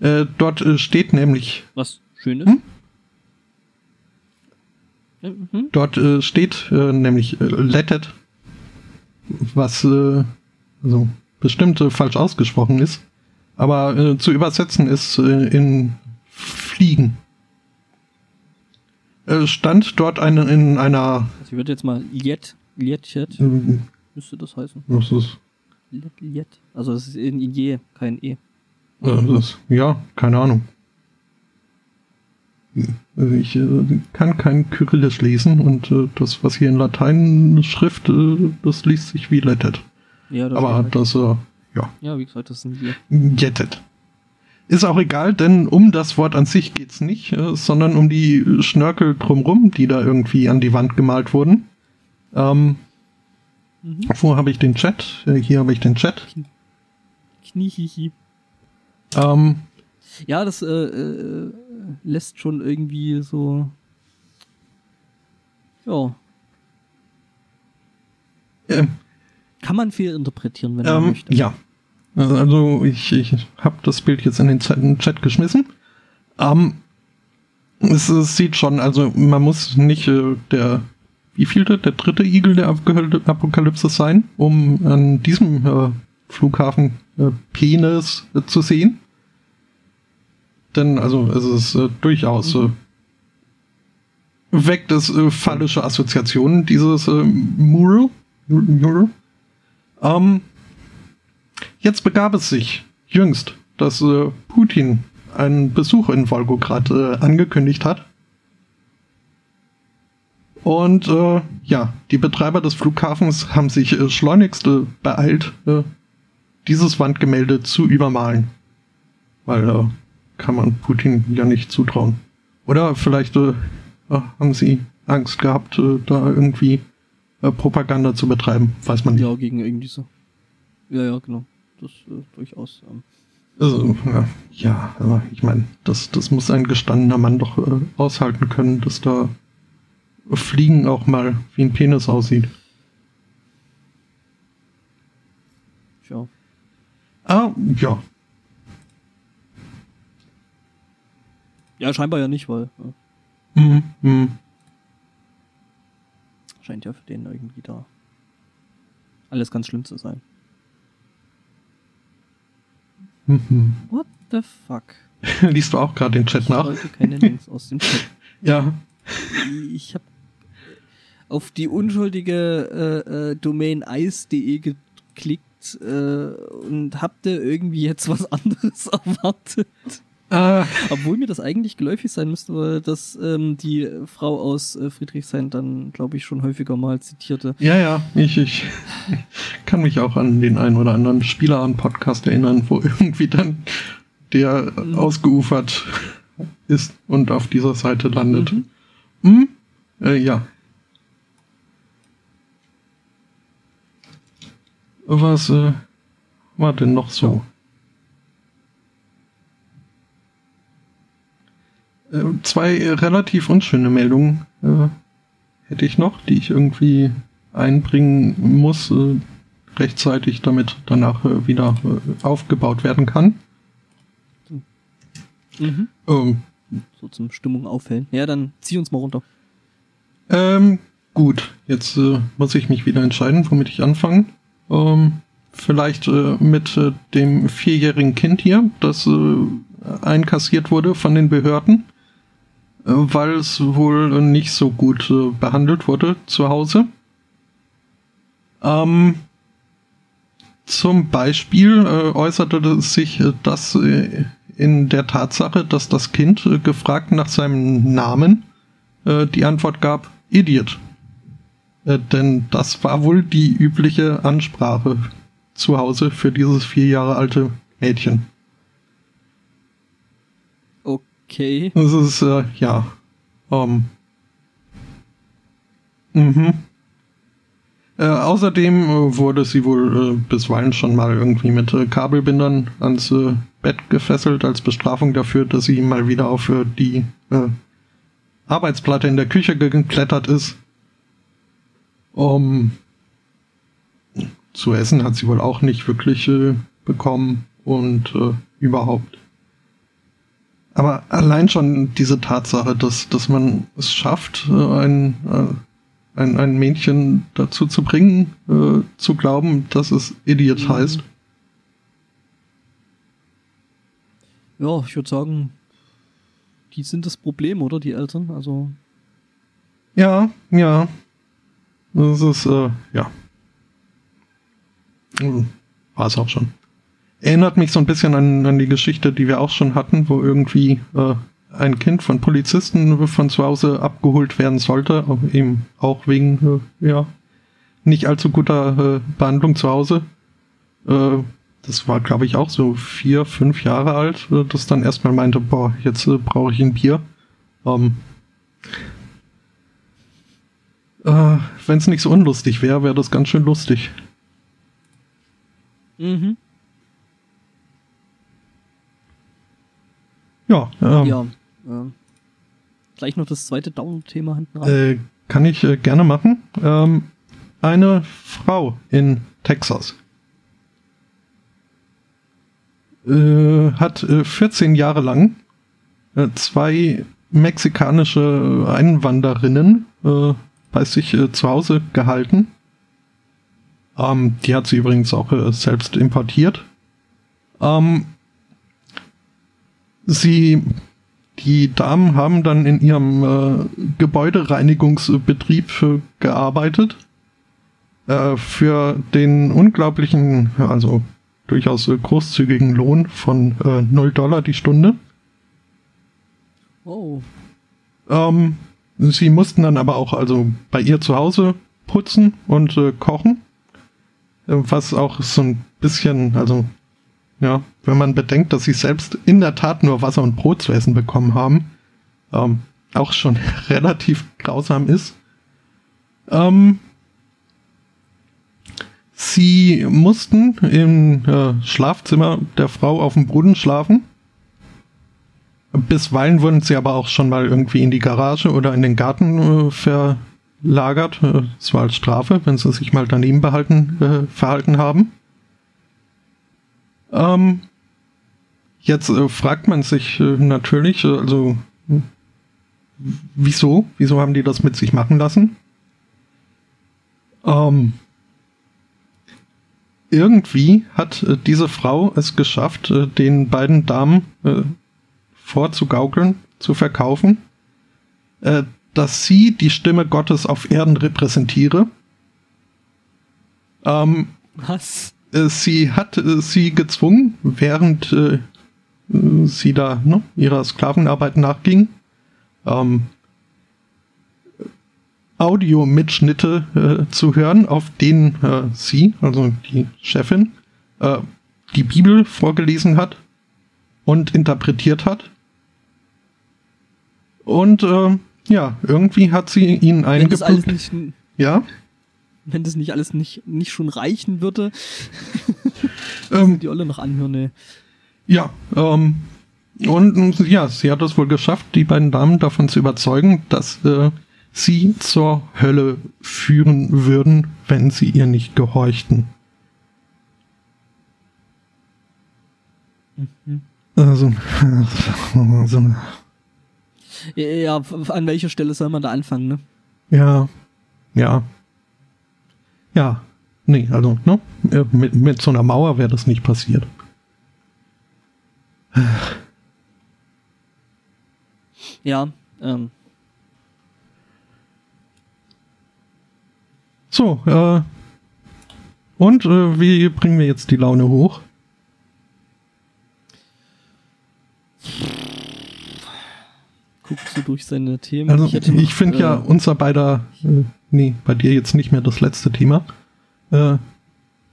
Äh, dort äh, steht nämlich, Was Schönes. Hm? Mhm. dort äh, steht äh, nämlich äh, lettet, was äh, also bestimmt äh, falsch ausgesprochen ist, aber äh, zu übersetzen ist in Fliegen. Stand dort eine, in einer, Also ich würde jetzt mal Liet, Lietchet, müsste das heißen. was ist, Liet, Liet. Also es ist in je, kein E. das, ja, keine Ahnung. Also Ich äh, kann kein Kyrillisch lesen und äh, das, was hier in Latein Schrift, äh, das liest sich wie lettet. Ja, das Aber geht das, äh, ja. Ja, wie gesagt, das sind wir. Jettet. Ist auch egal, denn um das Wort an sich geht's nicht, äh, sondern um die Schnörkel drumrum, die da irgendwie an die Wand gemalt wurden. Ähm, mhm. Wo habe ich den Chat? Äh, hier habe ich den Chat. Kniehihi. Ähm, ja, das äh, äh, lässt schon irgendwie so. Ja. Ähm, Kann man viel interpretieren, wenn man ähm, möchte. Ja. Also ich, ich habe das Bild jetzt in den Chat geschmissen. Ähm, es, es, sieht schon, also man muss nicht äh, der wie viel der, dritte Igel der Apokalypse sein, um an diesem äh, Flughafen äh, Penis äh, zu sehen. Denn also es ist äh, durchaus äh, weckt es äh, phallische Assoziationen, dieses Mural. Mural. Ähm, jetzt begab es sich jüngst, dass Putin einen Besuch in Volgograd angekündigt hat. Und äh, ja, die Betreiber des Flughafens haben sich äh, schleunigst äh, beeilt, äh, dieses Wandgemälde zu übermalen. Weil äh, kann man Putin ja nicht zutrauen. Oder vielleicht äh, haben sie Angst gehabt, äh, da irgendwie äh, Propaganda zu betreiben, weiß man nicht. Ja, gegen irgendwie so. Ja, ja, genau. Das äh, durchaus. Ähm. Also, ja, ja, aber ich meine, das, das muss ein gestandener Mann doch äh, aushalten können, dass da Fliegen auch mal wie ein Penis aussieht. Ja. Ah, ja. Ja, scheinbar ja nicht, weil. Ja. Mhm, mhm. Scheint ja für den irgendwie da alles ganz schlimm zu sein. Mhm. What the fuck? Liest du auch gerade den Chat nach? Ich keine Links aus dem Chat. ja. Ich habe auf die unschuldige äh, äh, Domain ice.de geklickt äh, und hab da irgendwie jetzt was anderes erwartet. Ah. Obwohl mir das eigentlich geläufig sein müsste, weil das ähm, die Frau aus äh, Friedrichshain dann, glaube ich, schon häufiger mal zitierte. Ja, ja, ich, ich kann mich auch an den einen oder anderen Spieler an Podcast erinnern, wo irgendwie dann der mhm. ausgeufert ist und auf dieser Seite landet. Mhm. Hm? Äh, ja. Was äh, war denn noch so? Äh, zwei relativ unschöne Meldungen äh, hätte ich noch, die ich irgendwie einbringen muss, äh, rechtzeitig, damit danach äh, wieder äh, aufgebaut werden kann. Mhm. Ähm, so zum Stimmung aufhellen. Ja, dann zieh uns mal runter. Ähm, gut, jetzt äh, muss ich mich wieder entscheiden, womit ich anfange. Ähm, vielleicht äh, mit äh, dem vierjährigen Kind hier, das äh, einkassiert wurde von den Behörden, äh, weil es wohl nicht so gut äh, behandelt wurde zu Hause. Ähm, zum Beispiel äußerte sich das in der Tatsache, dass das Kind äh, gefragt nach seinem Namen äh, die Antwort gab, Idiot. Äh, denn das war wohl die übliche Ansprache zu Hause für dieses vier Jahre alte Mädchen. Okay. Das ist, äh, ja. Um, ähm, mhm. Äh, außerdem äh, wurde sie wohl äh, bisweilen schon mal irgendwie mit äh, Kabelbindern ans Bett gefesselt als Bestrafung dafür, dass sie mal wieder auf die Arbeitsplatte in der Küche geklettert ist. Um zu essen hat sie wohl auch nicht wirklich bekommen und überhaupt. Aber allein schon diese Tatsache, dass, dass man es schafft, ein ein, ein Mädchen dazu zu bringen, äh, zu glauben, dass es Idiot mhm. heißt. Ja, ich würde sagen, die sind das Problem, oder die Eltern? Also. Ja, ja. Das ist, äh, ja. War es auch schon. Erinnert mich so ein bisschen an, an die Geschichte, die wir auch schon hatten, wo irgendwie äh, ein Kind von Polizisten von zu Hause abgeholt werden sollte, eben auch wegen äh, ja nicht allzu guter äh, Behandlung zu Hause, äh, das war, glaube ich, auch so vier, fünf Jahre alt, äh, das dann erstmal meinte, boah, jetzt brauche ich ein Bier. Ähm, äh, Wenn es nicht so unlustig wäre, wäre das ganz schön lustig. Mhm. Ja, ähm, ja. Äh, gleich noch das zweite Down-Thema hinten rein. Äh, kann ich äh, gerne machen. Ähm, eine Frau in Texas äh, hat 14 äh, Jahre lang äh, zwei mexikanische Einwanderinnen äh, bei sich zu Hause gehalten. Ähm, die hat sie übrigens auch selbst importiert. Ähm, sie, die Damen haben dann in ihrem äh, Gebäudereinigungsbetrieb gearbeitet. Äh, für den unglaublichen, also durchaus äh, großzügigen Lohn von äh, 0 Dollar die Stunde. Oh. Ähm, sie mussten dann aber auch also bei ihr zu Hause putzen und äh, kochen. Äh, was auch so ein bisschen, also ja, wenn man bedenkt, dass sie selbst in der Tat nur Wasser und Brot zu essen bekommen haben, ähm, auch schon relativ grausam ist. Ähm, Sie mussten im äh, Schlafzimmer der Frau auf dem Boden schlafen. Bisweilen wurden sie aber auch schon mal irgendwie in die Garage oder in den Garten äh, verlagert. Das äh, war als Strafe, wenn sie sich mal daneben behalten, äh, verhalten haben. Ähm, jetzt äh, fragt man sich äh, natürlich, also wieso? Wieso haben die das mit sich machen lassen? Ähm, irgendwie hat äh, diese Frau es geschafft, äh, den beiden Damen äh, vorzugaukeln, zu verkaufen, äh, dass sie die Stimme Gottes auf Erden repräsentiere. Ähm, Was? Äh, sie hat äh, sie gezwungen, während sie da ne, ihrer Sklavenarbeit nachging, ähm, Audiomitschnitte äh, zu hören, auf denen äh, sie, also die Chefin, äh, die Bibel vorgelesen hat und interpretiert hat. Und äh, ja, irgendwie hat sie ihn eingepackt. Ja. Wenn das nicht alles nicht, nicht schon reichen würde, ähm, die Olle noch anhören. Ne. Ja, ähm, und ja, sie hat es wohl geschafft, die beiden Damen davon zu überzeugen, dass äh, sie zur Hölle führen würden, wenn sie ihr nicht gehorchten. Mhm. Also, also, ja, an welcher Stelle soll man da anfangen, ne? Ja, ja. Ja, nee, also, ne? Mit, mit so einer Mauer wäre das nicht passiert. Ja, ähm, So, äh, und äh, wie bringen wir jetzt die Laune hoch? Guckst du durch seine Themen? Also ich, ich finde äh, ja unser beider, äh, nee, bei dir jetzt nicht mehr das letzte Thema. Äh,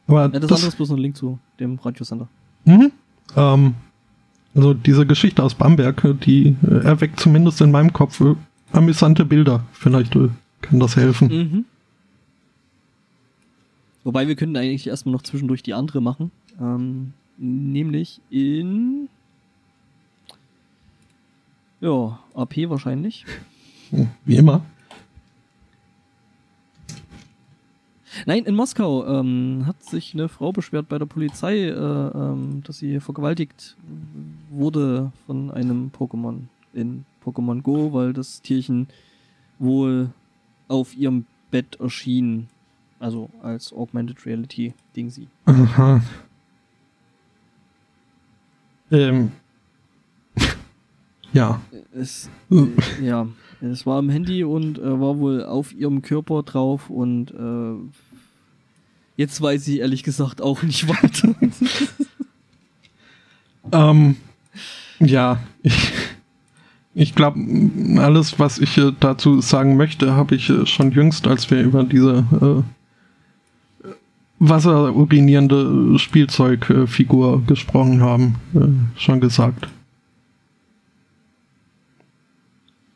aber ja, das, das andere ist bloß ein Link zu dem Radiosender. Mhm. Ähm, also diese Geschichte aus Bamberg, die äh, erweckt zumindest in meinem Kopf äh, amüsante Bilder. Vielleicht äh, kann das helfen. Mhm. Wobei wir können eigentlich erstmal noch zwischendurch die andere machen. Ähm, nämlich in. Ja, AP wahrscheinlich. Wie immer. Nein, in Moskau ähm, hat sich eine Frau beschwert bei der Polizei, äh, ähm, dass sie vergewaltigt wurde von einem Pokémon in Pokémon Go, weil das Tierchen wohl auf ihrem Bett erschien also als Augmented Reality Ding sie. Aha. Ähm. Ja. Es, äh, ja. Es war am Handy und äh, war wohl auf ihrem Körper drauf und äh, jetzt weiß ich ehrlich gesagt auch nicht weiter. ähm, ja, ich, ich glaube, alles, was ich dazu sagen möchte, habe ich äh, schon jüngst, als wir über diese äh, wasserurinierende Spielzeugfigur gesprochen haben, äh, schon gesagt.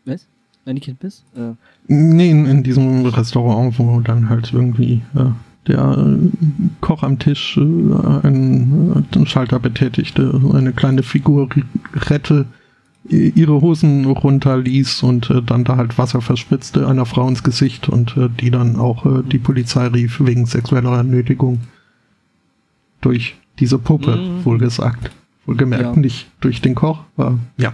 Was? Wenn ich Kind bist? Äh. Nee, in, in, diesem Restaurant, wo dann halt irgendwie äh, der äh, Koch am Tisch äh, einen, einen, Schalter betätigte, eine kleine Figur rette, ihre Hosen runterließ und äh, dann da halt Wasser verspritzte einer Frau ins Gesicht und äh, die dann auch äh, die Polizei rief wegen sexueller Nötigung durch diese Puppe, mhm. wohlgesagt. Wohlgemerkt ja. nicht durch den Koch, war, ja.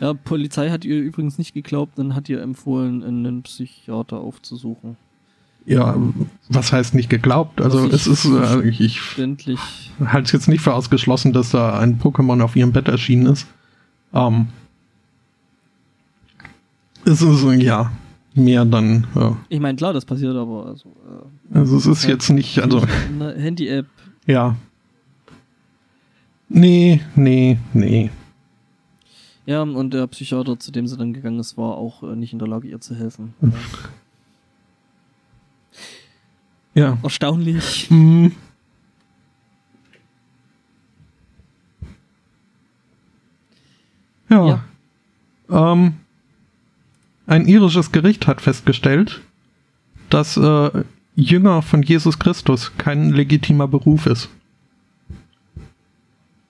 Ja, Polizei hat ihr übrigens nicht geglaubt, dann hat ihr empfohlen, einen Psychiater aufzusuchen. Ja, was heißt nicht geglaubt? Also es ist, äh, ich, halte es jetzt nicht für ausgeschlossen, dass da ein Pokémon auf ihrem Bett erschienen ist. Ähm, es ist, ja, mehr dann. Äh, ich meine, klar, das passiert aber. Also, äh, also es ist halt jetzt nicht, also. Eine Handy-App. Ja. Nee, nee, nee. Ja, und der Psychiater, zu dem sie dann gegangen ist, war auch äh, nicht in der Lage, ihr zu helfen. Ja. Erstaunlich. Mhm. Ja. ja. Ähm, ein irisches Gericht hat festgestellt, dass äh, Jünger von Jesus Christus kein legitimer Beruf ist.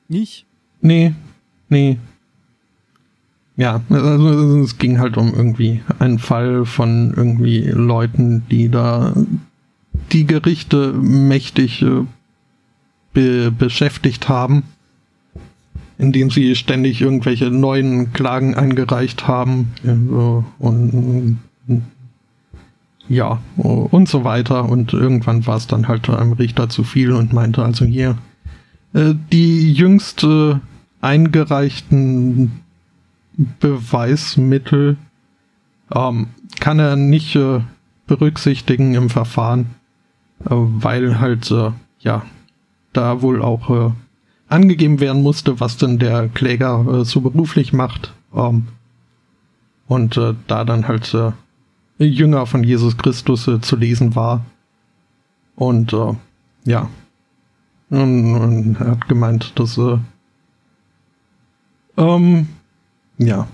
Nicht? Nee, nee. Ja, also es ging halt um irgendwie einen Fall von irgendwie Leuten, die da die Gerichte mächtig äh, be beschäftigt haben, indem sie ständig irgendwelche neuen Klagen eingereicht haben äh, und ja und so weiter. Und irgendwann war es dann halt einem Richter zu viel und meinte also hier äh, die jüngst eingereichten Beweismittel ähm, kann er nicht äh, berücksichtigen im Verfahren äh, weil halt, äh, ja, da wohl auch äh, angegeben werden musste, was denn der Kläger äh, so beruflich macht. Ähm, und äh, da dann halt Jünger von Jesus Christus zu lesen war. Und ja, und, und er hat gemeint, dass äh, ähm, ja,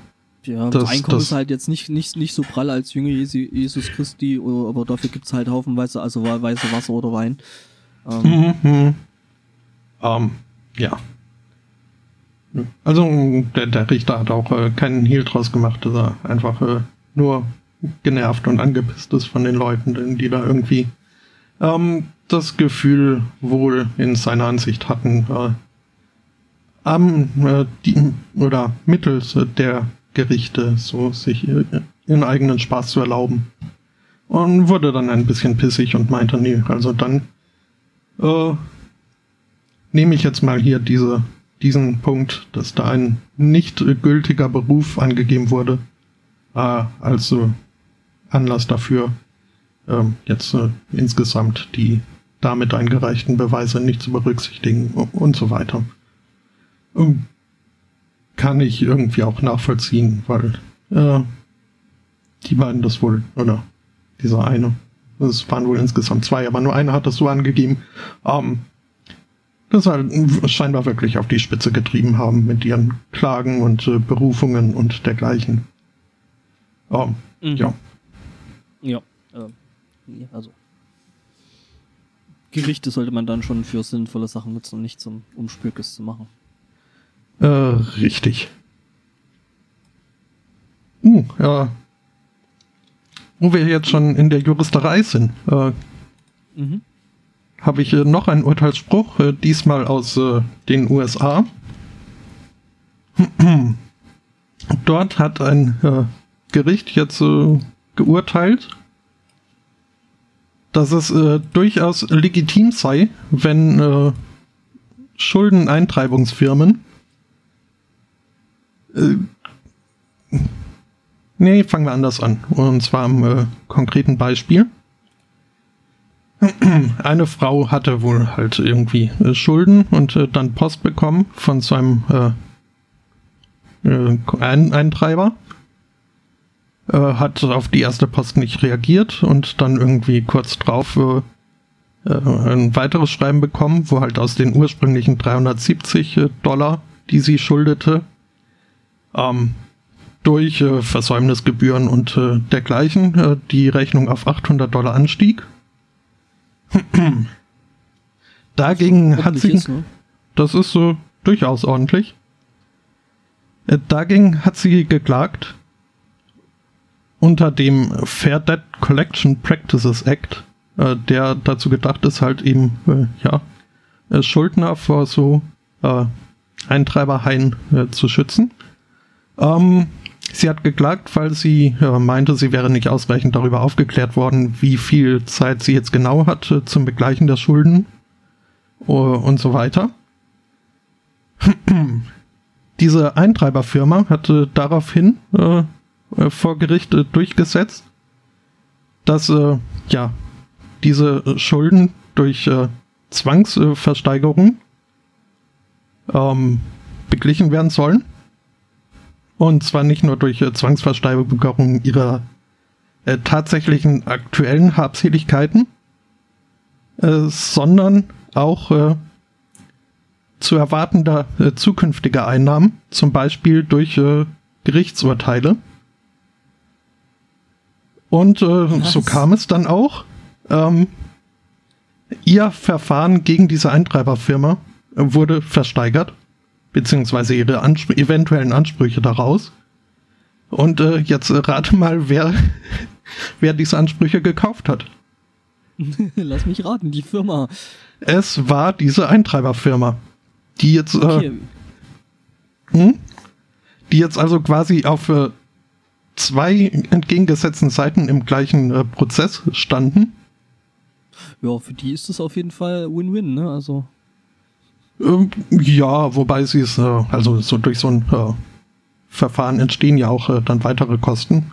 ja, das, Einkommen das ist halt jetzt nicht, nicht, nicht so prall als Jünger Jesus Christi, aber dafür gibt's halt haufenweise, also weiße Wasser oder Wein. Ähm. Mhm, mhm. Um, ja. Also der, der Richter hat auch äh, keinen Hehl draus gemacht, dass er einfach äh, nur genervt und angepisst ist von den Leuten, die da irgendwie ähm, das Gefühl wohl in seiner Ansicht hatten, äh, am, äh, die, oder mittels der Gerichte, so sich ihren eigenen Spaß zu erlauben. Und wurde dann ein bisschen pissig und meinte, nee, also dann äh, nehme ich jetzt mal hier diese, diesen Punkt, dass da ein nicht gültiger Beruf angegeben wurde, äh, als äh, Anlass dafür, äh, jetzt äh, insgesamt die damit eingereichten Beweise nicht zu berücksichtigen und so weiter. Ähm, kann ich irgendwie auch nachvollziehen, weil äh, die beiden das wohl, oder dieser eine, es waren wohl insgesamt zwei, aber nur einer hat das so angegeben, ähm, das halt scheinbar wirklich auf die Spitze getrieben haben mit ihren Klagen und äh, Berufungen und dergleichen. Ähm, mhm. Ja. Ja, äh, also. Gerichte sollte man dann schon für sinnvolle Sachen nutzen und nicht zum Umspülkes zu machen. Äh, richtig. Uh, ja. Wo wir jetzt schon in der Juristerei sind, äh, mhm. habe ich äh, noch einen Urteilsspruch, äh, diesmal aus äh, den USA. Dort hat ein äh, Gericht jetzt geurteilt, dass es durchaus legitim sei, wenn Schuldeneintreibungsfirmen äh, nee, fangen wir anders an. Und zwar am äh, konkreten Beispiel. Eine Frau hatte wohl halt irgendwie äh, Schulden und äh, dann Post bekommen von seinem äh, äh, Ein Eintreiber. Hat auf die erste Post nicht reagiert und dann irgendwie kurz drauf ein weiteres Schreiben bekommen, wo halt aus den ursprünglichen 370 äh, Dollar, die sie schuldete, ähm, durch äh, Versäumnisgebühren und äh, dergleichen äh, die Rechnung auf 800 Dollar anstieg. Dagegen hat sie, ist, ne? das ist so durchaus ordentlich. Äh, dagegen hat sie geklagt unter dem Fair Debt Collection Practices Act, äh, der dazu gedacht ist, halt eben, äh, ja, äh, Schuldner vor so äh, Eintreiberhaien äh, zu schützen. Ähm, sie hat geklagt, weil sie äh, meinte, sie wäre nicht ausreichend darüber aufgeklärt worden, wie viel Zeit sie jetzt genau hat zum Begleichen der Schulden uh, und so weiter. Diese Eintreiberfirma hatte daraufhin äh, vor Gericht äh, durchgesetzt, dass äh, ja diese Schulden durch äh, Zwangsversteigerung ähm, beglichen werden sollen. Und zwar nicht nur durch äh, Zwangsversteigerung ihrer äh, tatsächlichen aktuellen Habseligkeiten, äh, sondern auch äh, zu erwartender äh, zukünftiger Einnahmen, zum Beispiel durch äh, Gerichtsurteile. Und äh, so kam es dann auch. Ähm, ihr Verfahren gegen diese Eintreiberfirma wurde versteigert, beziehungsweise ihre Anspr eventuellen Ansprüche daraus. Und äh, jetzt rate mal, wer, wer diese Ansprüche gekauft hat. Lass mich raten, die Firma. Es war diese Eintreiberfirma, die jetzt, äh, okay. hm? die jetzt also quasi auf äh, zwei entgegengesetzten Seiten im gleichen äh, Prozess standen. Ja, für die ist das auf jeden Fall Win-Win, ne? Also. Ähm, ja, wobei sie es, äh, also so durch so ein äh, Verfahren entstehen ja auch äh, dann weitere Kosten.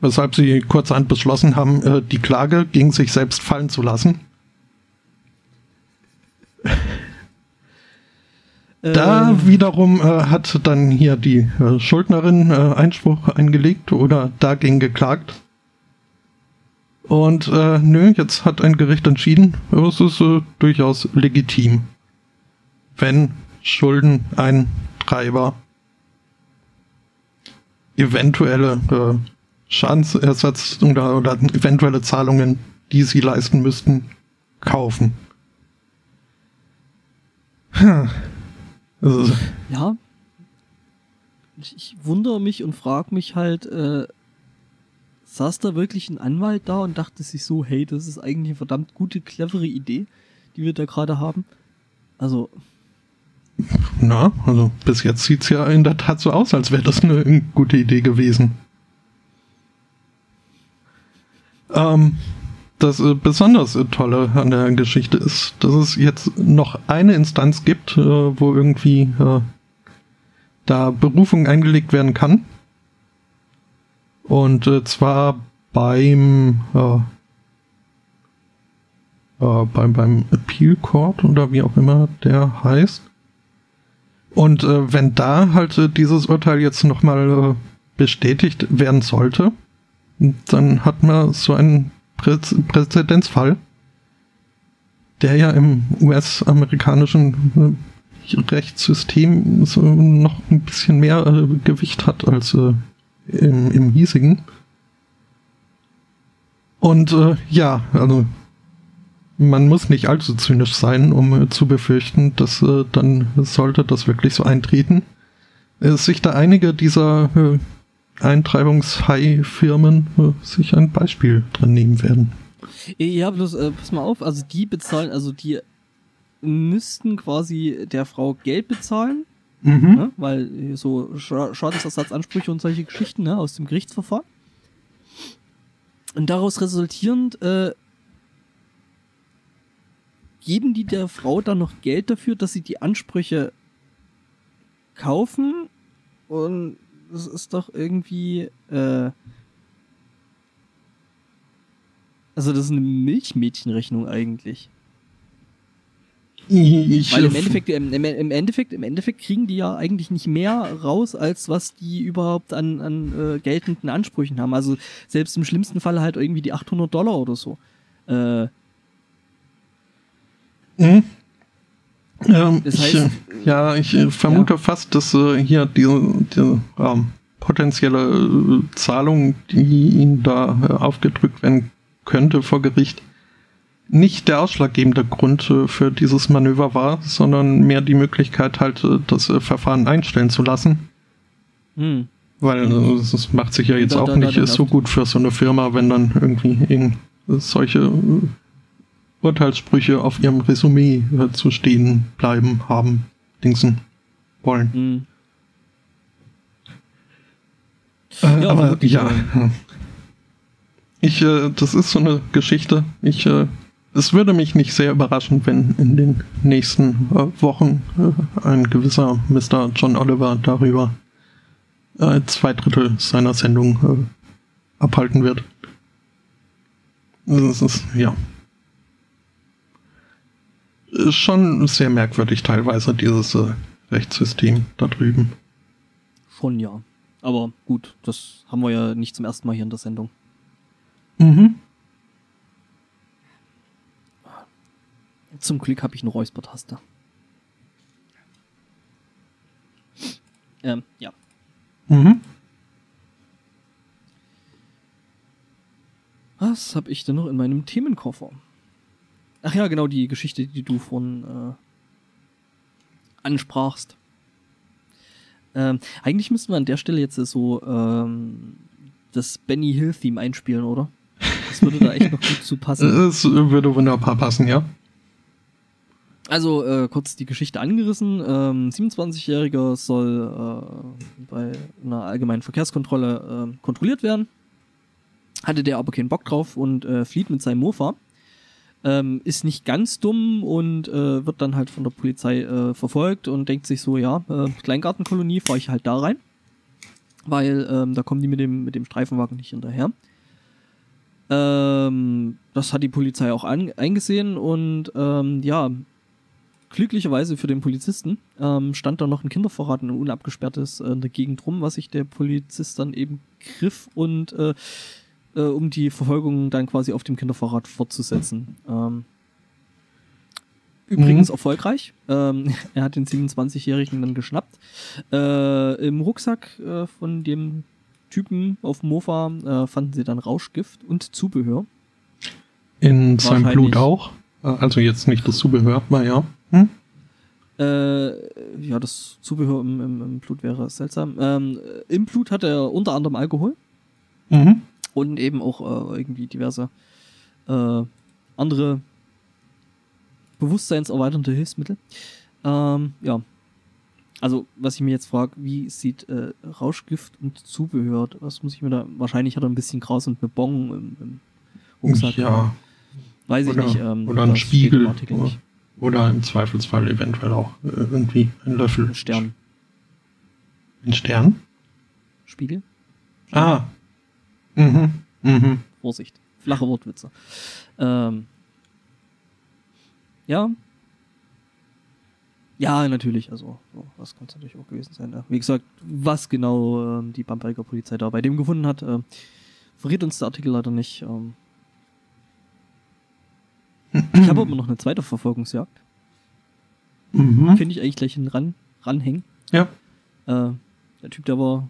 Weshalb sie kurzerhand beschlossen haben, äh, die Klage gegen sich selbst fallen zu lassen. Da ähm. wiederum äh, hat dann hier die äh, Schuldnerin Einspruch eingelegt oder dagegen geklagt. Und äh, nö, jetzt hat ein Gericht entschieden, es ist äh, durchaus legitim, wenn Schuldeneintreiber eventuelle äh, Schadensersatz oder, oder eventuelle Zahlungen, die sie leisten müssten, kaufen. Hm. Also, ja. Ich, ich wundere mich und frage mich halt, äh, saß da wirklich ein Anwalt da und dachte sich so, hey, das ist eigentlich eine verdammt gute, clevere Idee, die wir da gerade haben. Also. Na, also bis jetzt sieht es ja in der Tat so aus, als wäre das eine gute Idee gewesen. Ähm, das äh, besonders äh, Tolle an der Geschichte ist, dass es jetzt noch eine Instanz gibt, äh, wo irgendwie äh, da Berufung eingelegt werden kann. Und äh, zwar beim äh, beim, beim Appeal Court oder wie auch immer der heißt. Und wenn da halt dieses Urteil jetzt nochmal bestätigt werden sollte, dann hat man so einen Präzedenzfall, der ja im US-amerikanischen äh, Rechtssystem so noch ein bisschen mehr äh, Gewicht hat als äh, im, im hiesigen. Und äh, ja, also man muss nicht allzu zynisch sein, um äh, zu befürchten, dass äh, dann sollte das wirklich so eintreten, sich da einige dieser Eintreibungshai-Firmen äh, sich ein Beispiel dran nehmen werden. Ja, bloß, äh, pass mal auf, also die bezahlen, also die müssten quasi der Frau Geld bezahlen, mhm. ne, weil so Schadensersatzansprüche und solche Geschichten ne, aus dem Gerichtsverfahren. Und daraus resultierend äh, geben die der Frau dann noch Geld dafür, dass sie die Ansprüche kaufen und das ist doch irgendwie, äh, also das ist eine Milchmädchenrechnung eigentlich. Ich Weil im Endeffekt, im, im, Endeffekt, im Endeffekt kriegen die ja eigentlich nicht mehr raus, als was die überhaupt an, an äh, geltenden Ansprüchen haben. Also selbst im schlimmsten Fall halt irgendwie die 800 Dollar oder so. Äh, Mhm. Ähm, das heißt, ich, äh, ja, ich äh, vermute ja. fast, dass äh, hier diese, diese ähm, potenzielle äh, Zahlung, die ihnen da äh, aufgedrückt werden könnte vor Gericht, nicht der ausschlaggebende Grund äh, für dieses Manöver war, sondern mehr die Möglichkeit, halt das Verfahren einstellen zu lassen. Hm. Weil es macht sich ja jetzt da, auch da, nicht da, so gut für so eine Firma, wenn dann irgendwie solche Urteilssprüche auf ihrem Resümee zu stehen bleiben, haben, Dingsen wollen. Hm. Äh, ja, aber ja. Ich, äh, das ist so eine Geschichte. Ich, äh, es würde mich nicht sehr überraschen, wenn in den nächsten äh, Wochen äh, ein gewisser Mr. John Oliver darüber äh, zwei Drittel seiner Sendung abhalten wird. Das ist, ja. Ist schon sehr merkwürdig teilweise, dieses Rechtssystem da drüben. Schon ja. Aber gut, das haben wir ja nicht zum ersten Mal hier in der Sendung. Mhm. Zum Glück habe ich eine Räuspertaste. Ähm, ja. Mhm. Was habe ich denn noch in meinem Themenkoffer? Ach ja, genau die Geschichte, die du von äh, ansprachst. Ähm, eigentlich müssten wir an der Stelle jetzt so ähm, das Benny Hill Theme einspielen, oder? Das würde da echt noch gut zu passen. Das würde wunderbar passen, ja. Also äh, kurz die Geschichte angerissen. Ähm, 27-Jähriger soll äh, bei einer allgemeinen Verkehrskontrolle äh, kontrolliert werden. Hatte der aber keinen Bock drauf und äh, flieht mit seinem Mofa ähm, ist nicht ganz dumm und äh, wird dann halt von der Polizei äh, verfolgt und denkt sich so, ja, äh, Kleingartenkolonie, fahre ich halt da rein, weil ähm, da kommen die mit dem, mit dem Streifenwagen nicht hinterher. Ähm, das hat die Polizei auch an, eingesehen und ähm, ja, glücklicherweise für den Polizisten ähm, stand da noch ein Kindervorrat, ein unabgesperrtes äh, in der Gegend rum, was sich der Polizist dann eben griff und äh, um die Verfolgung dann quasi auf dem Kinderfahrrad fortzusetzen. Ähm, übrigens mhm. erfolgreich. Ähm, er hat den 27-Jährigen dann geschnappt. Äh, Im Rucksack äh, von dem Typen auf dem Mofa äh, fanden sie dann Rauschgift und Zubehör. In seinem Blut auch? Äh, also jetzt nicht das Zubehör, aber ja. Hm? Äh, ja, das Zubehör im, im, im Blut wäre seltsam. Ähm, Im Blut hat er unter anderem Alkohol. Mhm und eben auch äh, irgendwie diverse äh, andere bewusstseinserweiternde Hilfsmittel. Ähm, ja. Also, was ich mir jetzt frage, wie sieht äh, Rauschgift und Zubehör? Was muss ich mir da. Wahrscheinlich hat er ein bisschen Kraus und eine Bon im, im Rucksack. Ja. Weiß oder, ich nicht. Ähm, oder ein Spiegel. Oder, oder, im Zweifelsfall eventuell auch äh, irgendwie ein Löffel. Ein Stern. Ein Stern? Spiegel? Ah, Mhm. Mhm. Vorsicht. Flache Wortwitze. Ähm, ja. Ja, natürlich. Also, so, das kann es natürlich auch gewesen sein. Ja. Wie gesagt, was genau äh, die Bamberger Polizei da bei dem gefunden hat, äh, verrät uns der Artikel leider nicht. Ähm. ich habe aber noch eine zweite Verfolgungsjagd. Mhm. Finde ich eigentlich gleich ran, ranhängen. Ja. Äh, der Typ, der war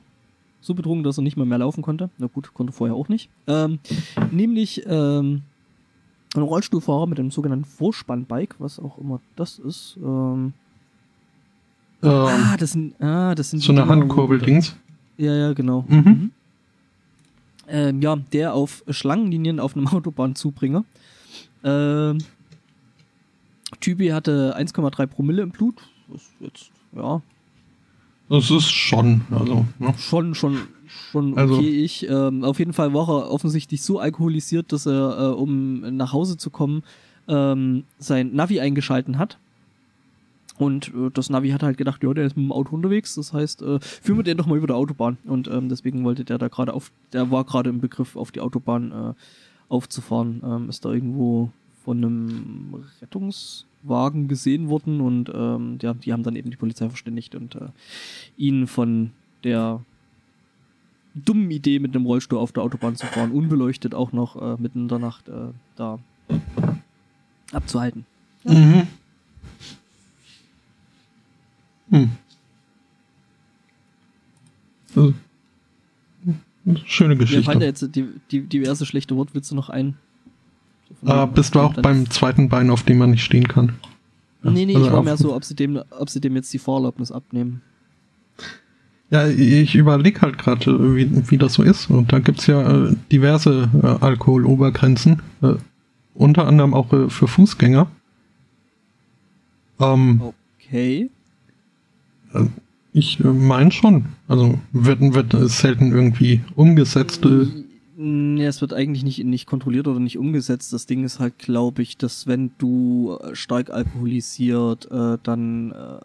so betrunken, dass er nicht mal mehr laufen konnte. Na gut, konnte vorher auch nicht. Ähm, nämlich ähm, ein Rollstuhlfahrer mit einem sogenannten Vorspannbike, was auch immer das ist. Ähm, ähm, ah, das sind, ah, das sind so eine Handkurbeldings. Ja, ja, genau. Mhm. Mhm. Ähm, ja, der auf Schlangenlinien auf einem Autobahnzubringer. Ähm, Typi hatte 1,3 Promille im Blut. Das ist jetzt, ja, das ist schon, also. Ne? Schon, schon, schon also, okay. Ich, ähm, auf jeden Fall war er offensichtlich so alkoholisiert, dass er, äh, um nach Hause zu kommen, ähm, sein Navi eingeschalten hat. Und äh, das Navi hat halt gedacht, ja, der ist mit dem Auto unterwegs, das heißt, äh, führen wir den doch mal über der Autobahn. Und ähm, deswegen wollte der da gerade auf, der war gerade im Begriff, auf die Autobahn äh, aufzufahren. Ähm, ist da irgendwo von einem Rettungswagen gesehen worden und ähm, ja, die haben dann eben die Polizei verständigt und äh, ihn von der dummen Idee, mit einem Rollstuhl auf der Autobahn zu fahren, unbeleuchtet auch noch äh, mitten in der Nacht äh, da abzuhalten. Ja. Mhm. Hm. Also, schöne Geschichte. Mir fallen da jetzt die, die, diverse schlechte Wortwitze noch ein. Ah, bist du auch beim zweiten Bein, auf dem man nicht stehen kann? Ja, nee, nee, also ich war mehr so, ob sie, dem, ob sie dem jetzt die Vorerlaubnis abnehmen. Ja, ich überlege halt gerade, wie, wie das so ist. Und da gibt's ja äh, diverse äh, Alkoholobergrenzen, äh, unter anderem auch äh, für Fußgänger. Ähm, okay. Äh, ich äh, meine schon. Also wird, wird selten irgendwie umgesetzt. Äh. Nee, es wird eigentlich nicht, nicht kontrolliert oder nicht umgesetzt. Das Ding ist halt, glaube ich, dass wenn du äh, stark alkoholisiert äh, dann äh,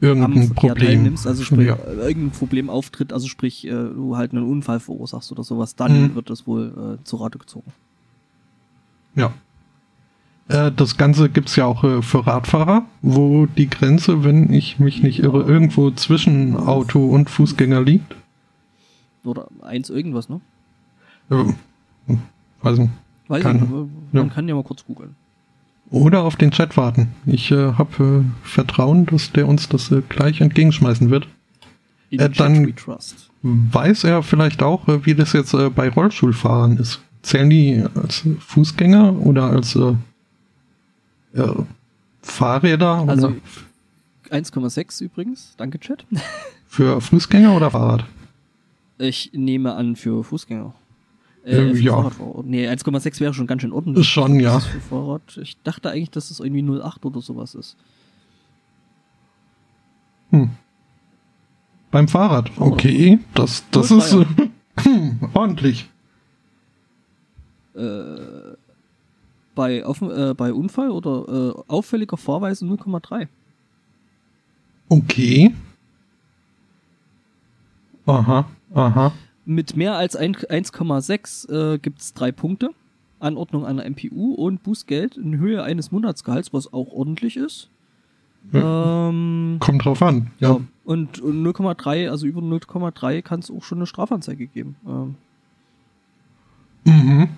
irgendein Problem nimmst, also sprich, ja. irgendein Problem auftritt, also sprich, äh, du halt einen Unfall verursachst oder sowas, dann mhm. wird das wohl äh, zu Rate gezogen. Ja. Äh, das Ganze gibt's ja auch äh, für Radfahrer, wo die Grenze, wenn ich mich nicht irre, irgendwo zwischen Auto und Fußgänger liegt. Oder eins irgendwas, ne? Weiß nicht. Weiß kann, ich, man ja. kann ja mal kurz googeln. Oder auf den Chat warten. Ich äh, habe äh, Vertrauen, dass der uns das äh, gleich entgegenschmeißen wird. Äh, dann weiß er vielleicht auch, äh, wie das jetzt äh, bei Rollstuhlfahrern ist. Zählen die als Fußgänger oder als Fahrräder? Also 1,6 übrigens. Danke, Chat. Für Fußgänger oder Fahrrad? Ich nehme an für Fußgänger. Äh, ja. Nee, 1,6 wäre schon ganz schön ordentlich. Schon, ja. Für Fahrrad. Ich dachte eigentlich, dass es irgendwie 0,8 oder sowas ist. Hm. Beim Fahrrad. Okay, das, das ist äh, ordentlich. Äh, bei, auf, äh, bei Unfall oder äh, auffälliger Fahrweise 0,3. Okay. Aha, aha. Mit mehr als 1,6 äh, gibt es drei Punkte. Anordnung einer MPU und Bußgeld in Höhe eines Monatsgehalts, was auch ordentlich ist. Ja. Ähm, Kommt drauf an, ja. ja. Und, und 0,3, also über 0,3 kann es auch schon eine Strafanzeige geben. Ähm. Mhm.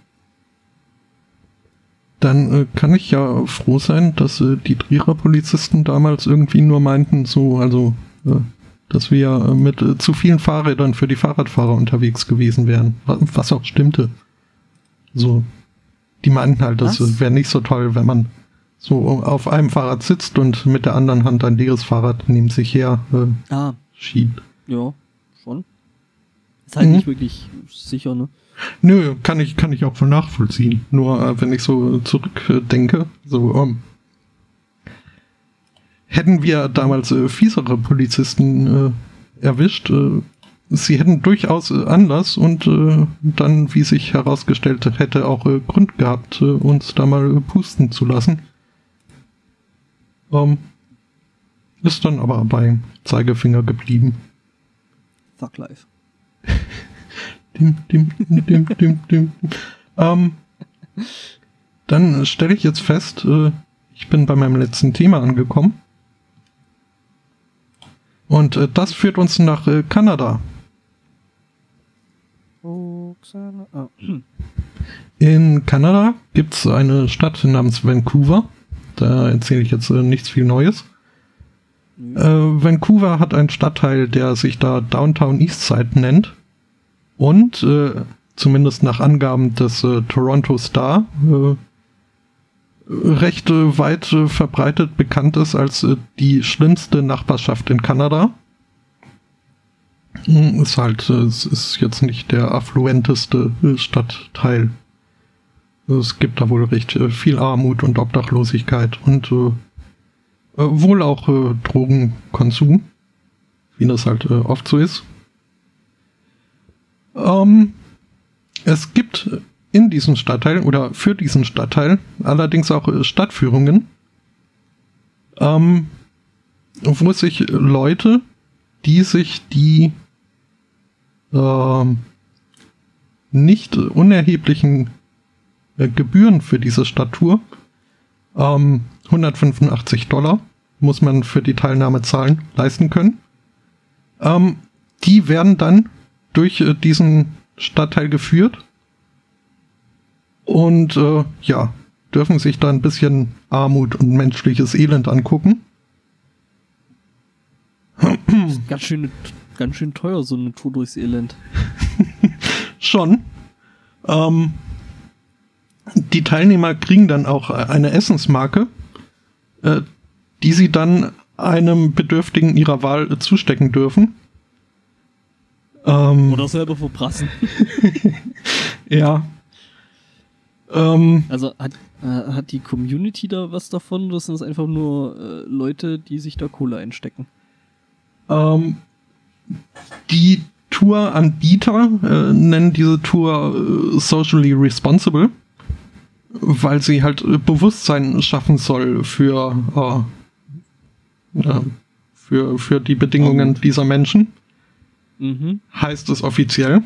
Dann äh, kann ich ja froh sein, dass äh, die Trierer Polizisten damals irgendwie nur meinten, so, also äh, dass wir äh, mit äh, zu vielen Fahrrädern für die Fahrradfahrer unterwegs gewesen wären, was auch stimmte. So, die meinten halt, das wäre nicht so toll, wenn man so auf einem Fahrrad sitzt und mit der anderen Hand ein leeres Fahrrad neben sich her äh, ah. schiebt. Ja, schon. Ist halt mhm. nicht wirklich sicher, ne? Nö, kann ich, kann ich auch voll nachvollziehen. Nur äh, wenn ich so zurückdenke, so ähm, hätten wir damals äh, fiesere Polizisten äh, erwischt. Äh, sie hätten durchaus äh, Anlass und äh, dann, wie sich herausgestellt hätte, auch äh, Grund gehabt, äh, uns da mal pusten zu lassen. Ähm, ist dann aber beim Zeigefinger geblieben. Fuck life. dim, dim, dim, dim, dim. Ähm, dann stelle ich jetzt fest, äh, ich bin bei meinem letzten Thema angekommen. Und äh, das führt uns nach äh, Kanada. In Kanada gibt es eine Stadt namens Vancouver. Da erzähle ich jetzt äh, nichts viel Neues. Mhm. Äh, Vancouver hat einen Stadtteil, der sich da Downtown Eastside nennt. Und äh, zumindest nach Angaben des äh, Toronto Star recht äh, weit äh, verbreitet bekannt ist als äh, die schlimmste Nachbarschaft in Kanada. Hm, ist halt, es ist jetzt nicht der affluenteste Stadtteil. Es gibt da wohl recht viel Armut und Obdachlosigkeit und äh, wohl auch äh, Drogenkonsum, wie das halt äh, oft so ist. Ähm, es gibt in diesem Stadtteil oder für diesen Stadtteil allerdings auch äh, Stadtführungen, ähm, wo sich Leute, die sich die ähm, nicht unerheblichen äh, Gebühren für diese Stadttour, ähm, 185 Dollar muss man für die Teilnahme zahlen, leisten können. Ähm, die werden dann durch äh, diesen Stadtteil geführt und äh, ja, dürfen sich da ein bisschen Armut und menschliches Elend angucken. ganz schön, ganz schön teuer, so eine Tour durchs Elend. Schon. Ähm, die Teilnehmer kriegen dann auch eine Essensmarke, äh, die sie dann einem Bedürftigen ihrer Wahl zustecken dürfen. Ähm, Oder selber verprassen. ja. Ähm, also hat, äh, hat die Community da was davon oder sind es einfach nur äh, Leute, die sich da Kohle einstecken? Ähm, die Touranbieter äh, nennen diese Tour äh, socially responsible, weil sie halt äh, Bewusstsein schaffen soll für, äh, für, für die Bedingungen oh. dieser Menschen. Mhm. Heißt es offiziell.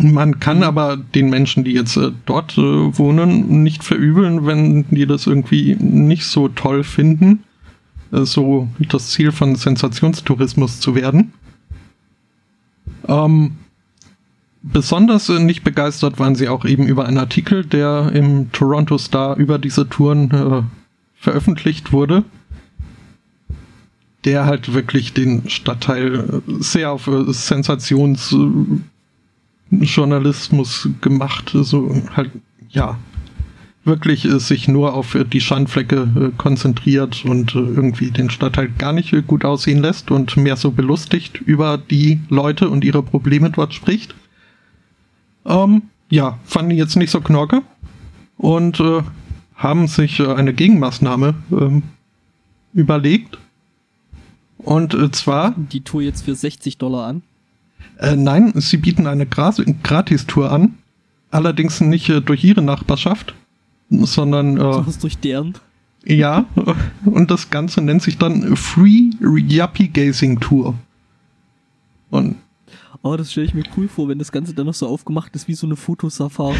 Man kann mhm. aber den Menschen, die jetzt äh, dort äh, wohnen, nicht verübeln, wenn die das irgendwie nicht so toll finden, äh, so das Ziel von Sensationstourismus zu werden. Ähm, besonders äh, nicht begeistert waren sie auch eben über einen Artikel, der im Toronto Star über diese Touren äh, veröffentlicht wurde der halt wirklich den Stadtteil sehr auf äh, Sensationsjournalismus gemacht, so halt, ja, wirklich äh, sich nur auf die Schandflecke äh, konzentriert und irgendwie den Stadtteil gar nicht gut aussehen lässt und mehr so belustigt über die Leute und ihre Probleme dort spricht. Ähm, ja, fanden jetzt nicht so knorke und äh, haben sich äh, eine Gegenmaßnahme ähm, überlegt und äh, zwar. Die Tour jetzt für 60 Dollar an? Äh, nein, sie bieten eine Gratis-Tour an. Allerdings nicht äh, durch ihre Nachbarschaft, sondern. Äh, durch deren? Ja, und das Ganze nennt sich dann Free Yuppie Gazing Tour. Und. Oh, das stelle ich mir cool vor, wenn das Ganze dann noch so aufgemacht ist wie so eine Fotosafari.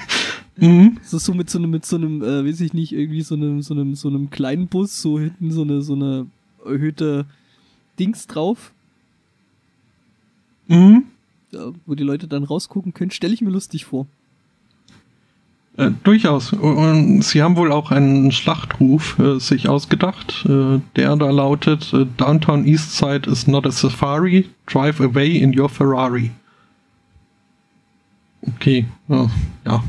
mhm. So, so mit so einem, mit so einem, äh, weiß ich nicht, irgendwie so einem, so einem, so einem kleinen Bus, so hinten so eine, so eine erhöhte Dings drauf. Mhm. Ja, wo die Leute dann rausgucken können, stelle ich mir lustig vor. Äh, durchaus. Und sie haben wohl auch einen Schlachtruf äh, sich ausgedacht, äh, der da lautet: äh, Downtown Eastside is not a safari, drive away in your Ferrari. Okay, ja.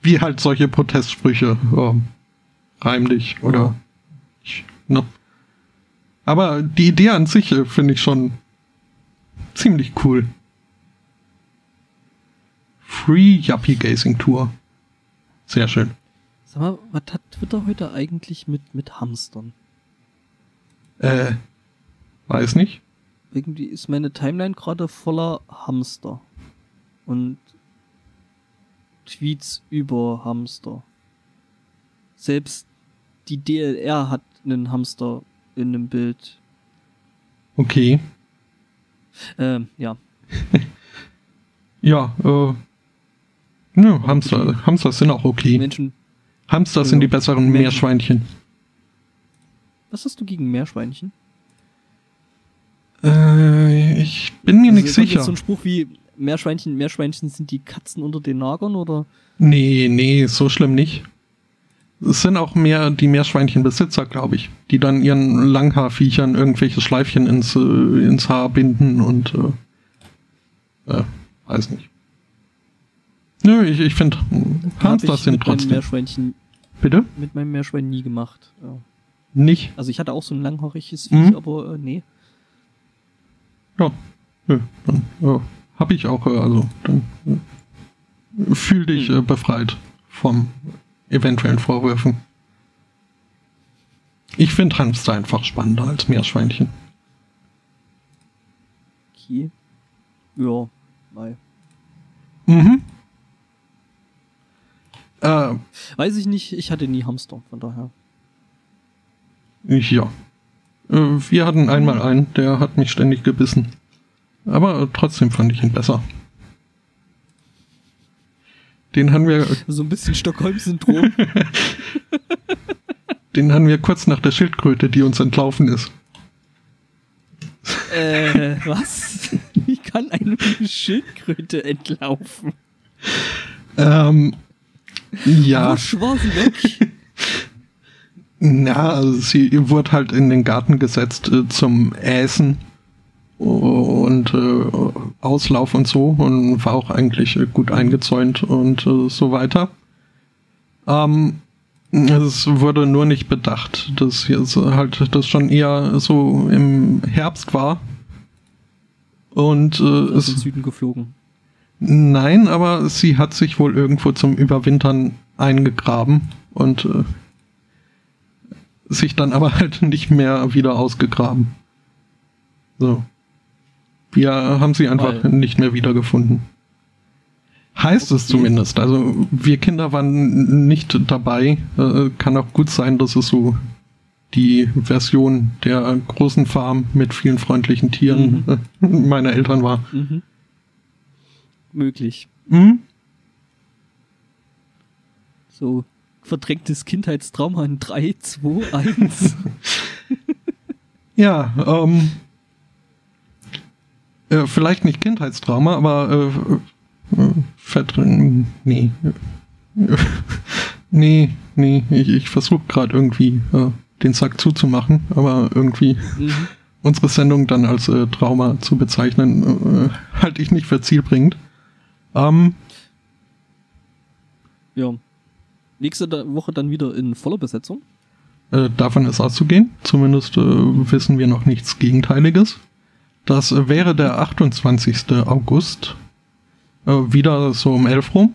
Wie halt solche Protestsprüche. reim dich oder. Ich, ne? Aber die Idee an sich äh, finde ich schon ziemlich cool. Free Yuppie Gazing Tour. Sehr schön. Sag mal, was hat Twitter heute eigentlich mit, mit Hamstern? Äh, weiß nicht. Irgendwie ist meine Timeline gerade voller Hamster. Und Tweets über Hamster. Selbst die DLR hat einen Hamster in einem Bild. Okay. Ähm, ja. ja, äh. Nö, Hamster, Hamster sind auch okay. Menschen. Hamster sind die besseren Menschen. Meerschweinchen. Was hast du gegen Meerschweinchen? Äh, ich bin mir also nicht sicher. Ist so ein Spruch wie Meerschweinchen, Meerschweinchen sind die Katzen unter den Nagern oder? Nee, nee, so schlimm nicht. Es sind auch mehr die Meerschweinchenbesitzer, glaube ich, die dann ihren Langhaarviechern irgendwelche Schleifchen ins, äh, ins Haar binden und äh, äh, weiß nicht. Nö, ich, ich finde, Hamsters sind trotzdem. Meerschweinchen Bitte? Mit meinem Meerschwein nie gemacht. Ja. Nicht? Also ich hatte auch so ein langhaariges Viech, mhm. aber äh, nee. Ja, nö, dann ja, hab ich auch, äh, also dann äh, fühl dich mhm. befreit vom eventuellen Vorwürfen. Ich finde Hamster einfach spannender als Meerschweinchen. Okay. Ja, nein. Mhm. Äh, Weiß ich nicht, ich hatte nie Hamster, von daher. Ja. Äh, wir hatten einmal einen, der hat mich ständig gebissen. Aber trotzdem fand ich ihn besser. Den haben wir. So ein bisschen Stockholm-Syndrom. Den haben wir kurz nach der Schildkröte, die uns entlaufen ist. Äh, was? Wie kann eine Schildkröte entlaufen? Ähm, Ja. Wusch war sie weg. Ja, also sie wurde halt in den Garten gesetzt äh, zum Essen und äh, Auslauf und so und war auch eigentlich äh, gut eingezäunt und äh, so weiter. Ähm, es wurde nur nicht bedacht, dass jetzt halt das schon eher so im Herbst war. Und äh, ist in Süden geflogen. Nein, aber sie hat sich wohl irgendwo zum Überwintern eingegraben und äh, sich dann aber halt nicht mehr wieder ausgegraben. So. Wir haben sie einfach Weil. nicht mehr wiedergefunden. Heißt es zumindest. Also wir Kinder waren nicht dabei. Äh, kann auch gut sein, dass es so die Version der großen Farm mit vielen freundlichen Tieren mhm. meiner Eltern war. Mhm. Möglich. Mhm. So verdrängtes Kindheitstrauma in 3, 2, 1. ja, ähm, äh, vielleicht nicht Kindheitstrauma, aber äh, äh, verdrängen, nee. nee, nee, ich, ich versuche gerade irgendwie äh, den Sack zuzumachen, aber irgendwie mhm. unsere Sendung dann als äh, Trauma zu bezeichnen, äh, halte ich nicht für zielbringend. Ähm, ja. Nächste Woche dann wieder in voller Besetzung. Äh, davon ist auszugehen. Zumindest äh, wissen wir noch nichts Gegenteiliges. Das wäre der 28. August. Äh, wieder so um 11 rum.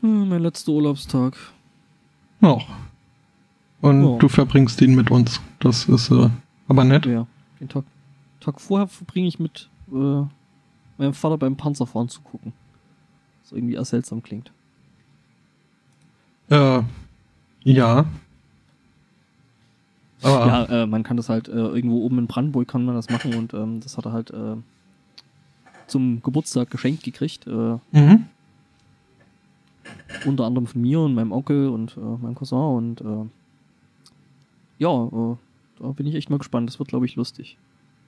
Hm, mein letzter Urlaubstag. Noch. Und oh. du verbringst ihn mit uns. Das ist äh, aber nett. Ja, den Tag, Tag vorher verbringe ich mit äh, meinem Vater beim Panzerfahren zu gucken. Was irgendwie seltsam klingt. Äh, ja. Aber ja, äh, man kann das halt äh, irgendwo oben in Brandenburg kann man das machen und ähm, das hat er halt äh, zum Geburtstag geschenkt gekriegt. Äh, mhm. Unter anderem von mir und meinem Onkel und äh, meinem Cousin und äh, ja, da bin ich echt mal gespannt. Das wird, glaube ich, lustig.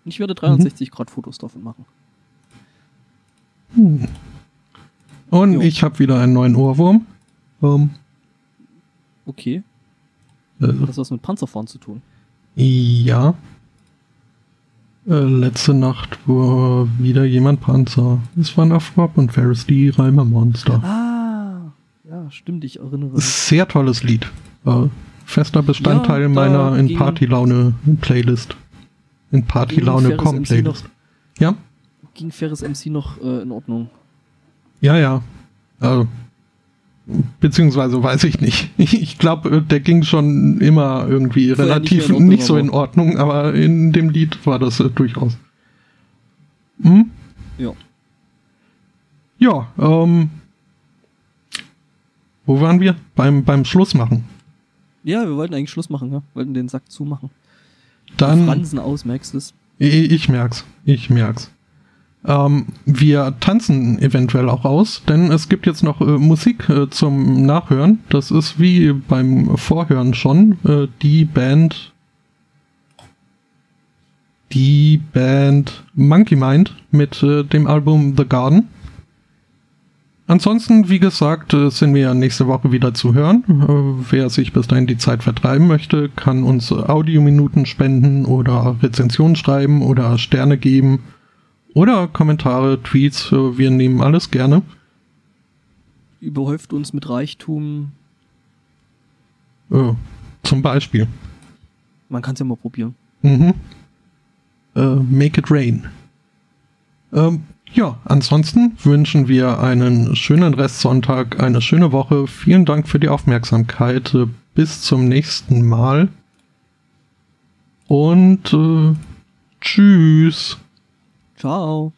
Und ich werde 360 mhm. Grad Fotos davon machen. Hm. Und jo. ich habe wieder einen neuen Ohrwurm. Um, Okay. Äh, Hat das was mit Panzerfahren zu tun? Ja. Äh, letzte Nacht war wieder jemand Panzer. Es waren Afrop und Ferris, die Reimer Monster. Ah, ja, stimmt, ich erinnere mich. Sehr tolles Lied. Äh, fester Bestandteil ja, meiner in Partylaune Playlist. In Partylaune Com Playlist. Noch, ja? Ging Ferris MC noch äh, in Ordnung? Ja, ja. Also, Beziehungsweise weiß ich nicht. Ich glaube, der ging schon immer irgendwie Vorher relativ nicht, nicht, so in Ordnung, aber in dem Lied war das äh, durchaus. Hm? Ja. Ja, ähm. Wo waren wir? Beim, beim Schluss machen. Ja, wir wollten eigentlich Schluss machen, ja. Wollten den Sack zumachen. Dann. Fransen aus, merkst du es? Ich, ich merk's. Ich merk's. Ähm, wir tanzen eventuell auch aus, denn es gibt jetzt noch äh, Musik äh, zum Nachhören. Das ist wie beim Vorhören schon äh, die Band die Band Monkey Mind mit äh, dem Album The Garden. Ansonsten, wie gesagt, äh, sind wir nächste Woche wieder zu hören. Äh, wer sich bis dahin die Zeit vertreiben möchte, kann uns Audiominuten spenden oder Rezensionen schreiben oder Sterne geben oder Kommentare, Tweets, äh, wir nehmen alles gerne. Überhäuft uns mit Reichtum. Äh, zum Beispiel. Man kann es ja mal probieren. Mhm. Äh, make it rain. Ähm, ja, ansonsten wünschen wir einen schönen Restsonntag, eine schöne Woche. Vielen Dank für die Aufmerksamkeit. Bis zum nächsten Mal. Und äh, tschüss. Ciao.